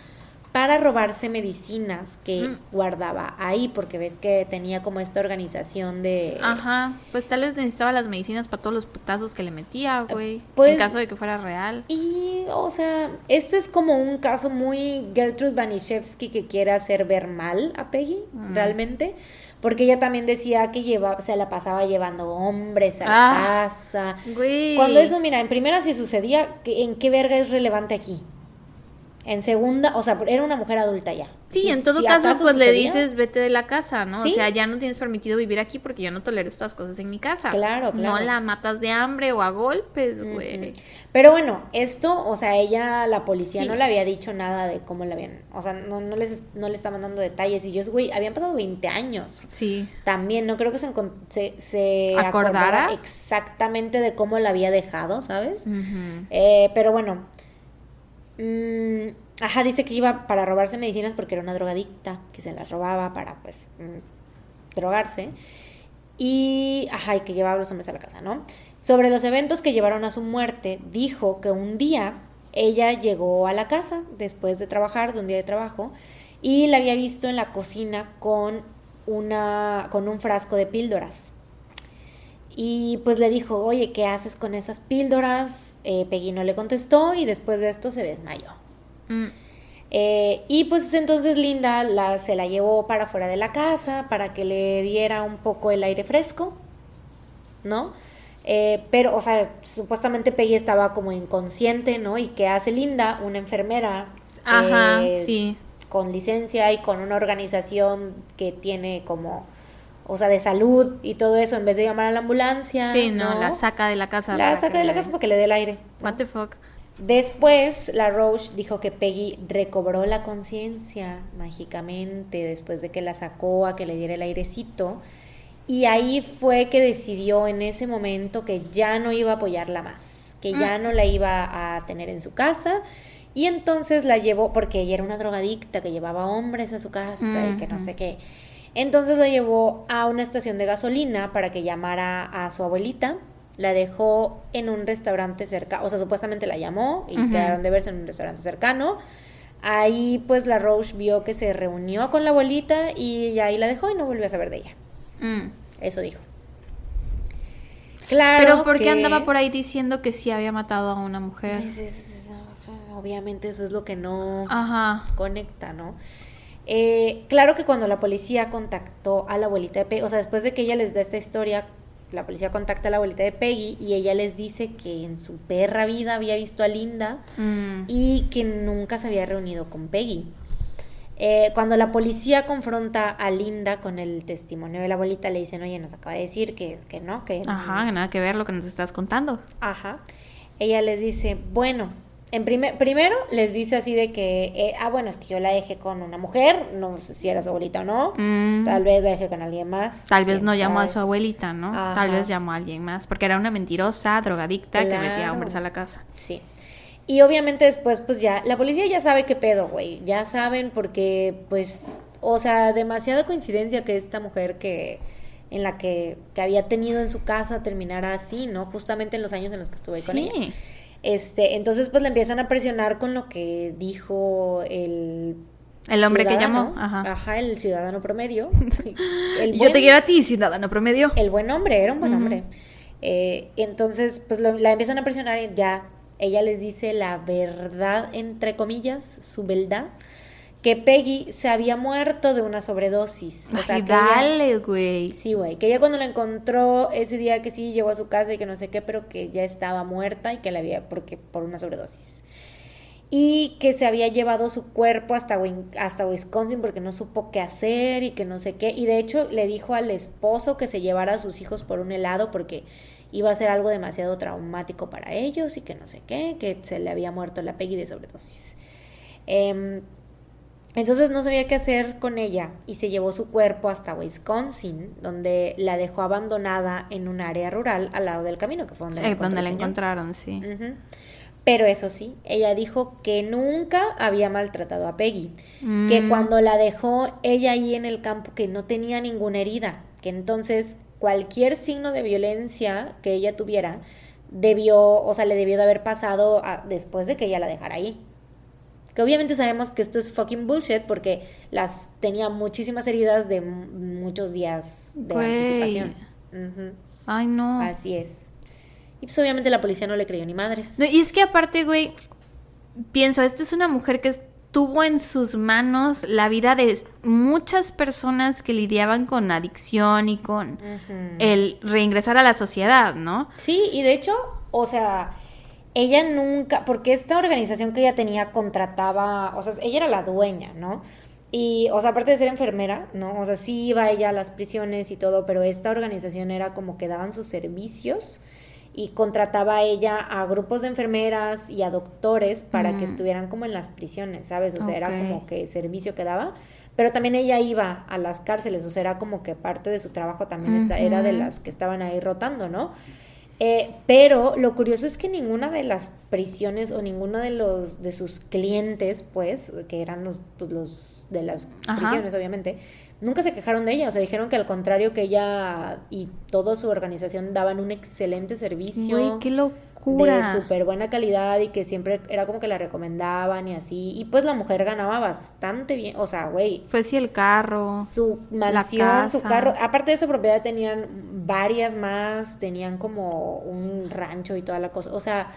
para robarse medicinas que Mm. guardaba ahí, porque ves que tenía como esta organización de... Ajá, pues tal vez necesitaba las medicinas para todos los putazos que le metía, güey. pues- en caso de que fuera real. Y, o sea, esto es como un caso muy Gertrude Banishevsky que quiere hacer ver mal a Peggy, Mm. realmente. Porque ella también decía que lleva, se la pasaba llevando hombres a la Ah. casa. Güey. Cuando eso, mira, en primera si sucedía, ¿qué- ¿en qué verga es relevante aquí? En segunda, o sea, era una mujer adulta ya. Sí, Si- en todo si caso, pues le dices, vete de la casa, ¿no? Sí. O sea, ya no tienes permitido vivir aquí porque yo no tolero estas cosas en mi casa. Claro, claro. No la matas de hambre o a golpes, güey. Pero bueno, esto, o sea, ella, la policía Sí. no le había dicho nada de cómo la habían, o sea, no, no les no le estaban dando detalles y yo, güey, habían pasado 20 años. Sí. También no creo que se, encon- se, se ¿Acordara? acordara exactamente de cómo la había dejado, ¿sabes? Eh, pero bueno, mm, ajá, dice que iba para robarse medicinas porque era una drogadicta, que se las robaba para, pues, mm, drogarse. Y, ajá, y que llevaba a los hombres a la casa, ¿no? Sobre los eventos que llevaron a su muerte, dijo que un día ella llegó a la casa después de trabajar, de un día de trabajo, y la había visto en la cocina con una con un frasco de píldoras. Y pues le dijo, oye, ¿qué haces con esas píldoras? Eh, Peggy no le contestó y después de esto se desmayó. Mm. Eh, y pues entonces Linda la, se la llevó para fuera de la casa para que le diera un poco el aire fresco, ¿no? Eh, pero, o sea, supuestamente Peggy estaba como inconsciente, ¿no? Y ¿qué hace Linda? Una enfermera. Ajá, eh, sí. Con licencia y con una organización que tiene como, o sea, de salud y todo eso, en vez de llamar a la ambulancia. Sí, no, la saca de la casa. La saca de la casa para que le dé el aire. ¿no? What the fuck. Después, la Roche dijo que Peggy recobró la conciencia mágicamente después de que la sacó a que le diera el airecito. Y ahí fue que decidió en ese momento que ya no iba a apoyarla más, que ya Mm. no la iba a tener en su casa. Y entonces la llevó, porque ella era una drogadicta que llevaba hombres a su casa y que no Ujú. sé qué. Entonces la llevó a una estación de gasolina para que llamara a su abuelita. La dejó en un restaurante cerca, o sea, supuestamente la llamó y quedaron de verse en un restaurante cercano. Ahí pues la Roche vio que se reunió con la abuelita y ahí la dejó y no volvió a saber de ella. Mm. Eso dijo. Claro. Pero ¿por qué que- andaba por ahí diciendo que sí había matado a una mujer? Pues es- obviamente eso es lo que no Ajá. conecta, ¿no? Eh, claro que cuando la policía contactó a la abuelita de Peggy, o sea, después de que ella les da esta historia, la policía contacta a la abuelita de Peggy y ella les dice que en su perra vida había visto a Linda Mm. y que nunca se había reunido con Peggy. Eh, cuando la policía confronta a Linda con el testimonio de la abuelita, le dicen, oye, nos acaba de decir que, que no, que Ajá, nada que ver lo que nos estás contando. Ajá. Ella les dice, bueno, en primer, primero les dice así de que, eh, ah, bueno, es que yo la dejé con una mujer, no sé si era su abuelita o no, Mm. tal vez la dejé con alguien más. Tal vez no llamó a su abuelita, ¿no? Ajá. Tal vez llamó a alguien más, porque era una mentirosa, drogadicta que metía hombres a la casa. Sí. Y obviamente después, pues ya, la policía ya sabe qué pedo, güey, ya saben porque, pues, o sea, demasiada coincidencia que esta mujer que en la que, que había tenido en su casa terminara así, ¿no? Justamente en los años en los que estuve con ella. Este, entonces pues le empiezan a presionar con lo que dijo el El hombre que llamó, ajá. el ciudadano promedio. El Yo te quiero a ti, ciudadano promedio. El buen hombre, era un buen hombre. Eh, entonces, pues lo- la empiezan a presionar y ya ella les dice la verdad, entre comillas, su verdad, que Peggy se había muerto de una sobredosis. O sea, Ay, que dale, güey. Sí, güey, que ella cuando la encontró ese día que sí llegó a su casa y que no sé qué, pero que ya estaba muerta y que la había, porque por una sobredosis. Y que se había llevado su cuerpo hasta, hasta Wisconsin porque no supo qué hacer y que no sé qué. Y de hecho le dijo al esposo que se llevara a sus hijos por un helado porque iba a ser algo demasiado traumático para ellos y que no sé qué, que se le había muerto la Peggy de sobredosis. Em, entonces no sabía qué hacer con ella y se llevó su cuerpo hasta Wisconsin, donde la dejó abandonada en un área rural al lado del camino, que fue donde la Eh, donde la encontraron, sí. Pero eso sí, ella dijo que nunca había maltratado a Peggy, que Mm. cuando la dejó ella ahí en el campo que no tenía ninguna herida, que entonces cualquier signo de violencia que ella tuviera debió, o sea, le debió de haber pasado a- después de que ella la dejara ahí. Que obviamente sabemos que esto es fucking bullshit porque las tenía muchísimas heridas de muchos días de Güey. anticipación. Ay, no. Así es. Y pues obviamente la policía no le creyó ni madres. No, y es que aparte, güey, pienso, esta es una mujer que tuvo en sus manos la vida de muchas personas que lidiaban con adicción y con el reingresar a la sociedad, ¿no? Sí, y de hecho, o sea, ella nunca, porque esta organización que ella tenía contrataba, o sea, ella era la dueña, ¿no? Y, o sea, aparte de ser enfermera, ¿no? O sea, sí iba ella a las prisiones y todo, pero esta organización era como que daban sus servicios y contrataba a ella a grupos de enfermeras y a doctores para que Mm. estuvieran como en las prisiones, ¿sabes? O sea, era como que servicio que daba, pero también ella iba a las cárceles, o sea, era como que parte de su trabajo también esta- era de las que estaban ahí rotando, ¿no? Eh, pero lo curioso es que ninguna de las prisiones o ninguno de los de sus clientes, pues, que eran los, pues, los de las Ajá. prisiones, obviamente, nunca se quejaron de ella. O sea, dijeron que al contrario que ella y toda su organización daban un excelente servicio. Güey, qué de locura. súper buena calidad y que siempre era como que la recomendaban y así. Y pues la mujer ganaba bastante bien. O sea, güey, Pues sí, el carro. su mansión, su casa. carro. Aparte de esa propiedad tenían varias más, tenían como un rancho y toda la cosa. O sea,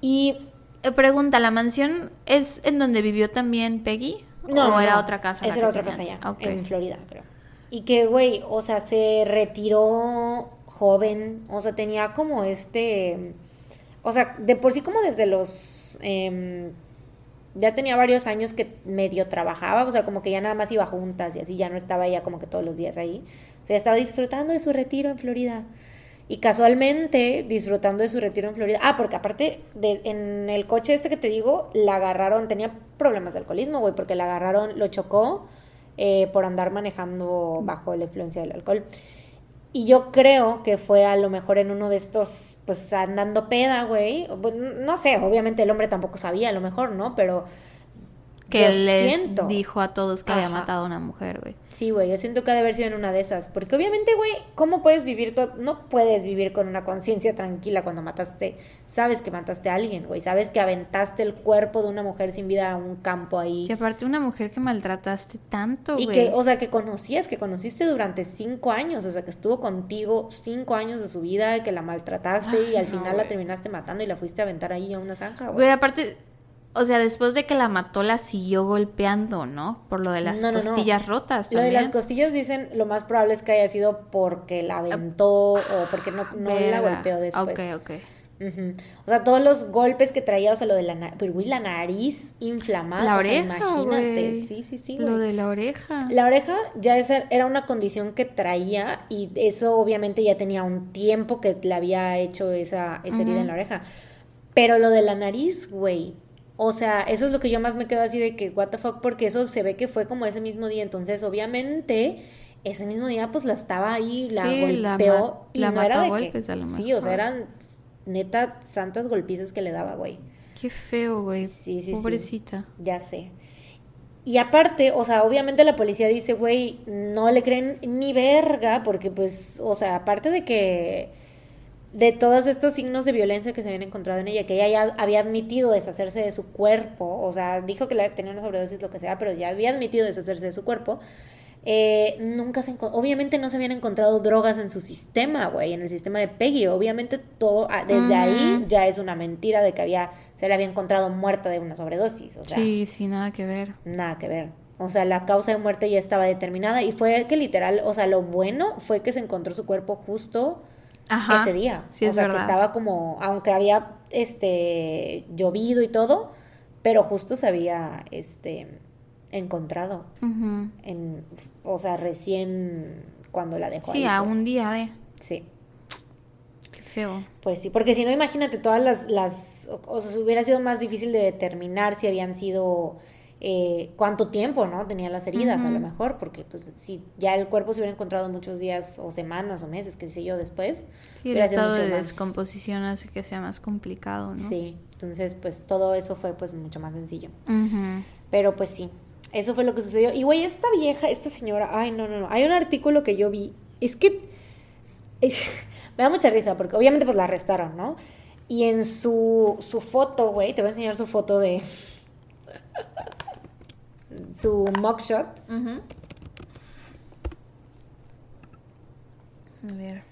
y Eh, Pregunta, ¿la mansión es en donde vivió también Peggy? no, ¿O no, era otra casa? Esa era otra casa tenían? ya, Ok. en Florida, creo. Y que, güey, o sea, se retiró joven, o sea, tenía como este, o sea, de por sí como desde los, em, ya tenía varios años que medio trabajaba, o sea, como que ya nada más iba juntas y así, ya no estaba ella como que todos los días ahí. O sea, estaba disfrutando de su retiro en Florida. Y casualmente, disfrutando de su retiro en Florida. Ah, porque aparte, de, en el coche este que te digo, la agarraron, tenía problemas de alcoholismo, güey, porque la agarraron, lo chocó eh, por andar manejando bajo la influencia del alcohol. Y yo creo que fue a lo mejor en uno de estos, pues andando peda, güey. Pues, No sé, obviamente el hombre tampoco sabía, a lo mejor, ¿no? Pero Que yo les siento. dijo a todos que había matado a una mujer, güey. Sí, güey, yo siento que ha de haber sido en una de esas. Porque obviamente, güey, ¿cómo puedes vivir? No puedes vivir con una conciencia tranquila cuando mataste. Sabes que mataste a alguien, güey. Sabes que aventaste el cuerpo de una mujer sin vida a un campo ahí. Y aparte una mujer que maltrataste tanto, Y güey. que, o sea, que conocías, que conociste durante cinco años, o sea, que estuvo contigo cinco años de su vida, que la maltrataste y al no, final la terminaste matando y la fuiste a aventar ahí a una zanja, güey. Güey, aparte, o sea, después de que la mató, la siguió golpeando, ¿no? Por lo de las No, no, no. costillas rotas Lo de las costillas dicen, lo más probable es que haya sido porque la aventó o porque no, la golpeó después. Ok, ok. O sea, todos los golpes que traía, o sea, lo de la nariz, pero güey, la nariz inflamada, La o sea, oreja, imagínate. Sí, sí, sí, Lo de la oreja. La oreja ya era una condición que traía y eso obviamente ya tenía un tiempo que le había hecho esa, esa herida en la oreja. Pero lo de la nariz, güey. O sea, eso es lo que yo más me quedo así de que, what the fuck, porque eso se ve que fue como ese mismo día. Entonces, obviamente, ese mismo día, pues la estaba ahí, la Sí, la golpeó. ma- y la no era de golpes, que. a lo Sí, o sea, mejor. eran neta santas golpizas que le daba, güey. Qué feo, güey. Sí, sí, sí. Pobrecita. Ya sé. Y aparte, o sea, obviamente la policía dice, güey, no le creen ni verga, porque pues, o sea, aparte de que de todos estos signos de violencia que se habían encontrado en ella, que ella ya había admitido deshacerse de su cuerpo, o sea, dijo que la- tenía una sobredosis, lo que sea, pero ya había admitido deshacerse de su cuerpo, Eh, nunca se obviamente no se habían encontrado drogas en su sistema, güey, en el sistema de Peggy. Obviamente todo, ah, desde ahí ya es una mentira de que había, se le había encontrado muerta de una sobredosis. O sea, Sí, sí, nada que ver. nada que ver. O sea, la causa de muerte ya estaba determinada y fue que literal, o sea, lo bueno fue que se encontró su cuerpo justo Ajá. ese día. Sí, o es sea, verdad. que estaba como, aunque había este llovido y todo, pero justo se había este encontrado en o sea, recién cuando la dejó Sí, ahí, a pues. un día de. Sí. Qué feo. Pues sí, porque si no, imagínate todas las, las, o sea, hubiera sido más difícil de determinar si habían sido, eh, cuánto tiempo, ¿no? Tenían las heridas, a lo mejor, porque pues si ya el cuerpo se hubiera encontrado muchos días o semanas o meses, qué sé yo, después. Sí, el estado de más- descomposición hace que sea más complicado, ¿no? Sí, entonces pues todo eso fue pues mucho más sencillo. Ujú. Pero pues sí, eso fue lo que sucedió. Y güey, esta vieja, esta señora, ay, no, no, no. Hay un artículo que yo vi, es que es- me da mucha risa porque obviamente pues la arrestaron, ¿no? Y en su, su foto, güey, te voy a enseñar su foto de su mugshot. A ver.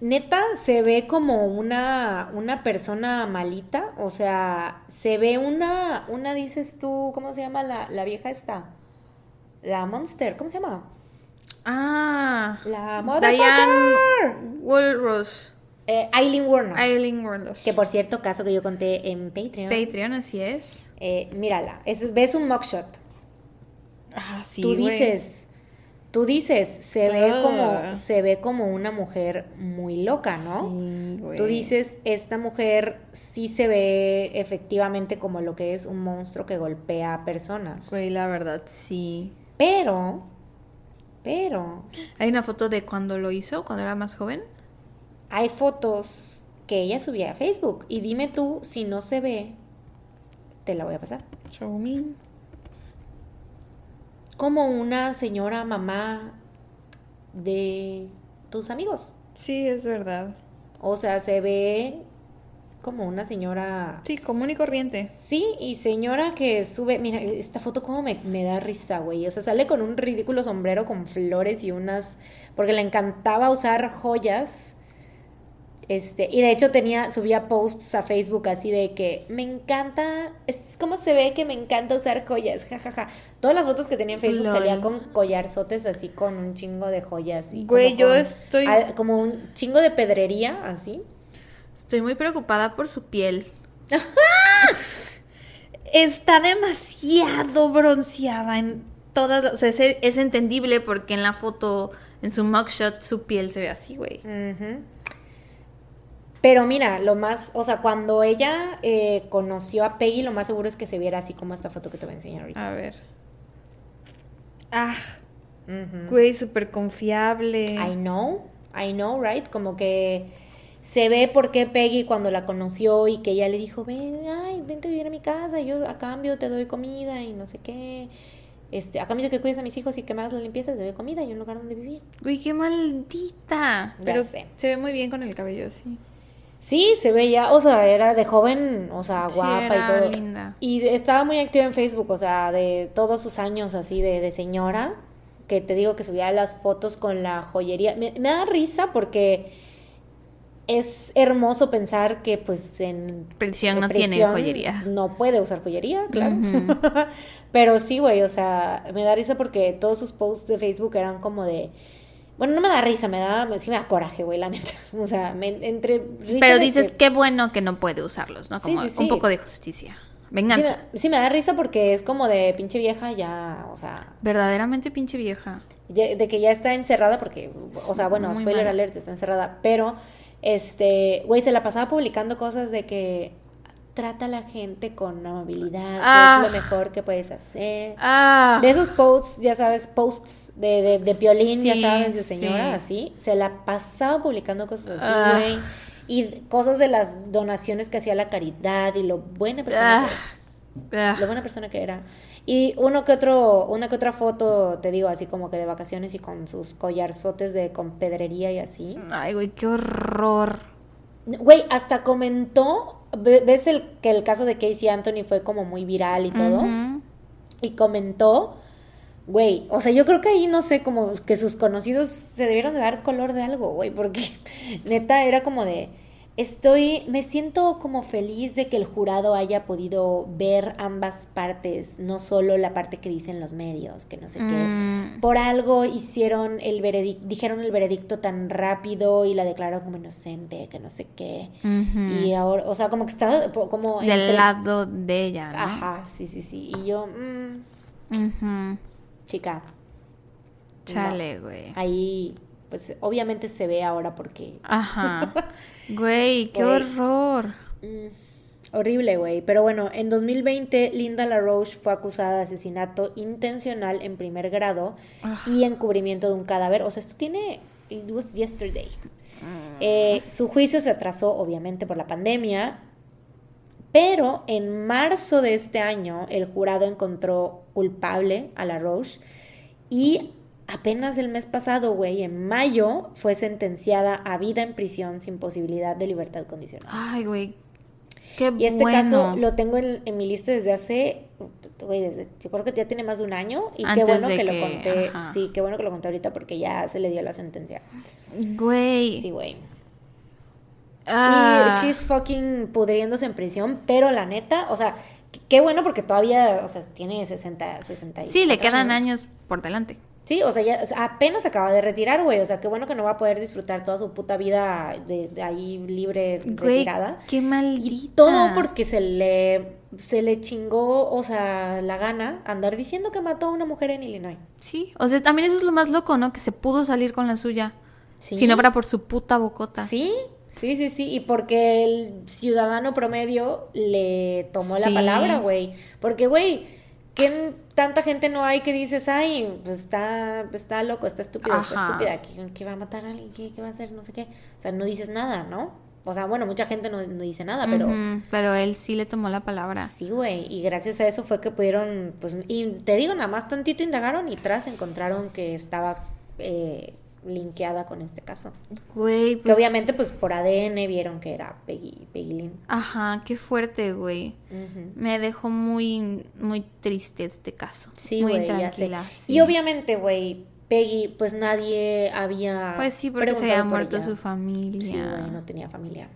Neta, se ve como una, una persona malita, o sea, se ve una, una, dices tú, ¿cómo se llama la, la vieja esta? La Monster, ¿cómo se llama? Ah. La Diane motherfucker. Walrus. Eh, Aileen Warner. Eileen Warlos. Que por cierto, caso que yo conté en Patreon. Patreon, así es. eh, mírala, es, ves un mugshot. Ah, sí. tú dices, tú dices, se ve Ah. como, se ve como una mujer muy loca, ¿no? Sí. Tú dices, esta mujer sí se ve efectivamente como lo que es un monstruo que golpea a personas. Güey, la verdad, sí. Pero, pero, Hay una foto de cuando lo hizo, cuando era más joven. hay fotos que ella subía a Facebook. Y dime tú, si no se ve, te la voy a pasar. Show me. Como una señora mamá de tus amigos. Sí, es verdad. O sea, se ve como una señora Sí, común y corriente. Sí, y señora que sube, mira, esta foto como me, me da risa, güey. O sea, sale con un ridículo sombrero con flores y unas, porque le encantaba usar joyas. Este, y de hecho tenía, subía posts a Facebook así de que me encanta, es como se ve que me encanta usar joyas, jajaja. Todas las fotos que tenía en Facebook Lol. salía con collarzotes así con un chingo de joyas y Güey, yo con- estoy- al- como un chingo de pedrería así. Estoy muy preocupada por su piel. Está demasiado bronceada en todas. las- O sea, es, es entendible porque en la foto, en su mugshot, su piel se ve así, güey. Ujú. Pero mira, lo más, o sea, cuando ella eh, conoció a Peggy, lo más seguro es que se viera así como esta foto que te voy a enseñar ahorita. A ver. Ah, güey, súper confiable. I know, I know, right? Como que se ve por qué Peggy cuando la conoció y que ella le dijo, ven, ay, vente a vivir a mi casa, yo a cambio te doy comida y no sé qué. Este, a cambio de que cuides a mis hijos y que me hagas la limpieza, te doy comida y un lugar donde vivir. Güey, qué maldita. Ya Pero sé. se ve muy bien con el cabello, sí. Sí, se veía, o sea, era de joven, o sea, Sí, guapa y todo. linda. Y estaba muy activa en Facebook, o sea, de todos sus años así de, de señora, que te digo que subía las fotos con la joyería. Me, me da risa porque es hermoso pensar que pues en Prisión no tiene joyería. No puede usar joyería, claro. Pero sí, güey, o sea, me da risa porque todos sus posts de Facebook eran como de... Bueno, no me da risa, me da, sí me da coraje, güey, la neta. O sea, me, entre risa Pero dices, que- qué bueno que no puede usarlos, ¿no? Como sí, sí. un poco de justicia. Sí Venganza. me, sí me da risa porque es como de pinche vieja ya, o sea, Verdaderamente pinche vieja. ya- de que ya está encerrada porque, o sea, bueno, Muy spoiler mala. alert, está encerrada, pero, este, güey, se la pasaba publicando cosas de que trata a la gente con amabilidad, Ah. es lo mejor que puedes hacer. Ah. De esos posts, ya sabes, posts de, de, de violín, ya sabes, de señora, sí. así, se la pasaba publicando cosas así, Ah. güey. Y cosas de las donaciones que hacía la caridad y lo buena persona Ah. que es Ah. lo buena persona que era. Y uno que otro, una que otra foto, te digo, así como que de vacaciones y con sus collarzotes de con pedrería y así. Ay, güey, qué horror. Güey, hasta comentó, ve- ves el que el caso de Casey Anthony fue como muy viral y todo, y comentó Güey, o sea, yo creo que ahí no sé, como que sus conocidos se debieron de dar color de algo, güey, porque neta era como de, estoy, me siento como feliz de que el jurado haya podido ver ambas partes, no solo la parte que dicen los medios, que no sé qué. Mm, Por algo hicieron el veredicto, dijeron el veredicto tan rápido y la declararon como inocente, que no sé qué. Y ahora, o sea, como que estaba como Del entre- lado de ella, ¿no? Ajá, sí, sí, sí. Y yo, mm, chica, Chale, güey. ahí, pues obviamente se ve ahora porque... Ajá. Güey, qué Güey. horror. mm, horrible, güey. Pero bueno, en 2020 Linda LaRoche fue acusada de asesinato intencional en primer grado y encubrimiento de un cadáver. O sea, esto tiene... It was yesterday. Eh, su juicio se atrasó, obviamente, por la pandemia. Pero en marzo de este año, el jurado encontró culpable a la Roche. Y apenas el mes pasado, güey, en mayo, fue sentenciada a vida en prisión sin posibilidad de libertad condicional. Ay, güey. Qué Y este bueno. caso lo tengo en, en mi lista desde hace, güey, desde, yo creo que ya tiene más de un año. Y qué bueno que, lo conté. ajá. Sí, qué bueno que lo conté ahorita porque ya se le dio la sentencia. Güey. Sí, güey. Ah. Y she's fucking pudriéndose en prisión, pero la neta, o sea, qué- bueno porque todavía, o sea, tiene 60, 60 y Sí, le quedan años por delante. Sí, o sea, ya apenas acaba de retirar, güey, o sea, qué bueno que no va a poder disfrutar toda su puta vida de, de ahí libre, Güey, retirada. qué maldita. Y todo porque se le, se le chingó, o sea, la gana andar diciendo que mató a una mujer en Illinois. Sí, o sea, también eso es lo más loco, ¿no? Que se pudo salir con la suya. Sí. Si no fuera por su puta bocota. Sí, sí, sí, sí. Y porque el ciudadano promedio le tomó la palabra, güey. Porque, güey, ¿qué tanta gente no hay que dices, ay, pues está, está loco, está estúpido, está estúpida, ¿qué, qué va a matar a alguien? ¿Qué, qué va a hacer? No sé qué. O sea, no dices nada, ¿no? O sea, bueno, mucha gente no, no dice nada, pero... Pero él sí le tomó la palabra. Sí, güey, y gracias a eso fue que pudieron, pues, y te digo, nada más tantito indagaron y tras encontraron que estaba eh, linkeada con este caso. Güey, Que pues. obviamente, pues por ADN vieron que era Peggy, Peggy Lynn. Ajá, qué fuerte, güey. Me dejó muy, muy triste este caso. Sí, muy güey, intranquila. sí. Y obviamente, güey, Peggy, pues nadie había. Pues sí, porque se había por muerto ella. su familia. Sí, güey, no tenía familia.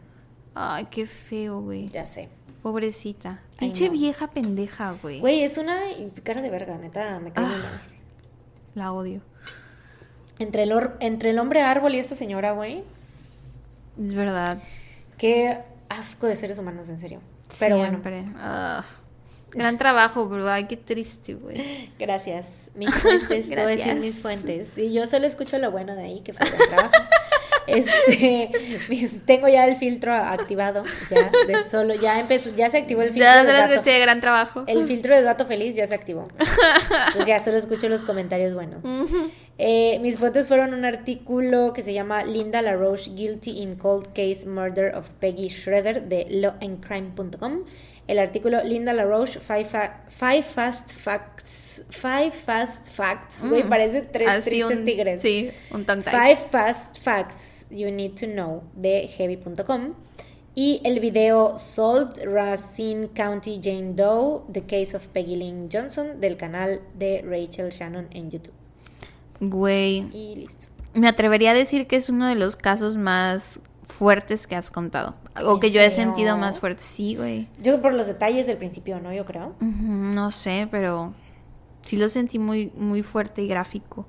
Ay, qué feo, güey. Ya sé. Pobrecita. Pinche no. vieja pendeja, güey. Güey, es una cara de verga, neta, me cae Ah. La odio. Entre el, or- entre el hombre árbol y esta señora, güey, Es verdad. qué asco de seres humanos, en serio. Pero bueno. Ah. Gran trabajo, bro. Ay, qué triste, güey. gracias. Mis fuentes, a decir Gracias. mis fuentes. Y yo solo escucho lo bueno de ahí, que fue buen trabajo. Este, mis- tengo ya el filtro activado, ya, de solo, ya empezó, ya se activó el filtro Ya de se lo escuché, gran trabajo. El filtro de dato feliz ya se activó. Entonces ya solo escucho los comentarios buenos. Eh, mis fuentes fueron un artículo que se llama Linda LaRoche Guilty in Cold Case Murder of Peggy Schroeder de lawandcrime.com. El artículo Linda LaRoche, Five, fa- five Fast Facts. Five Fast Facts. Güey, Mm. parece tres tristes un- tigres. Sí, un tongue. Five Fast Facts You Need to Know de Heavy.com y el video Solved Racine County Jane Doe The Case of Peggy Lynn Johnson del canal de Rachel Shannon en YouTube. Güey. Y listo. Me atrevería a decir que es uno de los casos más fuertes que has contado. O ¿En que yo he sentido más fuerte. Sí, güey. Yo por los detalles del principio, ¿no? Yo creo. No sé, pero sí lo sentí muy, muy fuerte y gráfico.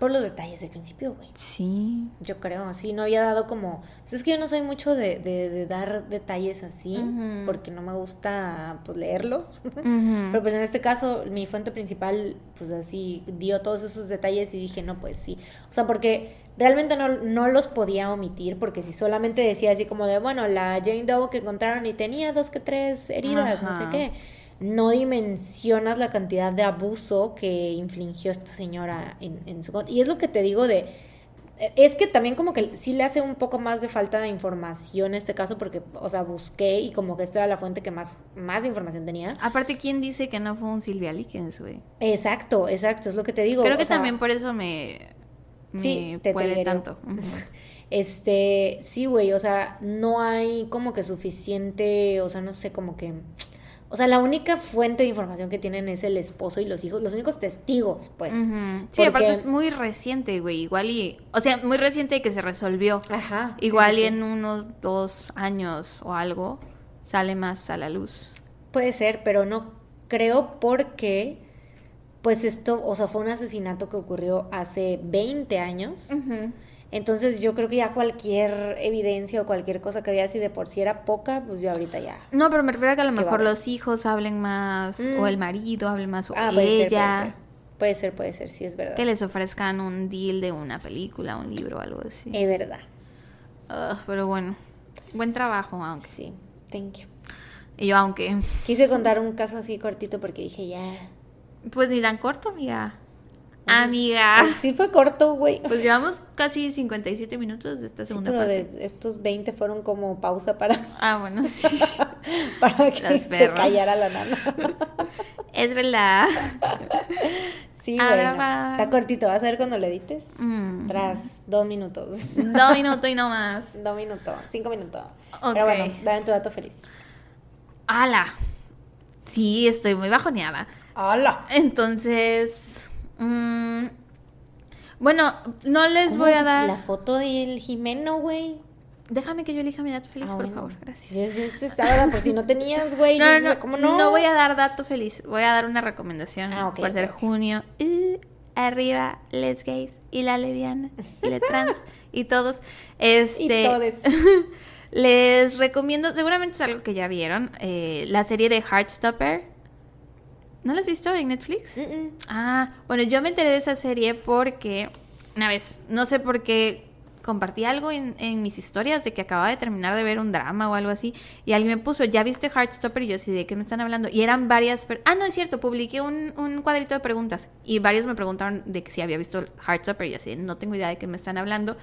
Por los detalles del principio, güey. Sí. Yo creo, sí, no había dado como... Pues es que yo no soy mucho de, de- de dar detalles así, porque no me gusta pues, leerlos. Pero pues en este caso, mi fuente principal, pues así, dio todos esos detalles y dije, no, pues sí. O sea, porque realmente no, no los podía omitir, porque si solamente decía así como de, bueno, la Jane Doe que encontraron y tenía dos que tres heridas, no sé qué, no dimensionas la cantidad de abuso que infligió esta señora en, en su... Y es lo que te digo de... Es que también como que sí le hace un poco más de falta de información en este caso porque, o sea, busqué y como que esta era la fuente que más, más información tenía. Aparte, ¿quién dice que no fue un Silvia Likens, güey? Exacto, exacto, es lo que te digo. Creo o que sea, también por eso me, me Sí, te puede triggeró. tanto. Este, sí, güey, o sea, no hay como que suficiente, o sea, no sé, como que, O sea, la única fuente de información que tienen es el esposo y los hijos, los únicos testigos, pues. Sí, aparte es muy reciente, güey. Igual y. O sea, muy reciente que se resolvió. Ajá. Igual sí, y en unos dos años o algo sale más a la luz. Puede ser, pero no creo porque, pues esto, o sea, fue un asesinato que ocurrió hace 20 años. Entonces yo creo que ya cualquier evidencia o cualquier cosa que había si de por sí era poca, pues ya ahorita ya. No, pero me refiero a que a lo mejor los hijos hablen más, Mm. o el marido hable más, o Ah, puede ser, puede ella. ser. Puede ser, puede ser, sí es verdad. Que les ofrezcan un deal de una película, un libro o algo así. Es verdad. Ugh, pero bueno, buen trabajo, aunque. Sí, thank you. Y yo, aunque. Quise contar un caso así cortito porque dije ya. Pues ni tan corto, amiga. Amiga. sí fue corto, güey. Pues llevamos casi 57 minutos de esta Sí, segunda pero parte. de estos 20 fueron como pausa para, Ah, bueno, sí. para que se callara la nana. es verdad. Sí, Ah, bueno. Está cortito, vas a ver cuando lo edites. Mm. Tras dos minutos. Dos minutos y no más. dos minutos, cinco minutos. Ok. Pero bueno, dame tu dato feliz. ¡Hala! Sí, estoy muy bajoneada. ¡Hala! Entonces. Mm, bueno, no les ¿Cómo voy a dar. La foto del Jimeno, güey. Déjame que yo elija mi dato feliz, Ah, por bueno. favor. Gracias. Yo, yo te estaba dando, por si no tenías, güey. No, no, no, ¿Cómo no? no voy a dar dato feliz. Voy a dar una recomendación Ah, ok, por ser junio. Uh, arriba, les gays y la lesbiana y la trans y todos. Este, Y todes. Les recomiendo, seguramente es algo que ya vieron, eh, la serie de Heartstopper. ¿No la has visto en Netflix? Mm, mm. Ah, bueno, yo me enteré de esa serie porque, una vez, no sé por qué compartí algo en, en mis historias de que acababa de terminar de ver un drama o algo así y alguien me puso, ¿ya viste Heartstopper? Y yo así, ¿de qué me están hablando? Y eran varias... Ah, no, es cierto, publiqué un, un cuadrito de preguntas y varios me preguntaron de que si había visto Heartstopper y yo así, no tengo idea de qué me están hablando.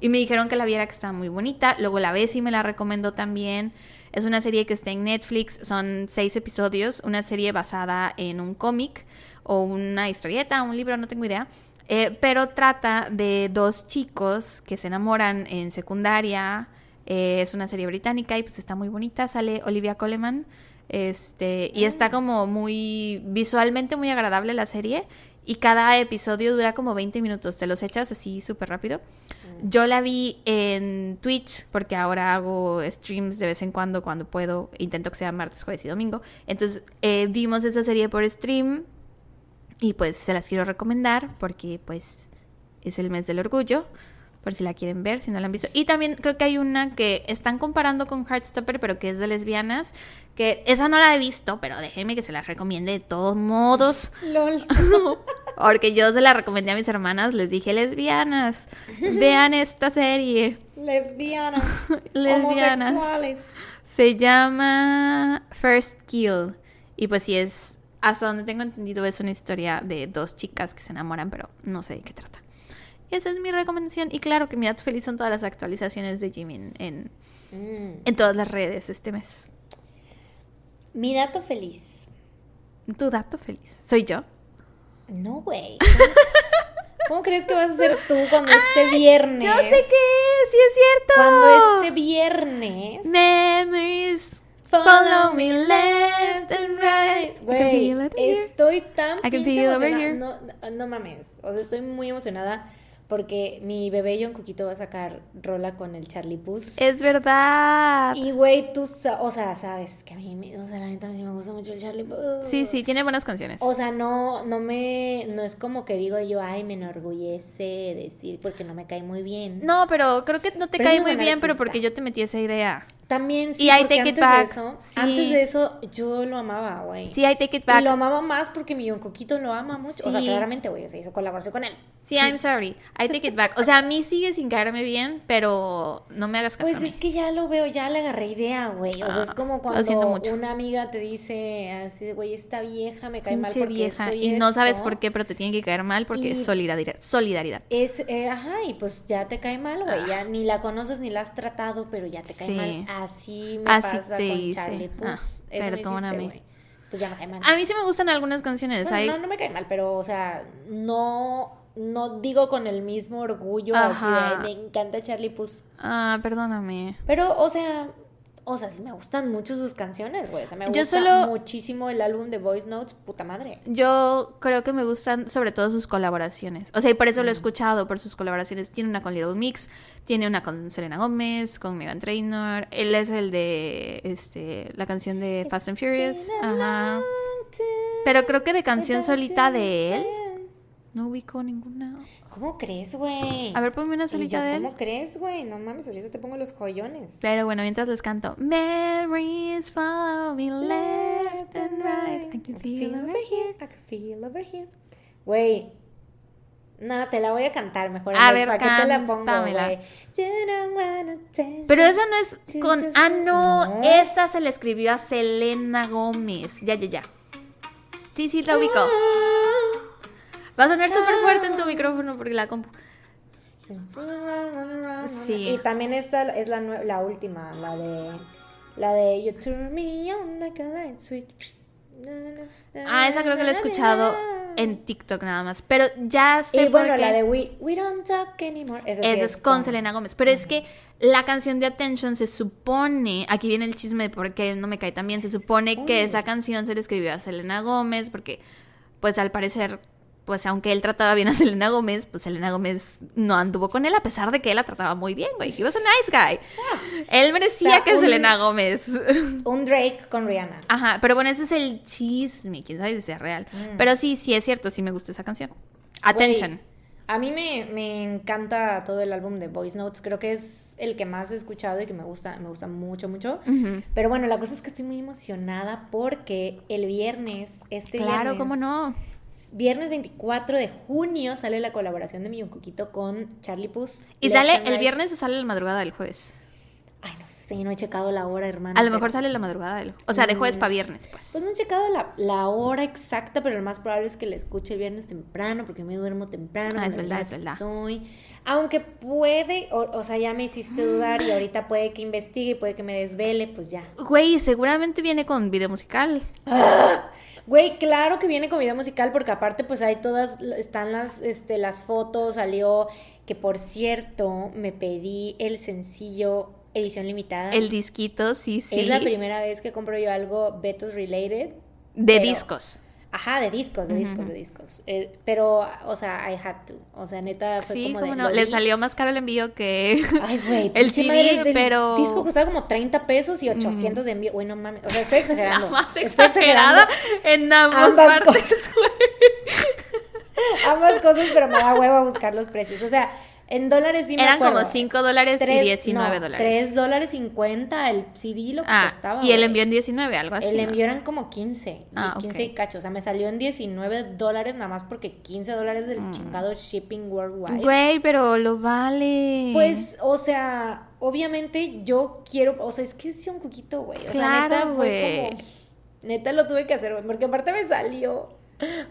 Y me dijeron que la viera que estaba muy bonita. Luego la ves y me la recomendó también. Es una serie que está en Netflix. Son seis episodios. Una serie basada en un cómic o una historieta, un libro, no tengo idea. Eh, pero trata de dos chicos que se enamoran en secundaria. Eh, es una serie británica y pues está muy bonita. Sale Olivia Coleman. Este, y está como muy visualmente muy agradable la serie. Y cada episodio dura como 20 minutos. Te los echas así súper rápido. Yo la vi en Twitch porque ahora hago streams de vez en cuando cuando puedo. Intento que sea martes, jueves y domingo. Entonces eh, vimos esa serie por stream y pues se las quiero recomendar porque pues es el mes del orgullo. Por si la quieren ver, si no la han visto. Y también creo que hay una que están comparando con Heartstopper, pero que es de lesbianas. Que esa no la he visto, pero déjenme que se las recomiende de todos modos. LOL. Porque yo se la recomendé a mis hermanas, les dije, lesbianas, vean esta serie. Lesbianas. Lesbianas. Homosexuales. Se llama First Kill. Y pues sí es, hasta donde tengo entendido, es una historia de dos chicas que se enamoran, pero no sé de qué trata. Esa es mi recomendación. Y claro que mi dato feliz son todas las actualizaciones de Jimmy en, en, Mm. en todas las redes este mes. Mi dato feliz. Tu dato feliz. ¿Soy yo? No, güey. ¿Cómo crees que vas a ser tú cuando este viernes? Yo sé que sí es cierto. Cuando este viernes. Memories follow me left and right. Güey, estoy tan I can pinche feel it over emocionada. here. No, no mames. O sea, estoy muy emocionada porque mi bebé John Cuquito va a sacar rola con el Charlie Puth. Es verdad. Y güey, tú, o sea, sabes que a mí, o sea, la neta sí me gusta mucho el Charlie Puth. Sí, sí, tiene buenas canciones. O sea, no, no me, no es como que digo yo, ay, me enorgullece decir porque no me cae muy bien. No, pero creo que no te Pero cae muy bien, pero porque yo te metí esa idea. También sí, Y I porque it antes back. de eso, Sí. antes de eso yo lo amaba, güey. Sí, I take it back. Y lo amaba más porque mi John Coquito lo ama mucho. O sea, claramente, güey, o sea, hizo colaboración con él. Sí, I'm sorry. I take it back. O sea, a mí sigue sin caerme bien, pero no me hagas caso Pues a mí. es que ya lo veo, ya le agarré idea, güey. O sea, es Ah, como cuando una amiga te dice así, güey, esta vieja me cae mal porque vieja. esto Y no sabes por esto". qué, pero te tiene que caer mal porque Y- es solidaridad. solidaridad. Es, eh, ajá, y pues ya te cae mal, güey. Ya ni la conoces ni la has tratado, pero ya te cae Sí. mal. Así me Así pasa te con hice. Charlie Puth. Ah, Eso me hiciste, perdóname. Pues ya me cae mal. A mí sí me gustan algunas canciones. Bueno, hay- no, no me cae mal, pero, o sea, no, no digo con el mismo orgullo así de, Ajá. "Ay, me encanta Charlie Puth. Ah, perdóname. Pero, o sea, o sea, sí me gustan mucho sus canciones, güey. O sea, me Yo gusta solo- muchísimo el álbum de Voice Notes, puta madre. Yo creo que me gustan sobre todo sus colaboraciones. O sea, y por eso lo he escuchado, por sus colaboraciones. Tiene una con Little Mix, tiene una con Selena Gómez, con Megan Trainor. Él es el de este la canción de Fast and Furious. Ajá. Pero creo que de canción solita de él no ubico ninguna. ¿Cómo crees, güey? A ver, ponme una solita yo, de él. ¿Cómo crees, güey? No mames, ahorita te pongo los joyones. Pero bueno, mientras les canto. Memories follow me left and right. I can feel over here. I can feel over here. Güey. No, te la voy a cantar mejor. A ver, ¿Para qué te la pongo, güey? Pero esa no es con. Ah, no, No. Esa se le escribió a Selena Gómez. Ya, ya, ya. Sí, sí, la ubico. Va a sonar súper fuerte en tu micrófono porque la compu. Sí. Y también esta es la, la última, la de. La de You turn me on like a light switch. Ah, esa creo que la he escuchado en TikTok nada más. Pero ya sé Y bueno, por qué. la de We, we Don't Talk Anymore. Esa, sí es con Selena Gómez. Pero es que la canción de Attention se supone, aquí viene el chisme de por qué no me cae tan bien, se supone que esa canción se le escribió a Selena Gómez porque, pues al parecer, pues aunque él trataba bien a Selena Gómez, pues Selena Gómez no anduvo con él a pesar de que él la trataba muy bien, güey. He was a nice guy. Él merecía O sea, que un- Selena Gómez... Un Drake con Rihanna. Ajá, pero bueno, ese es el chisme, quién sabe si sea real. Pero sí, sí es cierto, sí me gusta esa canción. Attention. A mí me, me encanta todo el álbum de Voice Notes. Creo que es el que más he escuchado y que me gusta, me gusta mucho, mucho. Pero bueno, la cosa es que estoy muy emocionada porque el viernes, este Claro, viernes, cómo no. Viernes 24 de junio sale la colaboración de mi Cuquito con Charlie Puth. Y Left sale el viernes o sale la madrugada del jueves. Ay, no sé, no he checado la hora, hermana. A lo mejor sale la madrugada del O sea, de jueves para viernes, pues. Pues no he checado la, la hora exacta, pero lo más probable es que la escuche el viernes temprano, porque me duermo temprano. Ah, es verdad, es verdad. Soy. Aunque puede, o, o sea, ya me hiciste dudar y ahorita puede que investigue y puede que me desvele, pues ya. Güey, seguramente viene con video musical. Güey, claro que viene con video musical porque aparte pues ahí todas están las este las fotos, salió que por cierto me pedí el sencillo edición limitada. El disquito, sí, sí. Es la primera vez que compro yo algo Betos related. De discos. Ajá, de discos, de discos, de discos. Eh, pero, o sea, I had to. O sea, neta fue Sí, como de. no. Le salió más caro el envío que Ay, güey. el CD, madre, del pero. disco costaba como 30 pesos y 800 de envío. Güey, no mames. O sea, estoy exagerando. La más Estoy exagerada en ambas, ambas partes. Ambas cosas, pero me da hueva buscar los precios. O sea, en dólares sí me Eran acuerdo. como 5 dólares y Tres- 19 no, dólares. 3 dólares 50 el CD lo que Ah, costaba. y el envío en 19, algo así. El ¿no? envío eran como 15. Ah, 15 ok. y cacho. O sea, me salió en 19 dólares nada más porque 15 dólares del chingado shipping worldwide. Mm. Güey, pero lo vale. Pues, o sea, obviamente yo quiero, o sea, es que es un cuquito, güey. O sea, Claro, neta fue güey. como, neta lo tuve que hacer, güey, porque aparte me salió,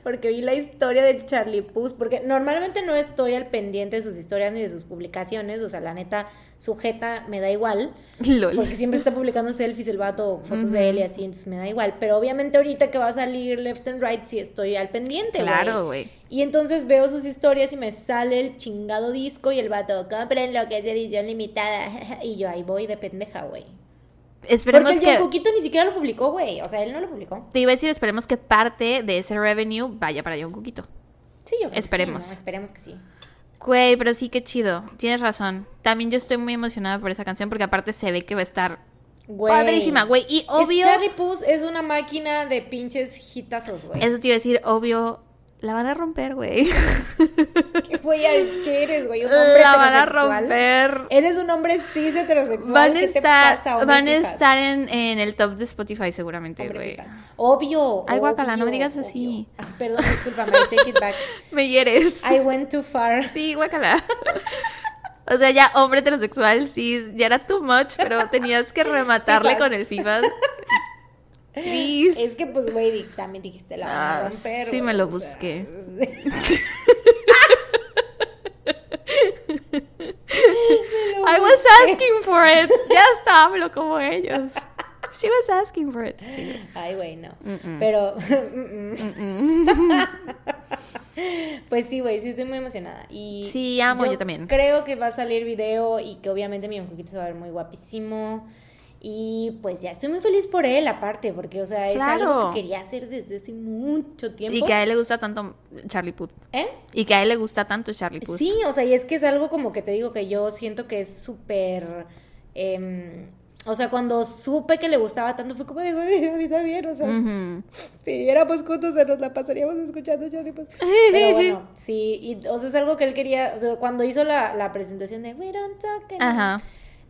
porque vi la historia de Charlie Puth, porque normalmente no estoy al pendiente de sus historias ni de sus publicaciones, o sea, la neta, sujeta me da igual, Lol. porque siempre está publicando selfies el vato, fotos de él y así, entonces me da igual, pero obviamente ahorita que va a salir Left and Right sí estoy al pendiente, güey. Claro, güey. Y entonces veo sus historias y me sale el chingado disco y el vato, compren lo que es edición limitada. Y yo ahí voy de pendeja, güey. Esperemos Porque el que. Coquito ni siquiera lo publicó, güey. O sea, él no lo publicó. Te iba a decir, esperemos que parte de ese revenue vaya para John Coquito. Sí, yo creo que sí, Esperemos. ¿no? Esperemos que sí. Güey, pero sí, qué chido. Tienes razón. También yo estoy muy emocionada por esa canción porque aparte se ve que va a estar Güey. padrísima, güey. Y Es- obvio, Charlie Puth es una máquina de pinches hitazos, güey. eso te iba a decir, obvio, la van a romper, güey. ¿Qué, güey, ¿Qué eres, güey? ¿Un hombre La van a romper. Eres un hombre cis heterosexual. Van a ¿Qué te estar, pasa, van a estar en, en el top de Spotify seguramente, güey. Obvio. Ay, guácala, no me obvio, digas así. Ah, perdón, discúlpame, take it back. Me hieres. I went too far. Sí, guácala. O sea, ya hombre heterosexual, sí, ya era too much, pero tenías que rematarle con el FIFA. Please. Es que, pues, güey, también dijiste la van a Ah, romper. sí me lo busqué. I was asking for it. Ya está, hablo como ellos. She was asking for it. Sí. Ay, güey, no. Pero. pues sí, güey, sí estoy muy emocionada. Y Sí, amo, yo también. Creo que va a salir video y que obviamente mi Coquito se va a ver muy guapísimo. Y pues ya estoy muy feliz por él, aparte, porque, o sea, es algo Claro. que quería hacer desde hace mucho tiempo. Y que a él le gusta tanto Charlie Puth. ¿Eh? Y que a él le gusta tanto Charlie Puth. Sí, o sea, y es que es algo como que te digo que yo siento que es súper. em, o sea, cuando supe que le gustaba tanto, fue como de, "Güey, a mí también, o sea, Ujú. si viviéramos juntos, se nos la pasaríamos escuchando Charlie Puth. Pero bueno, sí, y, o sea, es algo que él quería, o sea, cuando hizo la, la presentación de We Don't Talk Anymore", Ajá.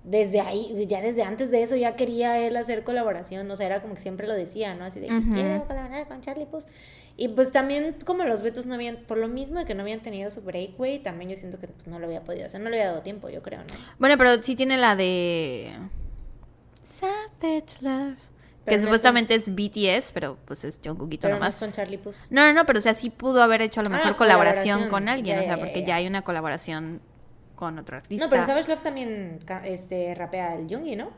Desde ahí, ya desde antes de eso, ya quería él hacer colaboración, o sea, era como que siempre lo decía, ¿no? Así de, quiero colaborar con Charlie Puth. Y pues también, como los Betos no habían, por lo mismo de que no habían tenido su breakaway, también yo siento que pues, no lo había podido hacer, no le había dado tiempo, yo creo, ¿no? Bueno, pero sí tiene la de. Savage Love. Pero que no es supuestamente es BTS, pero pues es Jungkookito Pero no nomás. es con Charlie Puth. No, no, no, pero o sea, sí pudo haber hecho a lo Ah, mejor colaboración, colaboración. con alguien, Ya, o sea, ya, porque ya. hay una colaboración con otro artista. No, pero Savage Love también este, rapea el Jungi, ¿no?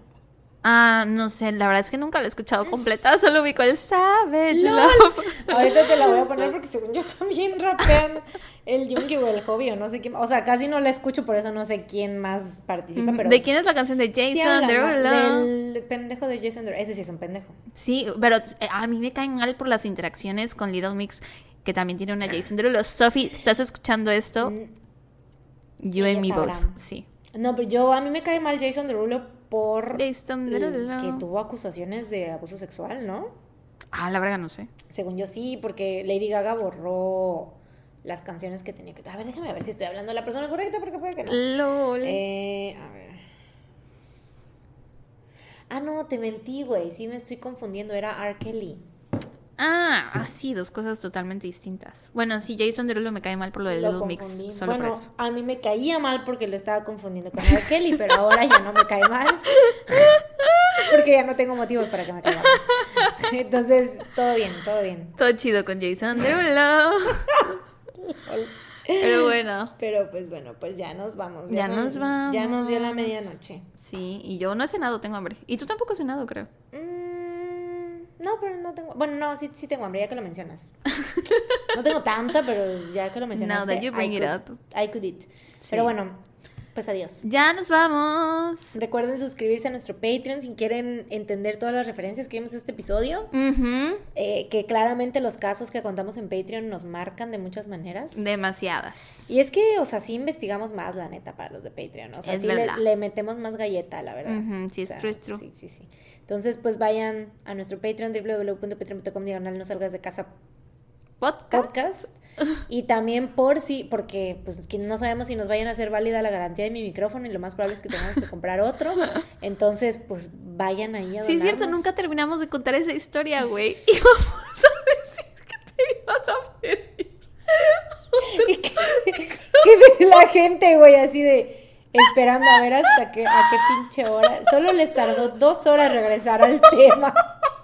Ah, no sé, la verdad es que nunca la he escuchado completa, solo ubico el Savage ¡Lol! Love. Ahorita te la voy a poner porque según yo también rapean el Jungi o el Hobby o no sé quién. O sea, casi no la escucho, por eso no sé quién más participa, pero... ¿De quién es la canción de Jason. Derulo? Del pendejo de Jason Derulo. Ese sí es un pendejo. Sí, pero eh, a mí me caen mal por las interacciones con Little Mix, que también tiene una Jason Derulo. Sophie, ¿estás escuchando esto? And me both. sabrán. Sí. No, pero yo, a mí me cae mal Jason Derulo por Jason Derulo. que tuvo acusaciones de abuso sexual, ¿no? Ah, la verdad no sé. Según yo sí, porque Lady Gaga borró las canciones que tenía que... A ver, déjame ver si estoy hablando de la persona correcta, porque puede que no. LOL. Eh, a ver. Ah, no, te mentí, güey. Sí me estoy confundiendo. Era R. Kelly. Ah, ah, sí, dos cosas totalmente distintas. Bueno, sí, Jason Derulo me cae mal por lo de Lo Little Mix, solo bueno, por eso. a mí me caía mal porque lo estaba confundiendo con R. Kelly, pero ahora ya no me cae mal. Porque ya no tengo motivos para que me caiga mal. Entonces, todo bien, todo bien. Todo chido con Jason Derulo. Pero bueno, Pero pues bueno, pues ya nos vamos. Ya son- nos Ya nos dio la vamos. medianoche. sí, y yo no he cenado, tengo hambre. Y tú tampoco has cenado, creo. Mm, no, pero no tengo. Bueno, no, sí, sí tengo hambre, ya que lo mencionas. No tengo tanta, pero ya que lo mencionaste. Now that you bring I it could- up. I could eat. Pero bueno, pues adiós. Ya nos vamos. Recuerden suscribirse a nuestro Patreon si quieren entender todas las referencias que vimos en este episodio. Eh, que claramente los casos que contamos en Patreon nos marcan de muchas maneras. Demasiadas. Y es que, o sea, sí investigamos más, la neta, para los de Patreon. O sea, Es sí le, metemos más galleta, la verdad. Sí, es O sea, true, es true. Sí, sí, sí. Entonces, pues vayan a nuestro Patreon, www.patreon.com, diagonal, no salgas de casa Podcast. podcast. Y también por si, porque pues no sabemos si nos vayan a hacer válida la garantía de mi micrófono y lo más probable es que tengamos que comprar otro. Entonces, pues vayan ahí a Sí, es cierto, donarnos. nunca terminamos de contar esa historia, güey. Y vamos a decir que te ibas a pedir. Y que, que la gente, güey, así de esperando a ver hasta que, a qué pinche hora. Solo les tardó dos horas regresar al tema.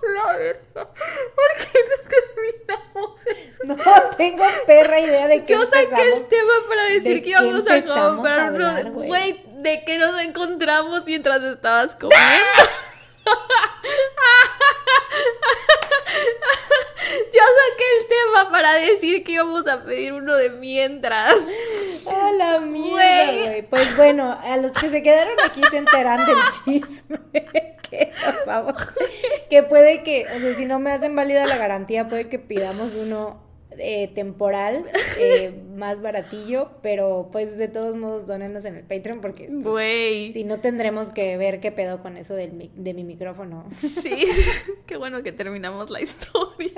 La verdad. ¿Por qué no terminamos? No tengo perra idea de qué Yo saqué el tema para ¿De decir que íbamos a comprar güey? ¿de qué nos encontramos mientras estabas comiendo? Yo saqué el tema para decir que íbamos a pedir uno de mientras. A la mierda, Güey. Pues bueno, a los que se quedaron aquí se enteran del chisme. que, vamos, que puede que, o sea, si no me hacen válida la garantía, puede que pidamos uno eh, temporal, eh, más baratillo, pero pues de todos modos donenos en el Patreon porque pues, si no tendremos que ver qué pedo con eso del, de mi micrófono. Sí, qué bueno que terminamos la historia.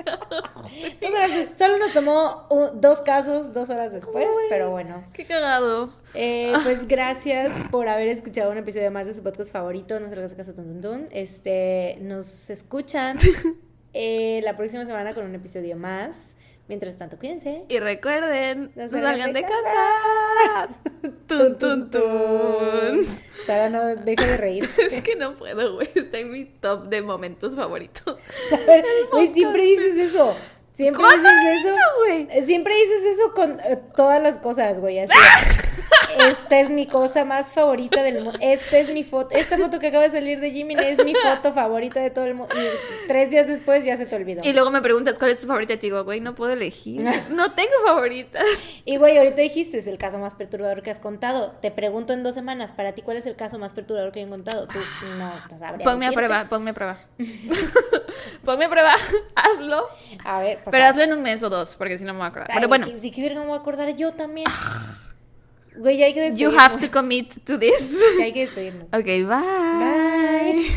Entonces, solo nos tomó un- dos casos dos horas después, pero bueno. Qué cagado. Eh, pues gracias por haber escuchado un episodio más de su podcast favorito, No se lo hagas caso tun. Este, nos escuchan eh, la próxima semana con un episodio más. Mientras tanto, cuídense. Y recuerden, No salgan de de casa. Tun, tun, tun. Sara, no deja de reírse. Es que no puedo, güey. Está en mi top de momentos favoritos. A ver, Güey, siempre dices eso. Siempre ¿Cuándo dices eso. dicho? Eh, Siempre dices eso con eh, todas las cosas, güey. Así. esta es mi cosa más favorita del mundo. Esta es mi foto. Esta foto que acaba de salir de Jimmy es mi foto favorita de todo el mundo. Y tres días después ya se te olvidó. Y luego me preguntas cuál es tu favorita y te digo, güey, no puedo elegir. No tengo favoritas. Y güey, ahorita dijiste, es el caso más perturbador que has contado. Te pregunto en dos semanas, para ti, ¿cuál es el caso más perturbador que he contado? Tú no sabrías Ponme a prueba, ponme a prueba. ponme a prueba, hazlo. A ver, Pero hazlo en un mes o dos, porque si no me voy a acordar. Ay, Pero bueno, ¿De qué- verga me voy a acordar yo también? Güey, ya hay que you despedirnos. have to commit to this. Ya hay que despedirnos. Ok, bye. Bye.